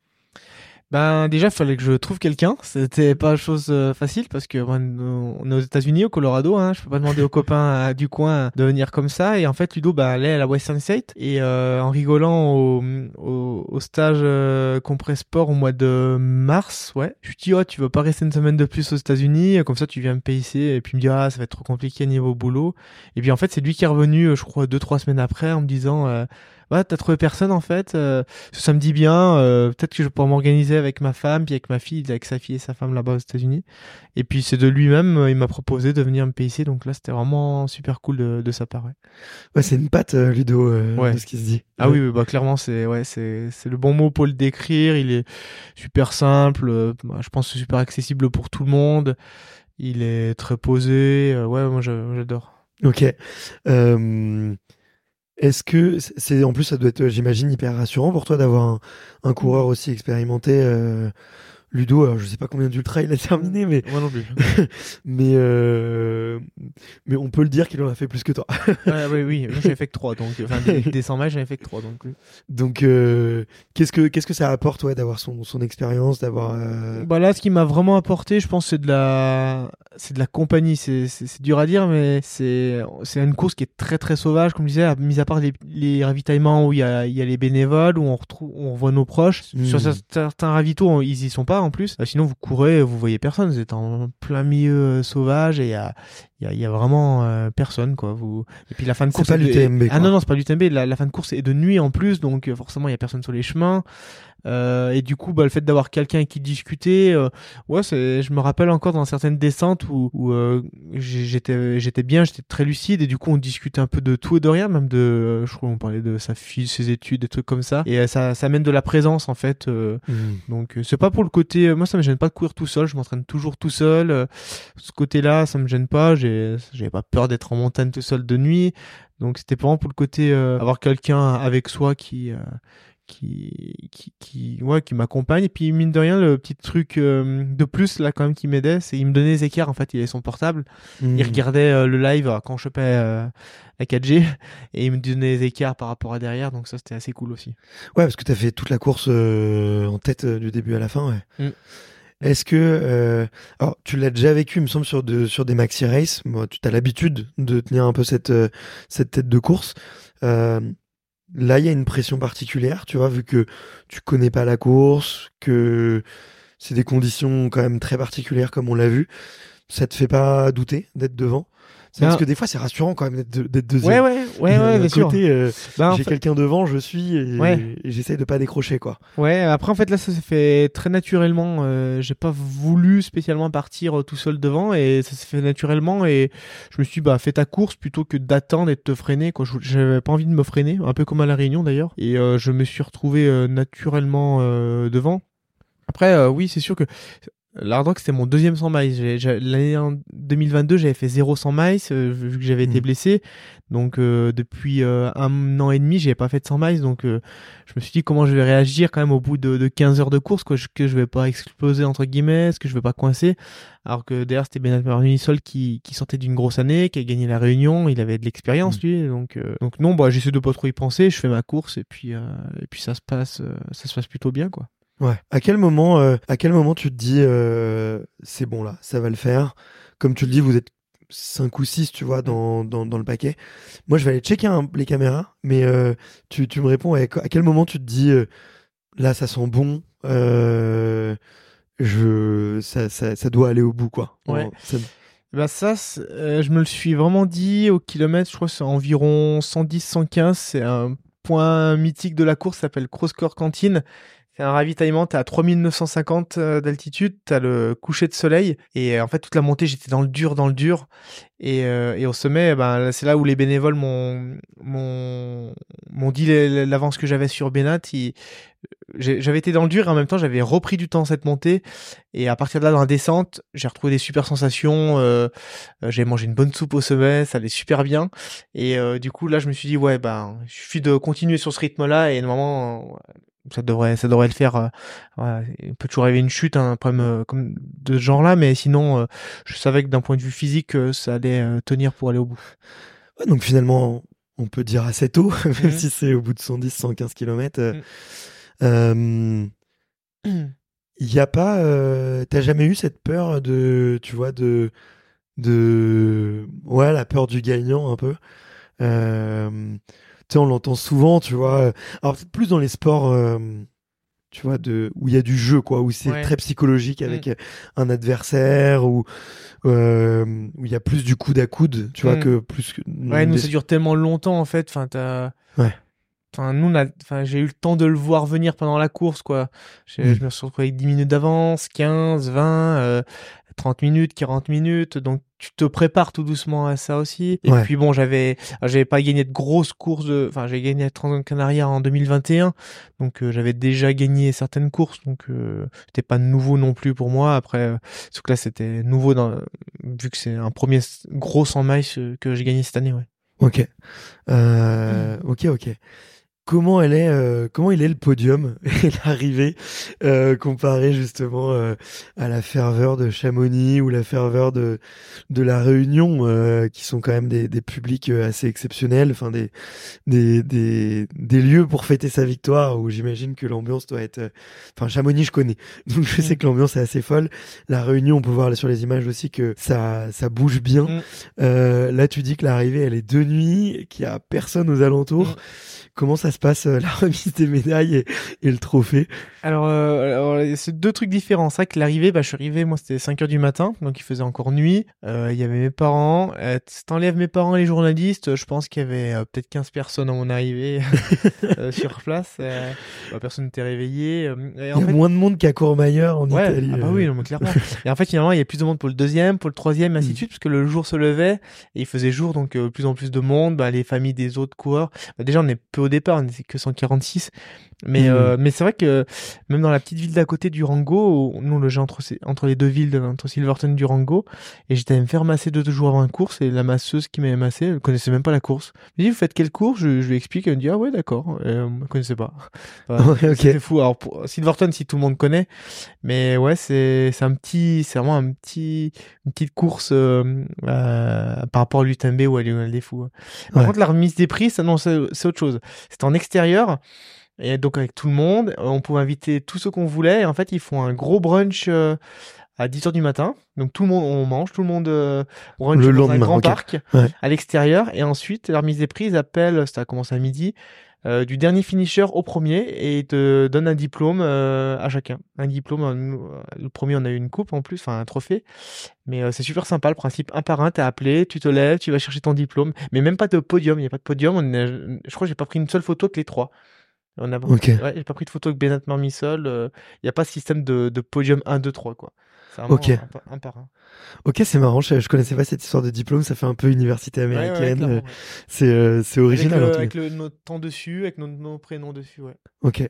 Ben déjà, il fallait que je trouve quelqu'un. C'était pas chose euh, facile parce que on est aux États-Unis, au Colorado. Hein, je peux pas demander aux copains euh, du coin de venir comme ça. Et en fait, Ludo bah, allait à la Western State et euh, en rigolant au, au, au stage euh, Compress Sport au mois de mars, ouais. Je lui dis oh tu veux pas rester une semaine de plus aux États-Unis? Comme ça, tu viens me payer ici. Et puis il me dit ah ça va être trop compliqué niveau boulot. Et puis en fait, c'est lui qui est revenu, je crois deux trois semaines après, en me disant euh, ouais t'as trouvé personne en fait. euh, ça me dit bien, euh, peut-être que je pourrais m'organiser avec ma femme, puis avec ma fille, avec sa fille et sa femme là-bas aux États-Unis. Et puis c'est de lui-même, euh, il m'a proposé de venir me payer ici, donc là c'était vraiment super cool de, de sa part. Ouais. Ouais, c'est une patte euh, Ludo euh, Ouais. de ce qui se dit. Ah Ouais. oui, bah clairement c'est ouais c'est c'est le bon mot pour le décrire. Il est super simple, euh, bah, je pense que c'est super accessible pour tout le monde. Il est très posé, euh, ouais moi j'a- j'adore. Ok. Euh, Est-ce que c'est- en plus ça doit être, j'imagine, hyper rassurant pour toi d'avoir un, un coureur aussi expérimenté, euh, Ludo, alors je sais pas combien d'ultra il a terminé, mais Moi non plus. mais euh, mais on peut le dire qu'il en a fait plus que toi. ouais, oui, oui. Moi, j'avais fait que 3. Donc, enfin, des, des 100 miles, j'avais fait que 3. Donc. Donc euh, qu'est-ce que qu'est-ce que ça apporte ouais d'avoir son son expérience, d'avoir euh, Bah là, ce qui m'a vraiment apporté, je pense, c'est de la, c'est de la compagnie. C'est, dur à dire, mais c'est, c'est une course qui est très très sauvage, comme je disais, à- mis à part les, les ravitaillements où il y a, il y a les bénévoles, où on retrouve, on revoit nos proches. Mm. Sur cer- certains ravitaux, on- ils y sont pas en plus. Euh, sinon, vous courez, vous voyez personne. Vous êtes en plein milieu euh, sauvage et il y a, y a, y a vraiment euh, personne, quoi. Vous, et puis la fin de C'est course. pas est de- l'UTMB, Ah non, non, c'est pas l'UTMB. La, la fin de course est de nuit en plus, donc forcément, il y a personne sur les chemins. Euh, et du coup, bah, le fait d'avoir quelqu'un avec qui discuter, euh, ouais, c'est, je me rappelle encore dans certaines descentes où, où euh, j'étais, j'étais bien, j'étais très lucide, et du coup, on discutait un peu de tout et de rien, même de, euh, je crois, on parlait de sa fille, ses études, des trucs comme ça. Et euh, ça, ça amène de la présence, en fait. euh, hmm. donc, c'est pas pour le côté, moi, ça me gêne pas de courir tout seul, je m'entraîne toujours tout seul. ce côté-là, ça me gêne pas, j'ai, j'avais pas peur d'être en montagne tout seul de nuit. Donc, c'était vraiment pour le côté, euh, avoir quelqu'un avec soi qui, euh, qui qui qui ouais qui m'accompagne et puis mine de rien le petit truc euh, de plus là quand même qui m'aidait c'est il me donnait les écarts en fait il avait son portable Hmm. il regardait euh, le live euh, quand je chopais la 4G et il me donnait les écarts par rapport à derrière donc ça c'était assez cool aussi Ouais, parce que t'as fait toute la course en tête du début à la fin, ouais. Mm. Est-ce que, euh, alors tu l'as déjà vécu, il me semble, sur, de, sur des maxi race. Moi, tu as l'habitude de tenir un peu cette, cette tête de course. Euh, là, il y a une pression particulière, tu vois, vu que tu connais pas la course, que c'est des conditions quand même très particulières, comme on l'a vu. Ça te fait pas douter d'être devant? C'est Parce Ben- que des fois, c'est rassurant quand même d'être de- d'être deuxième. ouais ouais ouais ouais bien sûr euh, Bah, en j'ai fait- quelqu'un devant, je suis et, Ouais. et j'essaye de pas décrocher quoi. Ouais, après en fait là ça s'est fait très naturellement. Euh, j'ai pas voulu spécialement partir euh, tout seul devant et ça s'est fait naturellement et je me suis dit, bah fais ta course plutôt que d'attendre et de te freiner. Quoi, j'avais pas envie de me freiner, un peu comme à la Réunion d'ailleurs. Et euh, je me suis retrouvé euh, naturellement devant. Après oui c'est sûr que L'Ardrock c'était mon deuxième 100 miles. L'année en 2022 j'avais fait 0 100 miles euh, vu que j'avais été Mhm. blessé. Donc euh, depuis euh, un an et demi j'avais pas fait de 100 miles donc euh, je me suis dit comment je vais réagir quand même au bout de, de 15 heures de course, quoi, je- que je vais pas exploser entre guillemets, est-ce que je vais pas coincer, alors que derrière c'était Bernard Unisol qui, qui sortait d'une grosse année, qui a gagné la Réunion, il avait de l'expérience lui, donc euh, donc non, bah j'essaie de pas trop y penser, je fais ma course et puis euh, et puis ça se passe, ça se passe plutôt bien quoi. Ouais. À quel moment, euh, à quel moment tu te dis, euh, c'est bon là, ça va le faire? Comme tu le dis, vous êtes 5 ou 6 tu vois, dans, dans, dans le paquet. Moi, je vais aller checker un- les caméras, mais euh, tu, tu me réponds, à quel moment tu te dis, là, ça sent bon, je, ça, ça, ça doit aller au bout, quoi. Ouais. En- ça- Bah ça, je me le suis vraiment dit au kilomètre, je crois que c'est environ 110-115, c'est un point mythique de la course, ça s'appelle Crosscore Cantine. C'est un ravitaillement, t'es à 3950 euh, d'altitude, t'as le coucher de soleil, et euh, en fait toute la montée j'étais dans le dur, dans le dur, et, euh, et au sommet, ben, là, c'est là où les bénévoles m'ont dit l'avance que j'avais sur j'ai- J'avais été dans le dur et en même temps j'avais repris du temps cette montée, et à partir de là dans la descente, j'ai retrouvé des super sensations. Euh, euh, j'ai mangé une bonne soupe au sommet, ça allait super bien. Et euh, du coup, là, je me suis dit, ouais, ben, il suffit de continuer sur ce rythme-là et normalement, euh, ça devrait, ça devrait le faire. euh, ouais, il peut toujours arriver une chute, hein, un problème comme de ce genre-là, mais sinon, je savais que d'un point de vue physique, ça allait tenir pour aller au bout. Ouais, donc finalement, on peut dire assez tôt, même Mhm. si c'est au bout de 110, 115 km. Euh, Il y a pas, euh, t'as jamais eu cette peur de, tu vois, de, de, ouais, la peur du gagnant un peu? Euh, tu sais, on l'entend souvent, tu vois. Alors peut-être plus dans les sports, euh, tu vois, de où il y a du jeu, quoi, où c'est Ouais. très psychologique avec euh, un adversaire, ou où il y a plus du coude à coude, tu vois, Mm. que plus que. Ouais, nous, des- ça dure tellement longtemps, en fait. Enfin, t'as. Ouais. Enfin, nous, on a- enfin, j'ai eu le temps de le voir venir pendant la course, quoi. Je me suis retrouvé avec 10 minutes d'avance, 15, 20, euh, 30 minutes, 40 minutes. Donc, tu te prépares tout doucement à ça aussi. Et Ouais. puis, bon, j'avais, j'avais pas gagné de grosses courses de, enfin, j'ai gagné à Transcanaria en 2021. Donc, euh, j'avais déjà gagné certaines courses. Donc, euh, c'était pas nouveau non plus pour moi. Après, euh, sauf que là, c'était nouveau dans, vu que c'est un premier gros 100 miles euh, que j'ai gagné cette année, ouais. Ok. Euh, Ok, ok. Comment elle est, euh, comment il est le podium et l'arrivée euh, comparé justement euh, à la ferveur de Chamonix ou la ferveur de de la Réunion, euh, qui sont quand même des, des publics euh, assez exceptionnels, enfin des, des des des lieux pour fêter sa victoire où j'imagine que l'ambiance doit être. Enfin Chamonix, je connais, donc je sais Mm. que l'ambiance est assez folle. La Réunion, on peut voir sur les images aussi que ça ça bouge bien. Mm. Euh, là, tu dis que l'arrivée, elle est de nuit, qu'il y a personne aux alentours. Mm. Comment ça se passe, euh, la remise des médailles et, et le trophée Alors, euh, alors, c'est deux trucs différents. C'est vrai que l'arrivée, bah, je suis arrivé, moi, c'était 5 heures du matin, donc il faisait encore nuit. Euh, Il y avait mes parents. Si t'enlèves mes parents et les journalistes, je pense qu'il y avait peut-être 15 personnes à mon arrivée sur place. Bah, personne n'était réveillé. Il y a fait, moins de monde qu'à Courmayeur en Ouais, Italie. ah bah oui, non, mais clairement. et en fait, finalement, il y a plus de monde pour le deuxième, pour le troisième, et ainsi Mm. de suite, parce que le jour se levait et il faisait jour, donc euh, plus en plus de monde. Bah, les familles des autres coureurs. Bah, déjà, on est peu au départ, on n'était que 146. Mais, Mm. euh, mais c'est vrai que même dans la petite ville d'à côté, Durango, où nous on logeait entre, entre les deux villes, entre Silverton et Durango, et j'étais allé me faire masser deux jours avant la course, et la masseuse qui m'avait massé, elle connaissait même pas la course. Je lui dis, vous faites quelle course? Je, je lui explique, elle me dit, ah ouais, d'accord, euh, elle connaissait pas. Enfin, Ouais, ok. C'était fou. Alors, pour Silverton, si tout le monde connaît, mais ouais, c'est c'est un petit, c'est vraiment un petit, une petite course euh, euh, par rapport à l'UTMB ou à Lionel des Fous. Par Ouais. contre, la remise des prix, ça non, c'est c'est autre chose. C'était en extérieur. Et donc avec tout le monde, on pouvait inviter tous ceux qu'on voulait. Et en fait, ils font un gros brunch euh, à 10h du matin. Donc tout le monde, on mange, tout le monde euh, brunch Le dans un grand parc Ouais. à l'extérieur. Et ensuite, la remise des prix, ils appellent, ça a commencé à midi, euh, du dernier finisher au premier et ils te donnent un diplôme à chacun. Un diplôme, un- le premier on a eu une coupe en plus, enfin un trophée. Mais c'est super sympa le principe, un par un, t'es appelé, tu te lèves, tu vas chercher ton diplôme. Mais même pas de podium, il n'y a pas de podium. On je crois que j'ai pas pris une seule photo que les trois. On a... Ok. Ouais, j'ai pas pris de photo avec Bernard Marmisol. Il n'y a pas de système de, de podium 1, 2, 3 quoi. C'est vraiment Ok. un, un par un. Ok, c'est marrant. Je, je connaissais pas cette histoire de diplôme. Ça fait un peu université ouais, américaine. Euh, ouais. c'est euh, c'est Avec, original. le, en tout cas. avec le- notre temps dessus, avec nos, nos prénoms dessus, ouais. Ok.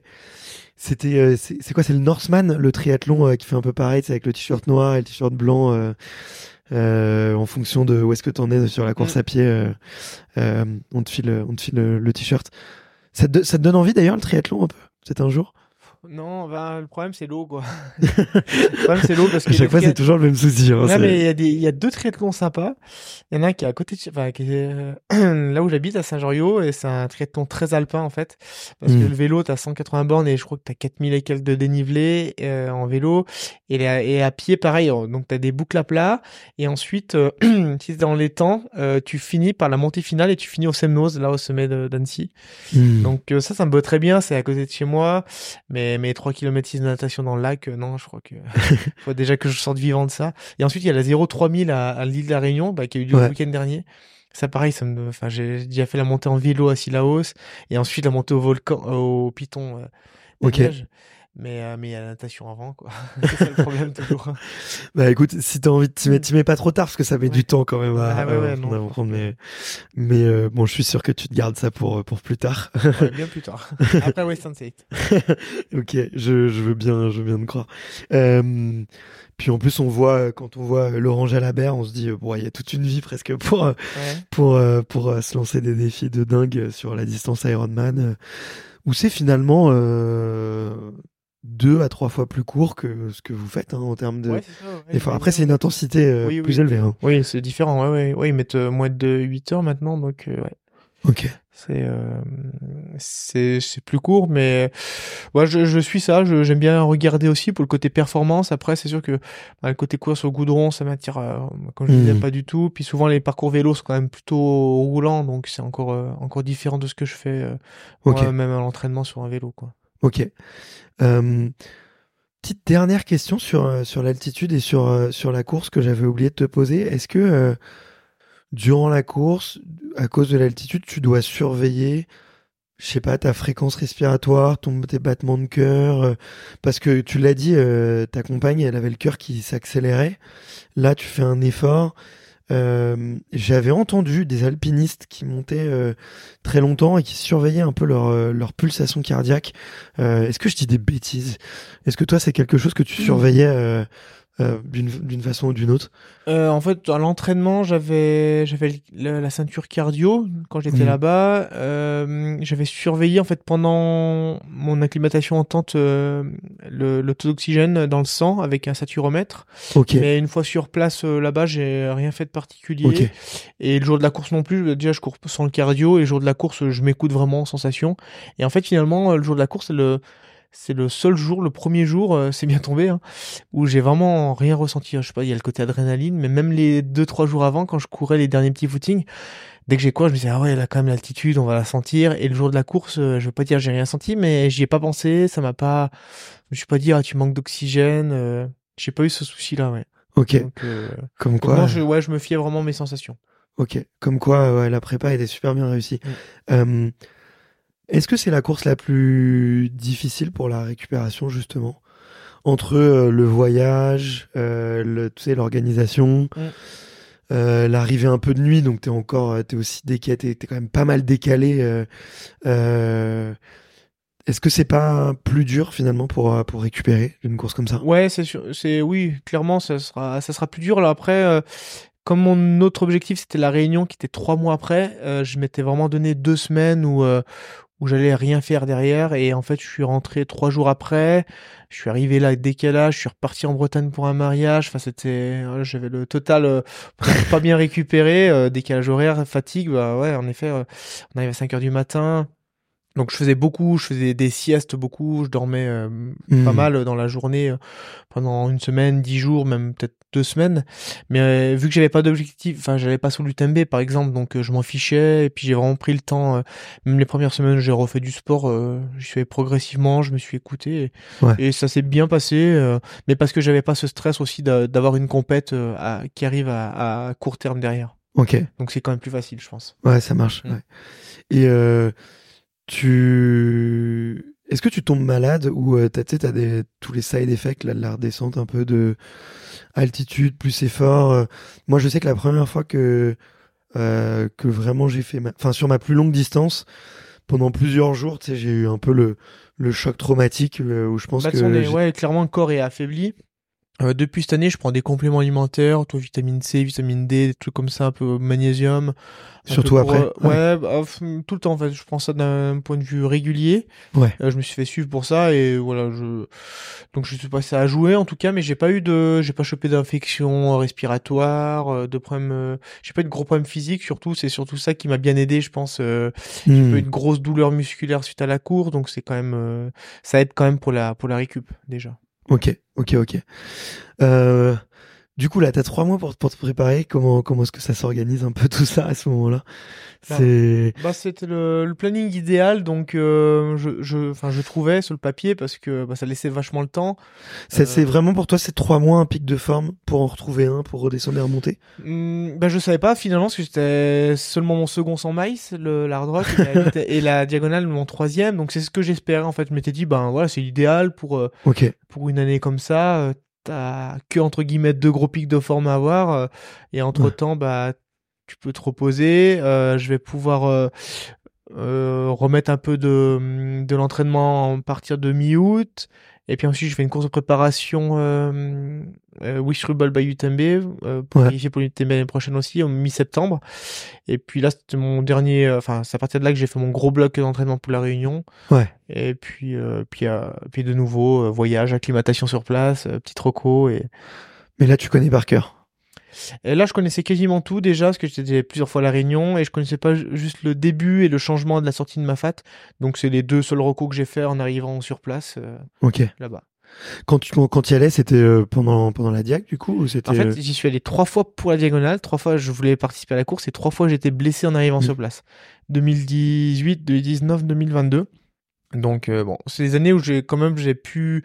C'était euh, c'est c'est quoi C'est le Norseman, le triathlon euh, qui fait un peu pareil, c'est avec le t-shirt noir et le t-shirt blanc. euh, euh, en fonction de où est-ce que t'en es sur la course Mm. à pied, euh, euh, on te file, on te file le, le t-shirt. Ça te, ça te donne envie d'ailleurs le triathlon un peu C'est un jour? Non, ben, le problème c'est l'eau, quoi. le problème c'est l'eau parce À que chaque fois, c'est toujours le même souci. hein, Non, mais il y, a des- y a deux triathlons sympas. Il y en a un qui est à côté de enfin, qui est, euh, là où j'habite, à Saint-Joriot, et c'est un triathlon très alpin, en fait. Parce que Mm. le vélo, t'as 180 bornes, et je crois que t'as 4000 et quelques de dénivelé, euh, en vélo. Et, à pied, pareil. Donc, t'as des boucles à plat. Et ensuite, euh, si dans les temps, euh, tu finis par la montée finale, et tu finis au Semnoz, là, au sommet d'Annecy. Hmm. Donc, ça, ça me botte très bien. C'est à côté de chez moi. Mais mes 3 km 6 de natation dans le lac, euh, non, je crois que faut déjà que je sorte vivant de ça. Et ensuite, il y a la 0 3000 à, à l'île de la Réunion, bah, qui a eu lieu Ouais. le week-end dernier. Ça, pareil, ça me, enfin, j'ai déjà fait la montée en vélo à Sillaos et ensuite la montée au volcan, au Piton. Euh, Ok. Mais, euh, mais il y a la natation avant, quoi. c'est ça le problème, toujours. Bah écoute, si t'as envie t'y mettre, t'y mets pas trop tard parce que ça met Ouais. du temps quand même à, Ah ouais, ouais, à non, franchement. mais mais euh, bon, je suis sûr que tu te gardes ça pour euh, pour plus tard. Bien plus tard. Après Western State. ok, je, je veux bien, je veux bien te croire. Euh, puis en plus, on voit euh, quand on voit euh, Laurent Jalabert, on se dit bon, il y a toute une vie presque pour Ouais. pour pour se lancer des défis de dingue sur la distance Ironman, où c'est finalement euh, deux à trois fois plus court que ce que vous faites hein, en termes de. Ouais, c'est ça, ouais. Et enfin, après, c'est une intensité euh, Oui, oui. plus élevée. Hein. Oui, c'est différent. Ouais, ouais. Ouais, ils mettent euh, moins de 8 heures maintenant, donc, euh, ouais. Ok. C'est euh, c'est c'est plus court, mais ouais, je, je suis ça. je- J'aime bien regarder aussi pour le côté performance. Après, c'est sûr que bah, le côté course au goudron, ça m'attire, euh, comme je Mhm. disais, pas du tout. Puis souvent, les parcours vélo sont quand même plutôt roulants, donc c'est encore euh, encore différent de ce que je fais euh, Ok. moi, même à l'entraînement sur un vélo, quoi. Ok. Petite dernière question sur, euh, l'altitude et sur, euh, sur la course que j'avais oublié de te poser. Est-ce que euh, durant la course, à cause de l'altitude, tu dois surveiller, je sais pas, ta fréquence respiratoire, ton, tes battements de cœur Parce que tu l'as dit, ta compagne, elle avait le cœur qui s'accélérait. Là, tu fais un effort. Euh, J'avais entendu des alpinistes qui montaient euh, très longtemps et qui surveillaient un peu leur, euh, leur pulsation cardiaque. Euh, Est-ce que je dis des bêtises? Est-ce que toi, c'est quelque chose que tu surveillais euh, d'une d'une façon ou d'une autre euh, En fait, à l'entraînement, j'avais j'avais la, ceinture cardio quand j'étais là-bas. Euh, j'avais surveillé en fait pendant mon acclimatation en tente euh, le, taux d'oxygène dans le sang avec un saturomètre. Okay. Mais une fois sur place là-bas, j'ai rien fait de particulier. Et le jour de la course non plus, déjà je cours sans le cardio et le jour de la course, je m'écoute vraiment en sensation. Et en fait, finalement, le jour de la course, le c'est le seul jour, le premier jour, euh, c'est bien tombé, hein, où j'ai vraiment rien ressenti. Je sais pas, il y a le côté adrénaline, mais même les deux trois jours avant, quand je courais les derniers petits footings, dès que j'ai quoi, je me disais ah ouais, là quand même l'altitude, on va la sentir. Et le jour de la course, euh, je veux pas dire j'ai rien senti, mais j'y ai pas pensé, ça m'a pas, je suis pas dit ah tu manques d'oxygène, euh, j'ai pas eu ce souci là, ouais. Ok. Comme quoi. je, ouais, je me fiais vraiment mes sensations. Ok. Comme quoi, ouais, la prépa était super bien réussie. Mm. Est-ce que c'est la course la plus difficile pour la récupération justement? Entre euh, le voyage, euh, le, tu sais, l'organisation, euh, l'arrivée un peu de nuit, donc t'es encore, t'es aussi décalé, t'es, es quand même pas mal décalé. Est-ce que c'est pas plus dur finalement pour pour récupérer une course comme ça? Ouais, c'est sûr, c'est oui, clairement ça sera ça sera plus dur. Là après, comme mon autre objectif c'était la réunion qui était trois mois après, je m'étais vraiment donné deux semaines où où j'allais rien faire derrière et en fait je suis rentré trois jours après. Je suis arrivé là avec décalage je suis reparti en Bretagne pour un mariage. Enfin c'était j'avais le total euh, pas bien récupéré euh, décalage horaire fatigue. Bah ouais en effet euh, on arrive à 5 heures du matin. Donc je faisais beaucoup, je faisais des siestes beaucoup, je dormais euh, pas hmm. mal dans la journée euh, pendant une semaine, dix jours, même peut-être deux semaines. Mais euh, vu que j'avais pas d'objectif, enfin j'avais pas sur l'UTMB par exemple, donc je m'en fichais. Et puis j'ai vraiment pris le temps. même les premières semaines, j'ai refait du sport. je suis progressivement, je me suis écouté et, ça s'est bien passé. mais parce que j'avais pas ce stress aussi d'avoir une compète qui arrive à, à, court terme derrière. Ok. Donc c'est quand même plus facile, je pense. Ouais, ça marche. Ouais. Et tu est-ce que tu tombes malade ou euh, t'as as des tous les side effects là de la redescente un peu de altitude plus effort euh. moi je sais que la première fois que euh, que vraiment j'ai fait enfin sur ma plus longue distance pendant plusieurs jours tu j'ai eu un peu le le choc traumatique où je pense bah, que ouais clairement le corps est affaibli euh, depuis cette année, je prends des compléments alimentaires, toi vitamine C, vitamine D, des trucs comme ça, un peu magnésium. Surtout après. Euh, ouais, bah, tout le temps en fait. Je prends ça d'un point de vue régulier. Ouais. Euh, je me suis fait suivre pour ça et voilà, je donc je suis passé à jouer en tout cas, mais j'ai pas eu de, j'ai pas chopé d'infection respiratoire, de problème, j'ai pas eu de gros problèmes physiques. Surtout, c'est surtout ça qui m'a bien aidé, je pense. J'ai pas eu de grosses douleurs musculaires suite à la course, donc c'est quand même, ça aide quand même pour la pour la récup déjà. Ok, ok, ok. Euh, du coup, là, t'as trois mois pour, pour te préparer. Comment, comment est-ce que ça s'organise un peu tout ça à ce moment-là? Bah, C'est. Bah, c'était le, le, planning idéal, donc euh, je, je, enfin, je trouvais sur le papier parce que bah, ça laissait vachement le temps. C'est euh... vraiment pour toi, c'est trois mois un pic de forme pour en retrouver un, pour redescendre et remonter? Mmh, bah, je savais pas finalement parce que c'était seulement mon second sans maïs, le l'hard rock et, la diagonale mon troisième, donc c'est ce que j'espérais en fait. Je m'étais dit, ben voilà, c'est l'idéal pour euh, pour une année comme ça euh, t'as que entre guillemets deux gros pics de forme à avoir euh, et entre temps bah tu peux te reposer euh, je vais pouvoir euh, remettre un peu de, de l'entraînement à partir de mi-août et puis ensuite, je fais une course de préparation euh, euh, Wish Rubble by UTMB euh, pour qualifier pour l'UTMB l'année prochaine aussi, en mi-septembre. Et puis là, c'était mon dernier. Euh, enfin, c'est à partir de là que j'ai fait mon gros bloc d'entraînement pour la Réunion. Ouais. Et puis, puis, puis de nouveau, voyage, acclimatation sur place, petit troco. Et... Mais là, tu connais par cœur. Et là, je connaissais quasiment tout déjà, parce que j'étais plusieurs fois à La Réunion, et je connaissais pas juste le début et le changement de la sortie de ma fat. Donc, c'est les deux seuls recours que j'ai fait en arrivant sur place euh, là-bas. Quand tu quand y allais, c'était euh, pendant pendant la diag du coup ou c'était En fait, euh, j'y suis allé trois fois pour la diagonale, trois fois je voulais participer à la course et trois fois j'étais blessé en arrivant mmh. sur place. 2018, 2019, 2022. Donc euh, bon, c'est les années où j'ai quand même j'ai pu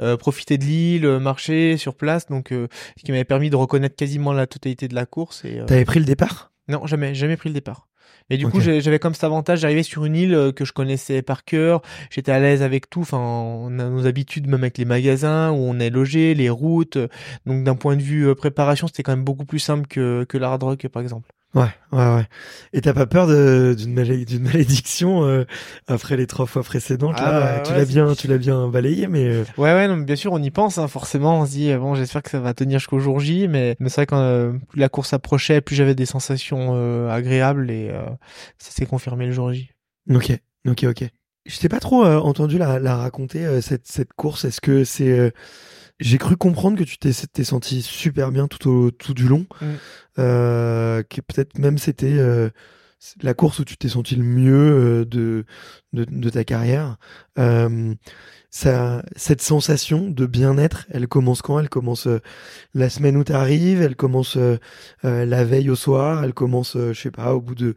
euh, profiter de l'île, euh, marcher sur place, donc ce qui m'avait permis de reconnaître quasiment la totalité de la course. Et t'avais pris le départ? Non, jamais, jamais pris le départ. Mais du coup, j'avais comme cet avantage d'arriver sur une île que je connaissais par cœur. J'étais à l'aise avec tout. Enfin, on a nos habitudes même avec les magasins où on est logé, les routes. Donc d'un point de vue préparation, c'était quand même beaucoup plus simple que que l'hard rock par exemple. Ouais, ouais, ouais. Et t'as pas peur d'une malédiction euh, après les trois fois précédentes ah là? bah Tu l'as bien, tu l'as bien balayé, mais euh, ouais, ouais, non, bien sûr, on y pense. Hein, forcément, on se dit bon, j'espère que ça va tenir jusqu'au jour J, mais, mais c'est vrai quand plus la course approchait, plus j'avais des sensations agréables et ça s'est confirmé le jour J. Ok, ok, ok. Je t'ai pas trop entendu la, la raconter cette cette course. Est-ce que c'est j'ai cru comprendre que tu t'es senti super bien tout au tout du long, mm. euh, que peut-être même c'était euh, la course où tu t'es senti le mieux euh, de, de, de ta carrière. Euh, ça, cette sensation de bien-être, elle commence quand? Elle commence euh, la semaine où tu arrives, elle commence la veille au soir, elle commence, je sais pas, au bout de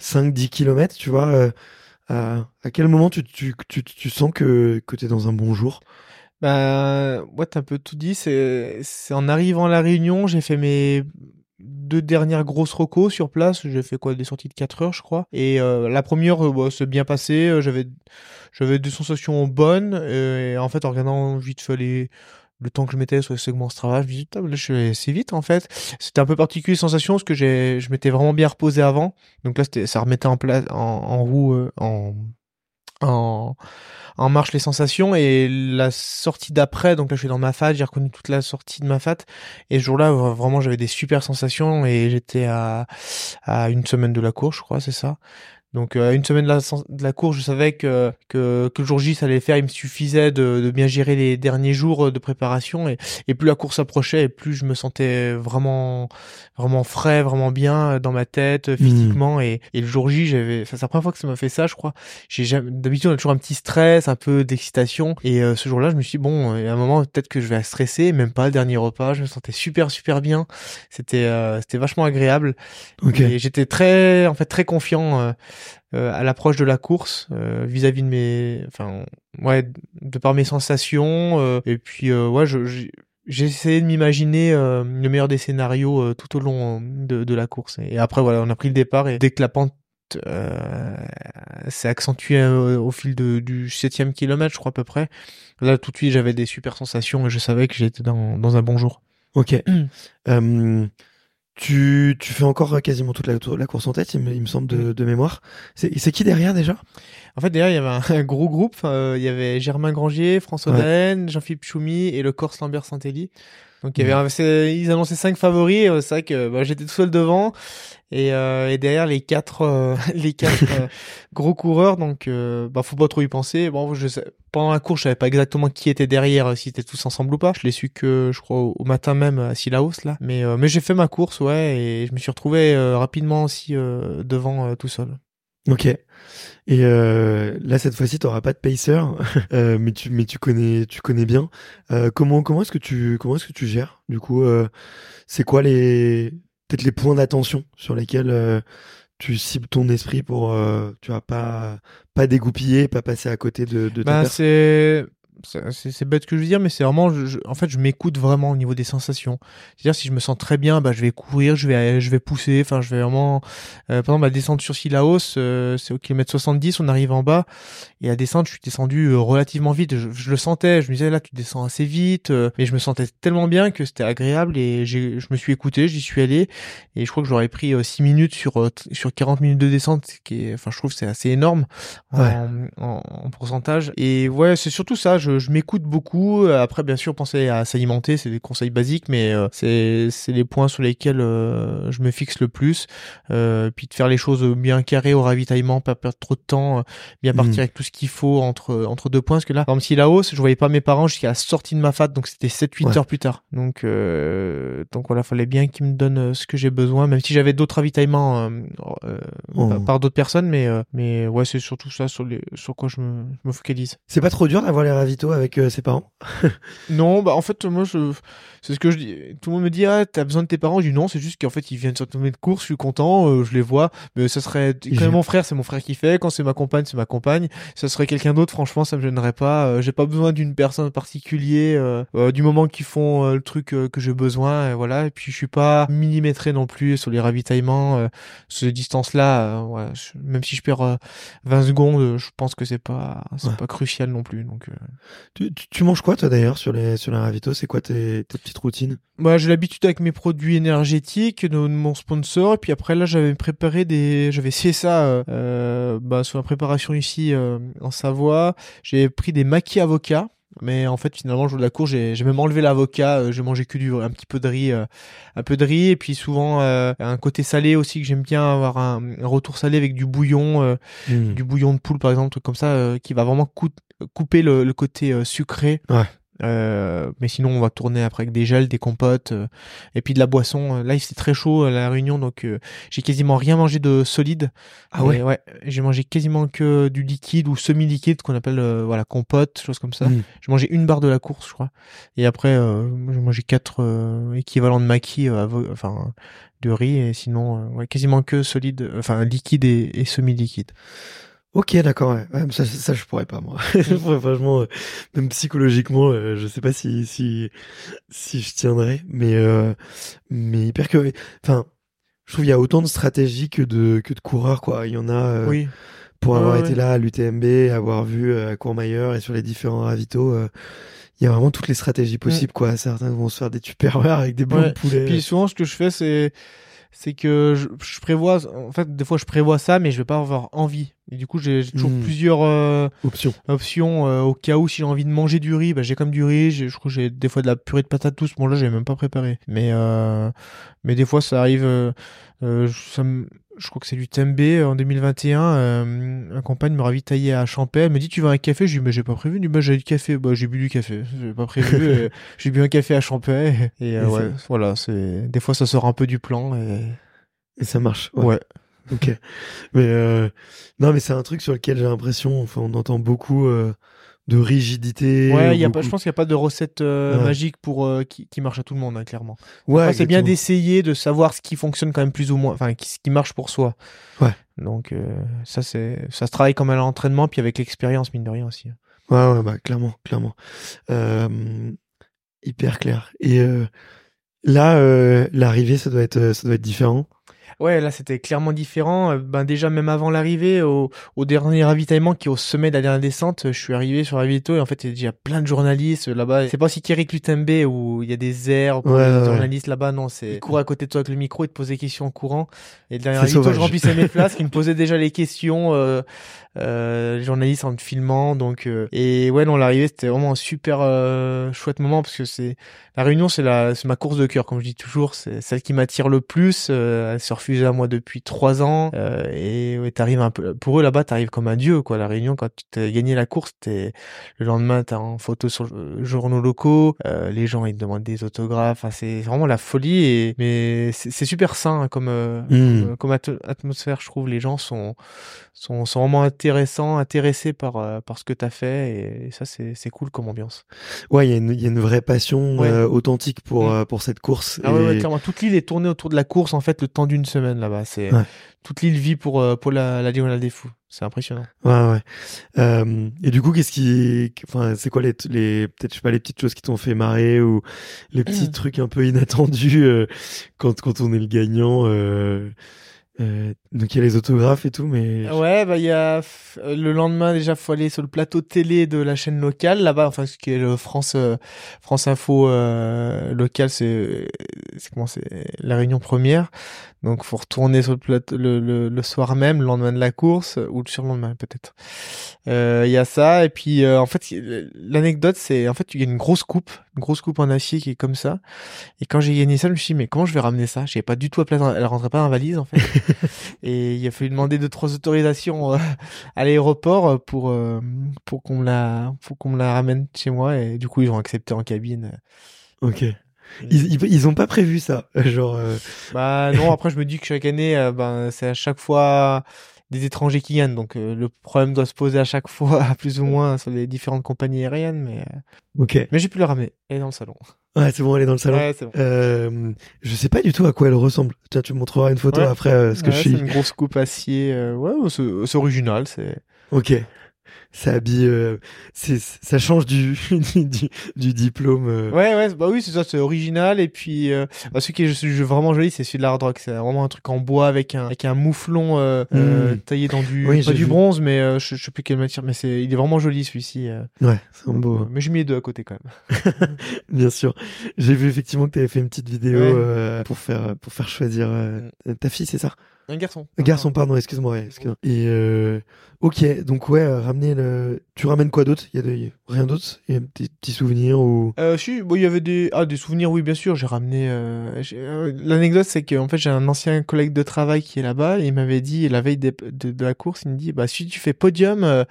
5-10 kilomètres, tu vois? à quel moment tu, tu, tu, tu sens que, que tu es dans un bon jour? Bah, ouais, t'as un peu tout dit. C'est, en arrivant à la Réunion, j'ai fait mes deux dernières grosses recos sur place. J'ai fait quoi, des sorties de 4 heures, je crois. Et euh, la première, euh, bah, c'est bien passé. Euh, j'avais, j'avais des sensations bonnes. Et en fait, en regardant vite fait le temps que je mettais sur les segments Strava, je me dis, là, je suis assez vite, en fait. C'était un peu particulier, sensation, parce que je m'étais vraiment bien reposé avant. Donc là, ça remettait en, en roue, en, en, marche les sensations et la sortie d'après donc là je suis dans ma fat j'ai reconnu toute la sortie de ma fat et ce jour-là vraiment j'avais des super sensations et j'étais à à une semaine de la course je crois c'est ça donc euh, une semaine de la, de la, course, je savais que, que, que le jour J ça allait faire. Il me suffisait de, de bien gérer les derniers jours de préparation et, et plus la course approchait et plus je me sentais vraiment vraiment frais, vraiment bien dans ma tête hmm. physiquement et, et le jour J j'avais. c'est la première fois que ça m'a fait ça, je crois. J'ai jamais d'habitude on a toujours un petit stress, un peu d'excitation et euh, ce jour-là je me suis dit, bon, il y a un moment peut-être que je vais stresser, même pas le dernier repas. Je me sentais super super bien. C'était euh, c'était vachement agréable. Et j'étais très en fait très confiant euh, à l'approche de la course euh, vis-à-vis de mes, enfin ouais, de par mes sensations euh, et puis ouais, je, j'ai essayé de m'imaginer le meilleur des scénarios tout au long de, de, la course. Et après, voilà, on a pris le départ et dès que la pente euh, s'est accentuée au fil de, du septième kilomètre, je crois à peu près, là tout de suite j'avais des super sensations et je savais que j'étais dans, dans un bon jour. Ok. Tu, tu fais encore quasiment toute la, la course en tête, il me, semble, de, de mémoire. C'est qui derrière déjà? En fait, derrière, il y avait un, gros groupe. Euh, il y avait Germain Grangier, François ouais. Jean-Philippe Choumi et le Corse Lambert Santelli. Donc il y avait, ils annonçaient cinq favoris. Euh, c'est vrai que bah, j'étais tout seul devant et, euh, et derrière les quatre, euh, les quatre euh, gros coureurs. Donc bah faut pas trop y penser. Bon, je sais, pendant la course, je savais pas exactement qui était derrière, si étaient tous ensemble ou pas. Je l'ai su que je crois au, matin même à Silaos là. Mais mais j'ai fait ma course, ouais, et je me suis retrouvé rapidement aussi devant tout seul. Ok. Et euh, là cette fois-ci tu n'auras pas de pacer, euh, mais tu mais tu connais tu connais bien. Euh, comment comment est-ce que tu comment est-ce que tu gères du coup C'est quoi les peut-être les points d'attention sur lesquels tu cibles ton esprit pour tu vas pas pas dégoupiller, pas passer à côté de, de bah, c'est c'est bête que je veux dire, mais c'est vraiment, en fait, je m'écoute vraiment au niveau des sensations. C'est-à-dire, si je me sens très bien, bah, je vais courir, je vais, je vais pousser, enfin, je vais vraiment, euh, par exemple, la descente sur Silaos, euh, c'est au kilomètre 70, on arrive en bas, et la descente, je suis descendu euh, relativement vite. Je, le sentais, je me disais, là, tu descends assez vite, euh, mais je me sentais tellement bien que c'était agréable, et j'ai, je me suis écouté, j'y suis allé, et je crois que j'aurais pris 6 minutes sur, sur 40 minutes de descente, qui est, enfin, je trouve que c'est assez énorme en, en, en, pourcentage. Et ouais, c'est surtout ça, je, je, m'écoute beaucoup. Après, bien sûr, penser à s'alimenter, c'est des conseils basiques, mais euh, c'est c'est les points sur lesquels euh, je me fixe le plus. Euh, puis de faire les choses bien carrées au ravitaillement, pas perdre trop de temps, bien hmm. partir avec tout ce qu'il faut entre entre deux points. Parce que là, par exemple, si la hausse, je voyais pas mes parents jusqu'à la sortie de ma fat, donc c'était 7-8 heures plus tard. Donc donc voilà, fallait bien qu'ils me donnent ce que j'ai besoin, même si j'avais d'autres ravitaillements oh. par, d'autres personnes, mais mais ouais, c'est surtout ça sur les sur quoi je me, je me focalise. C'est pas trop dur d'avoir les avec euh, ses parents Non, bah en fait moi je c'est ce que je dis. Tout le monde me dit ah t'as besoin de tes parents? Je dis non, c'est juste qu'en fait ils viennent sur de course, je suis content, euh, je les vois. Mais ça serait quand mon frère, c'est mon frère qui fait. Quand c'est ma compagne, c'est ma compagne. Ça serait quelqu'un d'autre, franchement, ça me gênerait pas. Euh, j'ai pas besoin d'une personne particulière du moment qu'ils font le truc que j'ai besoin. Et voilà. Et puis je suis pas millimétré non plus sur les ravitaillements, ces distances là. ouais, même si je perds 20 secondes, je pense que c'est pas c'est pas crucial non plus. Donc Tu, tu, tu manges quoi toi d'ailleurs sur les sur la ravito C'est quoi tes, tes petites routines? Bah, j'ai l'habitude avec mes produits énergétiques de, de mon sponsor. Et puis après, là, j'avais préparé des, j'avais essayé ça euh, euh, bah, sur la préparation ici euh, en Savoie. J'ai pris des maquis avocats. Mais en fait, finalement, le jour de la course, j'ai même enlevé l'avocat. euh, j'ai mangé que du un petit peu de riz, euh, un peu de riz, et puis souvent euh, un côté salé aussi que j'aime bien avoir un, un retour salé avec du bouillon, Hmm. du bouillon de poule par exemple, comme ça, qui va vraiment couper le, le côté euh, sucré. Ouais. Euh, mais sinon, on va tourner après avec des gels, des compotes, euh, et puis de la boisson. Là, il c'était très chaud à la réunion, donc euh, j'ai quasiment rien mangé de solide. Ah ouais? Ouais, j'ai mangé quasiment que du liquide ou semi-liquide, qu'on appelle voilà compote, choses comme ça. Hmm. J'ai mangé une barre de la course, je crois. Et après, j'ai mangé quatre équivalents de maquis, enfin de riz, et sinon, ouais, quasiment que solide, enfin liquide et, et semi-liquide. Ok, d'accord. Ouais. Ça, ça, je pourrais pas moi. franchement, euh, même psychologiquement, euh, je sais pas si si si je tiendrais, mais euh, mais hyper que. Enfin, je trouve il y a autant de stratégies que de que de coureurs quoi. Il y en a. euh, Oui. pour avoir ouais, été là à l'UTMB, avoir vu euh, à Courmayeur et sur les différents ravitaux, il y a vraiment toutes les stratégies possibles quoi. Certains vont se faire des tupperwares avec des blancs Ouais. de poulet. Puis souvent, ce que je fais, c'est c'est que je, je prévois, en fait, des fois, je prévois ça, mais je vais pas avoir envie. Et du coup, j'ai toujours Mm. plusieurs euh, Option. options euh, au cas où si j'ai envie de manger du riz, bah, j'ai comme du riz. Je crois que j'ai des fois de la purée de patates douces. Bon là, j'ai même pas préparé. Mais euh, mais des fois, ça arrive. euh, euh, ça me- je crois que c'est du Tembe euh, en 2021. Euh, un compagne me ravitaillait à Champais. Elle me dit tu veux un café? Je lui dis mais j'ai pas prévu. Du bah j'ai du café. Bah j'ai bu du café. J'ai pas prévu. et j'ai bu un café à Champais. Et, euh, Et ouais, voilà. C'est des fois ça sort un peu du plan. Et... Et ça marche. Ouais. Ok. Mais euh, non, mais c'est un truc sur lequel j'ai l'impression, enfin, on entend beaucoup euh, de rigidité. Ouais, il y a pas, je pense qu'il n'y a pas de recette euh, Ouais. magique pour euh, qui, qui marche à tout le monde, hein, clairement. Ouais, c'est bien d'essayer de savoir ce qui fonctionne quand même plus ou moins, enfin, qui- ce qui marche pour soi. Ouais. Donc, euh, ça, c'est, ça se travaille comme à l'entraînement, puis avec l'expérience, mine de rien aussi. Ouais, ouais, bah clairement, clairement. Hyper clair. Et là, l'arrivée, ça doit être, ça doit être différent. Ouais, là, c'était clairement différent. Euh, Ben, déjà, même avant l'arrivée, au, au dernier ravitaillement qui est au sommet de la dernière descente, je suis arrivé sur Ravito et en fait, il y a déjà plein de journalistes là-bas. C'est pas aussi qu'Eric Lutembe où il y a des airs pour Ouais, les ouais, journalistes là-bas. Non, c'est, ils couraient à côté de toi avec le micro, ils te posaient des questions en courant. Et le dernier Ravito, sauvage. je remplissais mes places, ils me posaient déjà les questions, euh, euh, les journalistes en te filmant. Donc, euh, et ouais, non, l'arrivée, c'était vraiment un super euh, chouette moment parce que c'est, la réunion, c'est la, c'est ma course de cœur, comme je dis toujours. C'est celle qui m'attire le plus. Euh, se refusait à moi depuis trois ans. Euh, et ouais, t'arrives un peu, pour eux là-bas, t'arrives comme un dieu, quoi. La réunion, quand tu t'as gagné la course, t'es, le lendemain, t'es en photo sur les journaux locaux. Euh, les gens, ils te demandent des autographes. Enfin, c'est vraiment la folie. Et, mais c'est super sain, hein, comme, euh, Mm. comme, comme atmosphère, je trouve. Les gens sont, sont, sont vraiment intéressants, intéressés par, euh, par ce que t'as fait. Et, ça, c'est c'est cool comme ambiance. Ouais, il y, a une- y a une vraie passion Ouais. euh, authentique pour, Mm. euh, pour cette course. Ah ouais, Et- ouais, clairement. Toute l'île est tournée autour de la course, en fait, le temps d'une semaine là-bas. C'est Ouais. toute l'île vit pour euh, pour la, la diagonale des fous. C'est impressionnant. Ouais, ouais. Euh, et du coup, qu'est-ce qui, enfin, c'est quoi les, les, peut-être, je sais pas, les petites choses qui t'ont fait marrer ou les petits trucs un peu inattendus euh, quand, quand on est le gagnant. Euh, euh, donc il y a les autographes et tout, mais Ouais, bah il y a euh, le lendemain déjà, faut aller sur le plateau télé de la chaîne locale là-bas, enfin ce qui est le France euh, France Info euh, local, c'est c'est comment c'est la réunion première. Donc faut retourner sur le plateau le, le, le soir même, le lendemain de la course ou le surlendemain peut-être. Euh, Il y a ça et puis euh, en fait l'anecdote c'est en fait tu gagnes une grosse coupe, une grosse coupe en acier qui est comme ça. Et quand j'ai gagné ça, je me suis dit mais comment je vais ramener ça? J'avais pas du tout à place, elle rentrait pas dans la valise en fait. et il a fallu demander deux trois autorisations euh, à l'aéroport euh, pour euh, pour qu'on me la pour qu'on la ramène chez moi et du coup ils ont accepté en cabine. ok. Ils, ils, ils ont pas prévu ça, genre. euh, Bah non, après je me dis que chaque année euh, ben c'est à chaque fois des étrangers qui gagnent donc euh, le problème doit se poser à chaque fois plus ou moins sur les différentes compagnies aériennes mais euh, Ok. mais j'ai pu la ramener est dans le salon. Ouais, c'est bon, elle est dans le salon. Ouais, c'est bon. Euh, je sais pas du tout à quoi elle ressemble. Tiens, tu me montreras une photo Ouais. après euh, ce que Ouais, je c'est suis. une grosse coupe acier euh, ouais, c'est c'est original, c'est Ok. Ça habille, euh, ça change du, du, du diplôme. euh. Ouais, ouais, bah oui, c'est ça, c'est original. Et puis, euh, bah, celui qui est je- je- vraiment joli, c'est celui de l'hard rock. C'est vraiment un truc en bois avec un, avec un mouflon euh, euh, Mm. taillé dans du, Oui, pas j'ai du vu. bronze, mais je, je sais plus quelle matière, mais c'est, il est vraiment joli celui-ci. Ouais, c'est un beau. Mais j'ai mis les deux à côté quand même. Bien sûr. J'ai vu effectivement que tu avais fait une petite vidéo Ouais. pour faire pour faire choisir euh, ta fille, c'est ça? Un garçon. Garçon, pardon, excuse-moi. excuse-moi. Et euh, ok, donc ouais, euh, ramener le. Tu ramènes quoi d'autre? Il y a de... rien d'autre? Il y a des petits souvenirs ou? Euh, si, bon, il y avait des, ah, des souvenirs, oui, bien sûr. J'ai ramené. euh, euh, L'anecdote, c'est qu'en fait, j'ai un ancien collègue de travail qui est là-bas. Et il m'avait dit, la veille de, de la course, il me dit, bah, si tu fais podium, euh,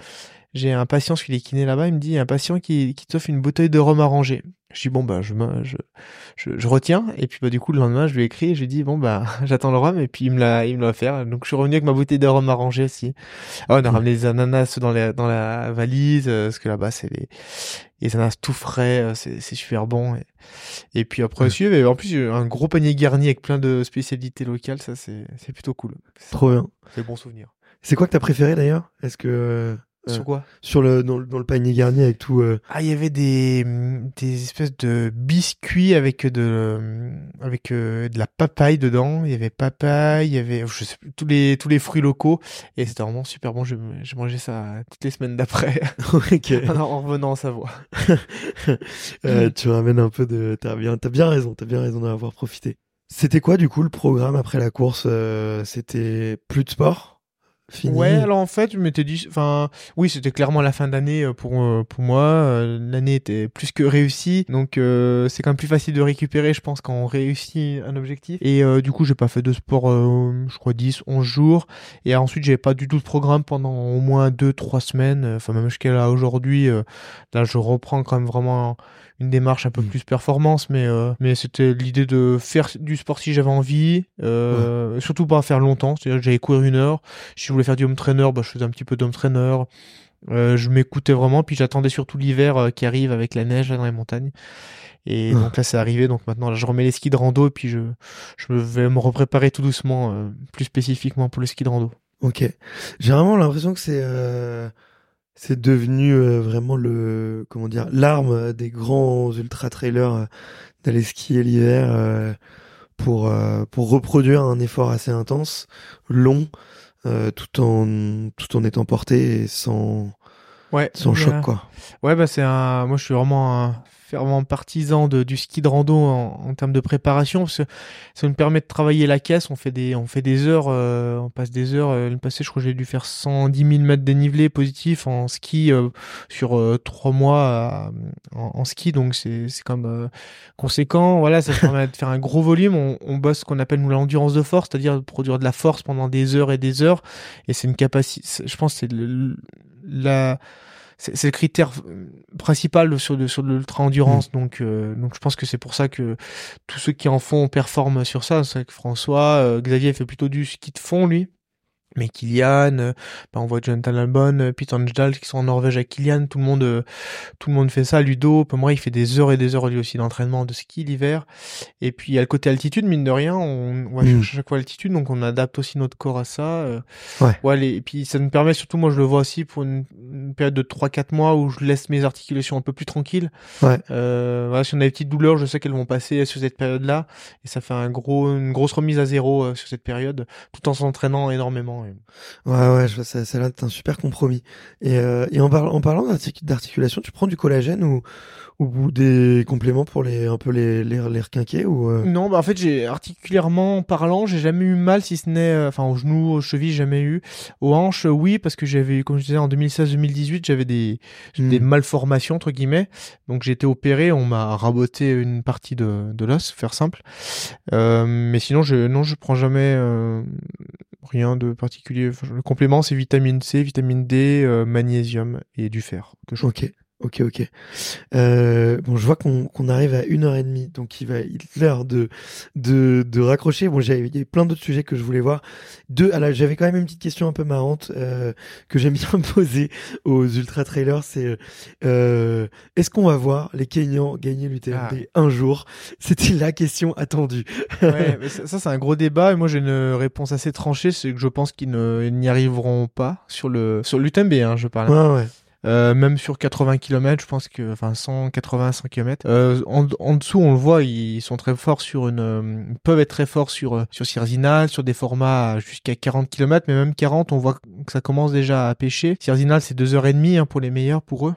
j'ai un patient, celui qui est kiné là-bas, il me dit, il y a un patient qui, qui t'offre une bouteille de rhum arrangé. Je dis, bon, bah, je, je, je retiens. Et puis, bah, du coup, le lendemain, je lui ai écrit et je lui ai dit, bon, bah, j'attends le rhum. Et puis, il me l'a, il me l'a offert. Donc, je suis revenu avec ma bouteille de rhum arrangé aussi. Ah, on a des ananas dans la, dans la valise, euh, parce que là-bas, c'est les, les ananas tout frais, euh, c'est, c'est super bon. Et, et puis après aussi, en plus avait un gros panier garni avec plein de spécialités locales, ça c'est, c'est plutôt cool. C'est, trop bien c'est bon souvenir. C'est quoi que t'as préféré d'ailleurs? Est-ce que euh, Sur quoi? sur le dans, le dans le panier garni avec tout euh, Ah, il y avait des, hum, des espèces de biscuits avec de, hum, avec euh, de la papaye dedans. Il y avait papaye, il y avait je sais plus, tous les tous les fruits locaux et c'était vraiment super bon. Je, j'ai mangé ça toutes les semaines d'après Ok. en revenant en Savoie. Euh, tu ramènes un peu de. T'as bien, t'as bien raison. T'as bien raison d'en avoir profité. C'était quoi du coup le programme après la course? Euh, C'était plus de sport? Ouais, alors en fait, je m'étais dit, enfin, oui, c'était clairement la fin d'année euh, pour euh, pour moi. Euh, L'année était plus que réussie, donc euh, c'est quand même plus facile de récupérer, je pense, quand on réussit un objectif. Et euh, du coup, j'ai pas fait de sport, euh, je crois 10, 11 jours. Et ensuite, j'avais pas du tout de programme pendant au moins 2-3 semaines. Enfin, même jusqu'à là aujourd'hui, là, je reprends quand même vraiment une démarche un peu Mm. plus performance, mais euh, mais c'était l'idée de faire du sport si j'avais envie, euh, surtout pas faire longtemps. C'est-à-dire que j'allais courir une heure. Si je voulais faire du home trainer, bah, je faisais un petit peu d'home trainer. Euh, je m'écoutais vraiment, puis j'attendais surtout l'hiver qui arrive avec la neige dans les montagnes. Et donc là, c'est arrivé. Donc maintenant, là, je remets les skis de rando et puis je, je vais me repréparer tout doucement, plus spécifiquement pour le ski de rando. Ok. J'ai vraiment l'impression que c'est c'est devenu euh, vraiment le comment dire l'arme des grands ultra trailers euh, d'aller skier l'hiver euh, pour euh, pour reproduire un effort assez intense, long, euh, tout en tout en étant porté et sans Ouais. sans choc quoi. Ouais, bah c'est un. Moi, je suis vraiment un fervent partisan du ski de rando en, termes de préparation parce que ça nous permet de travailler la caisse. On fait des, heures, euh, on passe des heures. Euh, L'année passée, je crois que j'ai dû faire 110 000 mètres dénivelé positif en ski euh, sur euh, trois mois en, ski, donc c'est euh, conséquent. Voilà, ça permet de faire un gros volume. On, bosse ce qu'on appelle l'endurance de force, c'est-à-dire produire de la force pendant des heures et des heures. Et c'est une capacité. Je pense c'est le- la c'est le critère euh, principal sur de, sur de l'ultra endurance donc euh, donc je pense que c'est pour ça que tous ceux qui en font performent sur ça c'est vrai que François euh, Xavier fait plutôt du ski de fond lui mais Kylian, euh, bah, on voit Jonathan Albon, Pete Anjdal qui sont en Norvège à Kylian, tout le monde, tout le monde fait ça. Ludo, pour moi, il fait des heures et des heures lui aussi d'entraînement de ski l'hiver. Et puis il y a le côté altitude, mine de rien, on, on va Mm. chercher chaque fois l'altitude, donc on adapte aussi notre corps à ça. Ouais. les- et puis ça nous permet surtout, moi je le vois aussi pour une, une période de 3-4 mois où je laisse mes articulations un peu plus tranquilles. Ouais. Euh, voilà, si on a des petites douleurs, je sais qu'elles vont passer sur cette période-là, et ça fait un gros, une grosse remise à zéro euh, sur cette période, tout en s'entraînant énormément. et- Ouais, ouais, je vois ça, l'air d'être un super compromis. Et, euh, et en, parlant en parlant d'artic- d'articulation, tu prends du collagène ou, ou des compléments pour les un peu les, les, les requinquer ou euh, Non, bah en fait, j'ai articulairement parlant, j'ai jamais eu mal, si ce n'est, euh, enfin, aux genoux, aux chevilles, jamais eu. Aux hanches, euh, oui, parce que j'avais, eu, comme je disais, en 2016-2018, j'avais des, hmm. des malformations, entre guillemets. Donc, j'ai été opéré, on m'a raboté une partie de, de l'os, faire simple. Euh, mais sinon, je, non, je prends jamais euh, rien de particulier. Enfin, le complément, c'est vitamine C, vitamine D, euh, magnésium et du fer. Que je... Ok, ok, ok. Euh, bon, je vois qu'on arrive à une heure et demie, donc il va l'heure de, de de raccrocher. Bon, j'avais il y avait plein d'autres sujets que je voulais voir. Deux, alors j'avais quand même une petite question un peu marrante euh, que j'aime bien poser aux ultra trailers. C'est euh, est-ce qu'on va voir les Kenyans gagner l'UTMB un jour? C'était la question attendue. Ouais, mais ça, ça, c'est un gros débat et moi j'ai une réponse assez tranchée, c'est que je pense qu'ils n'y arriveront pas sur le sur l'UTMB, hein, je parle. Ouais, ouais. Euh, même sur 80 km, je pense que, enfin 180, 100 km. Euh, en, dessous, on le voit, ils sont très forts sur une, euh, peuvent être très forts sur euh, sur Sierzinal, sur des formats jusqu'à 40 km, mais même 40, on voit que ça commence déjà à pêcher. Sierzinal, c'est deux heures et demie hein, pour les meilleurs pour eux.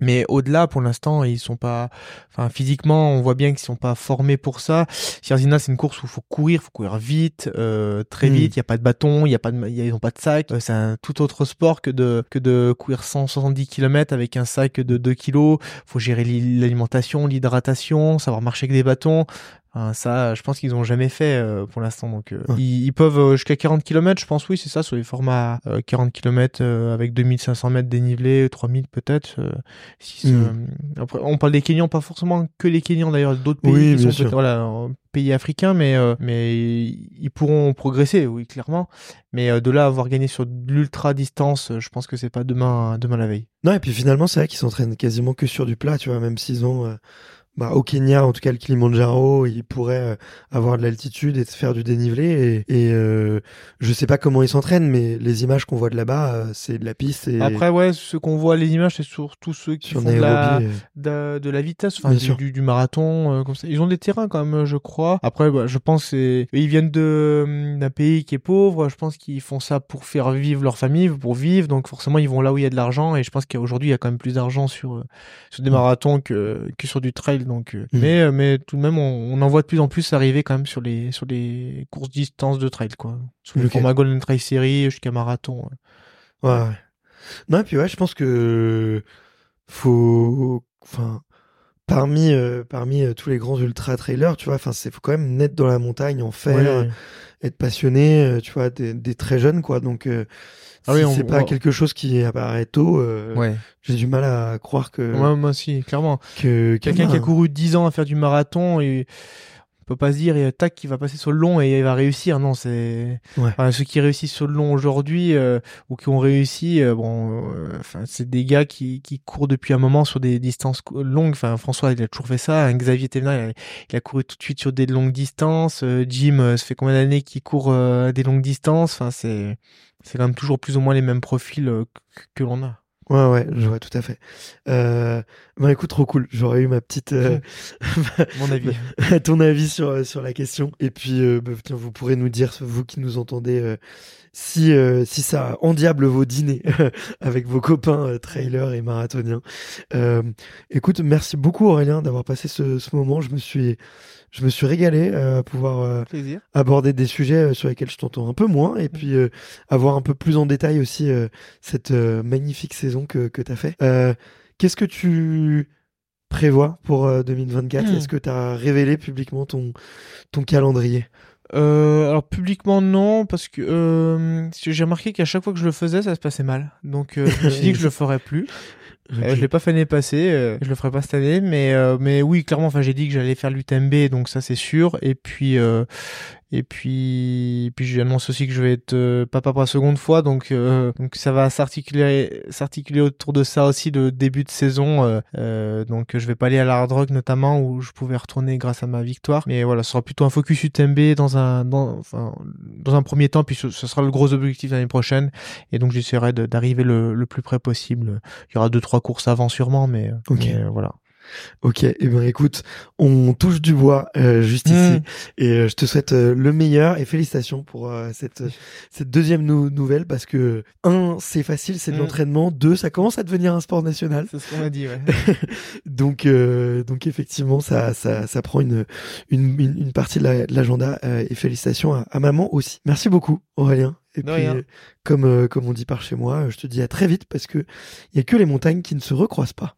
Mais au-delà, pour l'instant, ils sont pas, enfin, physiquement, on voit bien qu'ils sont pas formés pour ça. Sierzina, c'est une course où il faut courir, faut courir vite, euh, très hmm. vite. Il y a pas de bâton, il y a pas de, ils ont pas de sac. Euh, c'est un tout autre sport que de que de courir 170 km avec un sac de 2 kilos. Faut gérer l'alimentation, l'hydratation, savoir marcher avec des bâtons ça, je pense qu'ils ont jamais fait euh, pour l'instant. Donc, euh, ils, peuvent euh, jusqu'à 40 km, je pense, oui, c'est ça, sur les formats 40 km avec 2500 mètres dénivelé, 3000 peut-être. Si hmm. Après, on parle des Kenyans, pas forcément que les Kenyans d'ailleurs, d'autres pays qui sont voilà, pays africains, mais mais ils pourront progresser, oui, clairement. Mais de là à avoir gagné sur l'ultra distance, je pense que c'est pas demain, demain la veille. Non, et puis finalement, c'est vrai qu'ils s'entraînent quasiment que sur du plat, tu vois, même s'ils ont bah, au Kenya, en tout cas le Kilimanjaro, il pourrait euh, avoir de l'altitude et faire du dénivelé. Et, et euh, je sais pas comment ils s'entraînent, mais les images qu'on voit de là-bas, euh, c'est de la piste. Et... Après, ouais, ce qu'on voit, les images, c'est surtout ceux qui font de la, de, la, vitesse, enfin du, du, marathon, comme ça. Ils ont des terrains quand même, je crois. Après, bah, je pense c'est ils viennent de d'un pays qui est pauvre. Je pense qu'ils font ça pour faire vivre leur famille, pour vivre. Donc forcément, ils vont là où il y a de l'argent. Et je pense qu'aujourd'hui, il y a quand même plus d'argent sur sur des marathons que que sur du trail donc, euh, mmh. mais, euh, mais tout de même, on, en voit de plus en plus arriver quand même sur les, sur les courses distance de trail, quoi. Sur le format Golden Trail Series jusqu'à marathon. Ouais. ouais. Non, et puis ouais, je pense que faut, enfin, parmi, euh, parmi tous les grands ultra trailers, tu vois, enfin, c'est faut quand même naître dans la montagne, en faire, être passionné, tu vois, des, très jeunes, quoi. Donc, ah si c'est pas quelque chose qui apparaît tôt, euh, ouais. j'ai du mal à croire que. Ouais, moi aussi, clairement. Que quelqu'un qui a couru 10 ans à faire du marathon et on peut pas se dire et tac qui va passer sur le long et il va réussir. Non, c'est enfin, ceux qui réussissent sur le long aujourd'hui euh, ou qui ont réussi. Euh, bon, enfin c'est des gars qui, qui courent depuis un moment sur des distances longues. Enfin François il a toujours fait ça. Xavier Thévenin il a, couru tout de suite sur des longues distances. Jim ça fait combien d'années qu'il court des longues distances? Enfin c'est c'est quand même toujours plus ou moins les mêmes profils euh, que, l'on a. Ouais, ouais, je vois tout à fait. Euh, bah écoute, trop cool. J'aurais eu ma petite, euh, mon avis, ton avis sur euh, sur la question. Et puis, euh, bah, tiens, vous pourrez nous dire, vous qui nous entendez, si si ça endiable vos dîners avec vos copains trailers et marathoniens. écoute, merci beaucoup Aurélien d'avoir passé ce, ce moment. Je me suis je me suis régalé euh, à pouvoir euh, aborder des sujets euh, sur lesquels je t'entends un peu moins et puis avoir un peu plus en détail aussi cette magnifique saison que, que tu as fait. Qu'est-ce que tu prévois pour 2024 hmm. Est-ce que tu as révélé publiquement ton, ton calendrier? Alors publiquement non parce que j'ai remarqué qu'à chaque fois que je le faisais ça se passait mal donc je me suis dit que je le ferais plus euh, je l'ai pas fait l'année passée, euh, je le ferai pas cette année, mais euh, mais oui, clairement. Enfin, j'ai dit que j'allais faire l'UTMB, donc ça c'est sûr. Et puis et puis, puis j'annonce aussi que je vais être euh, papa pour la seconde fois, donc euh, donc ça va s'articuler s'articuler autour de ça aussi le début de saison. Euh, euh, donc je vais pas aller à la hard rock notamment où je pouvais retourner grâce à ma victoire. Mais voilà, ce sera plutôt un focus UTMB dans un dans enfin dans un premier temps, puis ce, sera le gros objectif l'année prochaine. Et donc j'essaierai d'arriver le, le, plus près possible. Il y aura deux trois courses avant sûrement, mais, mais voilà. Ok, et eh ben écoute, on touche du bois euh, juste ici, hmm. et euh, je te souhaite euh, le meilleur et félicitations pour cette cette deuxième nouvelle parce que un, c'est facile, c'est de hmm. l'entraînement, deux, ça commence à devenir un sport national. C'est ce qu'on a dit, ouais. donc donc effectivement, ça ça ça prend une une, une partie de l'agenda et félicitations à, à, maman aussi. Merci beaucoup Aurélien. Et puis, comme comme on dit par chez moi, je te dis à très vite parce que il y a que les montagnes qui ne se recroisent pas.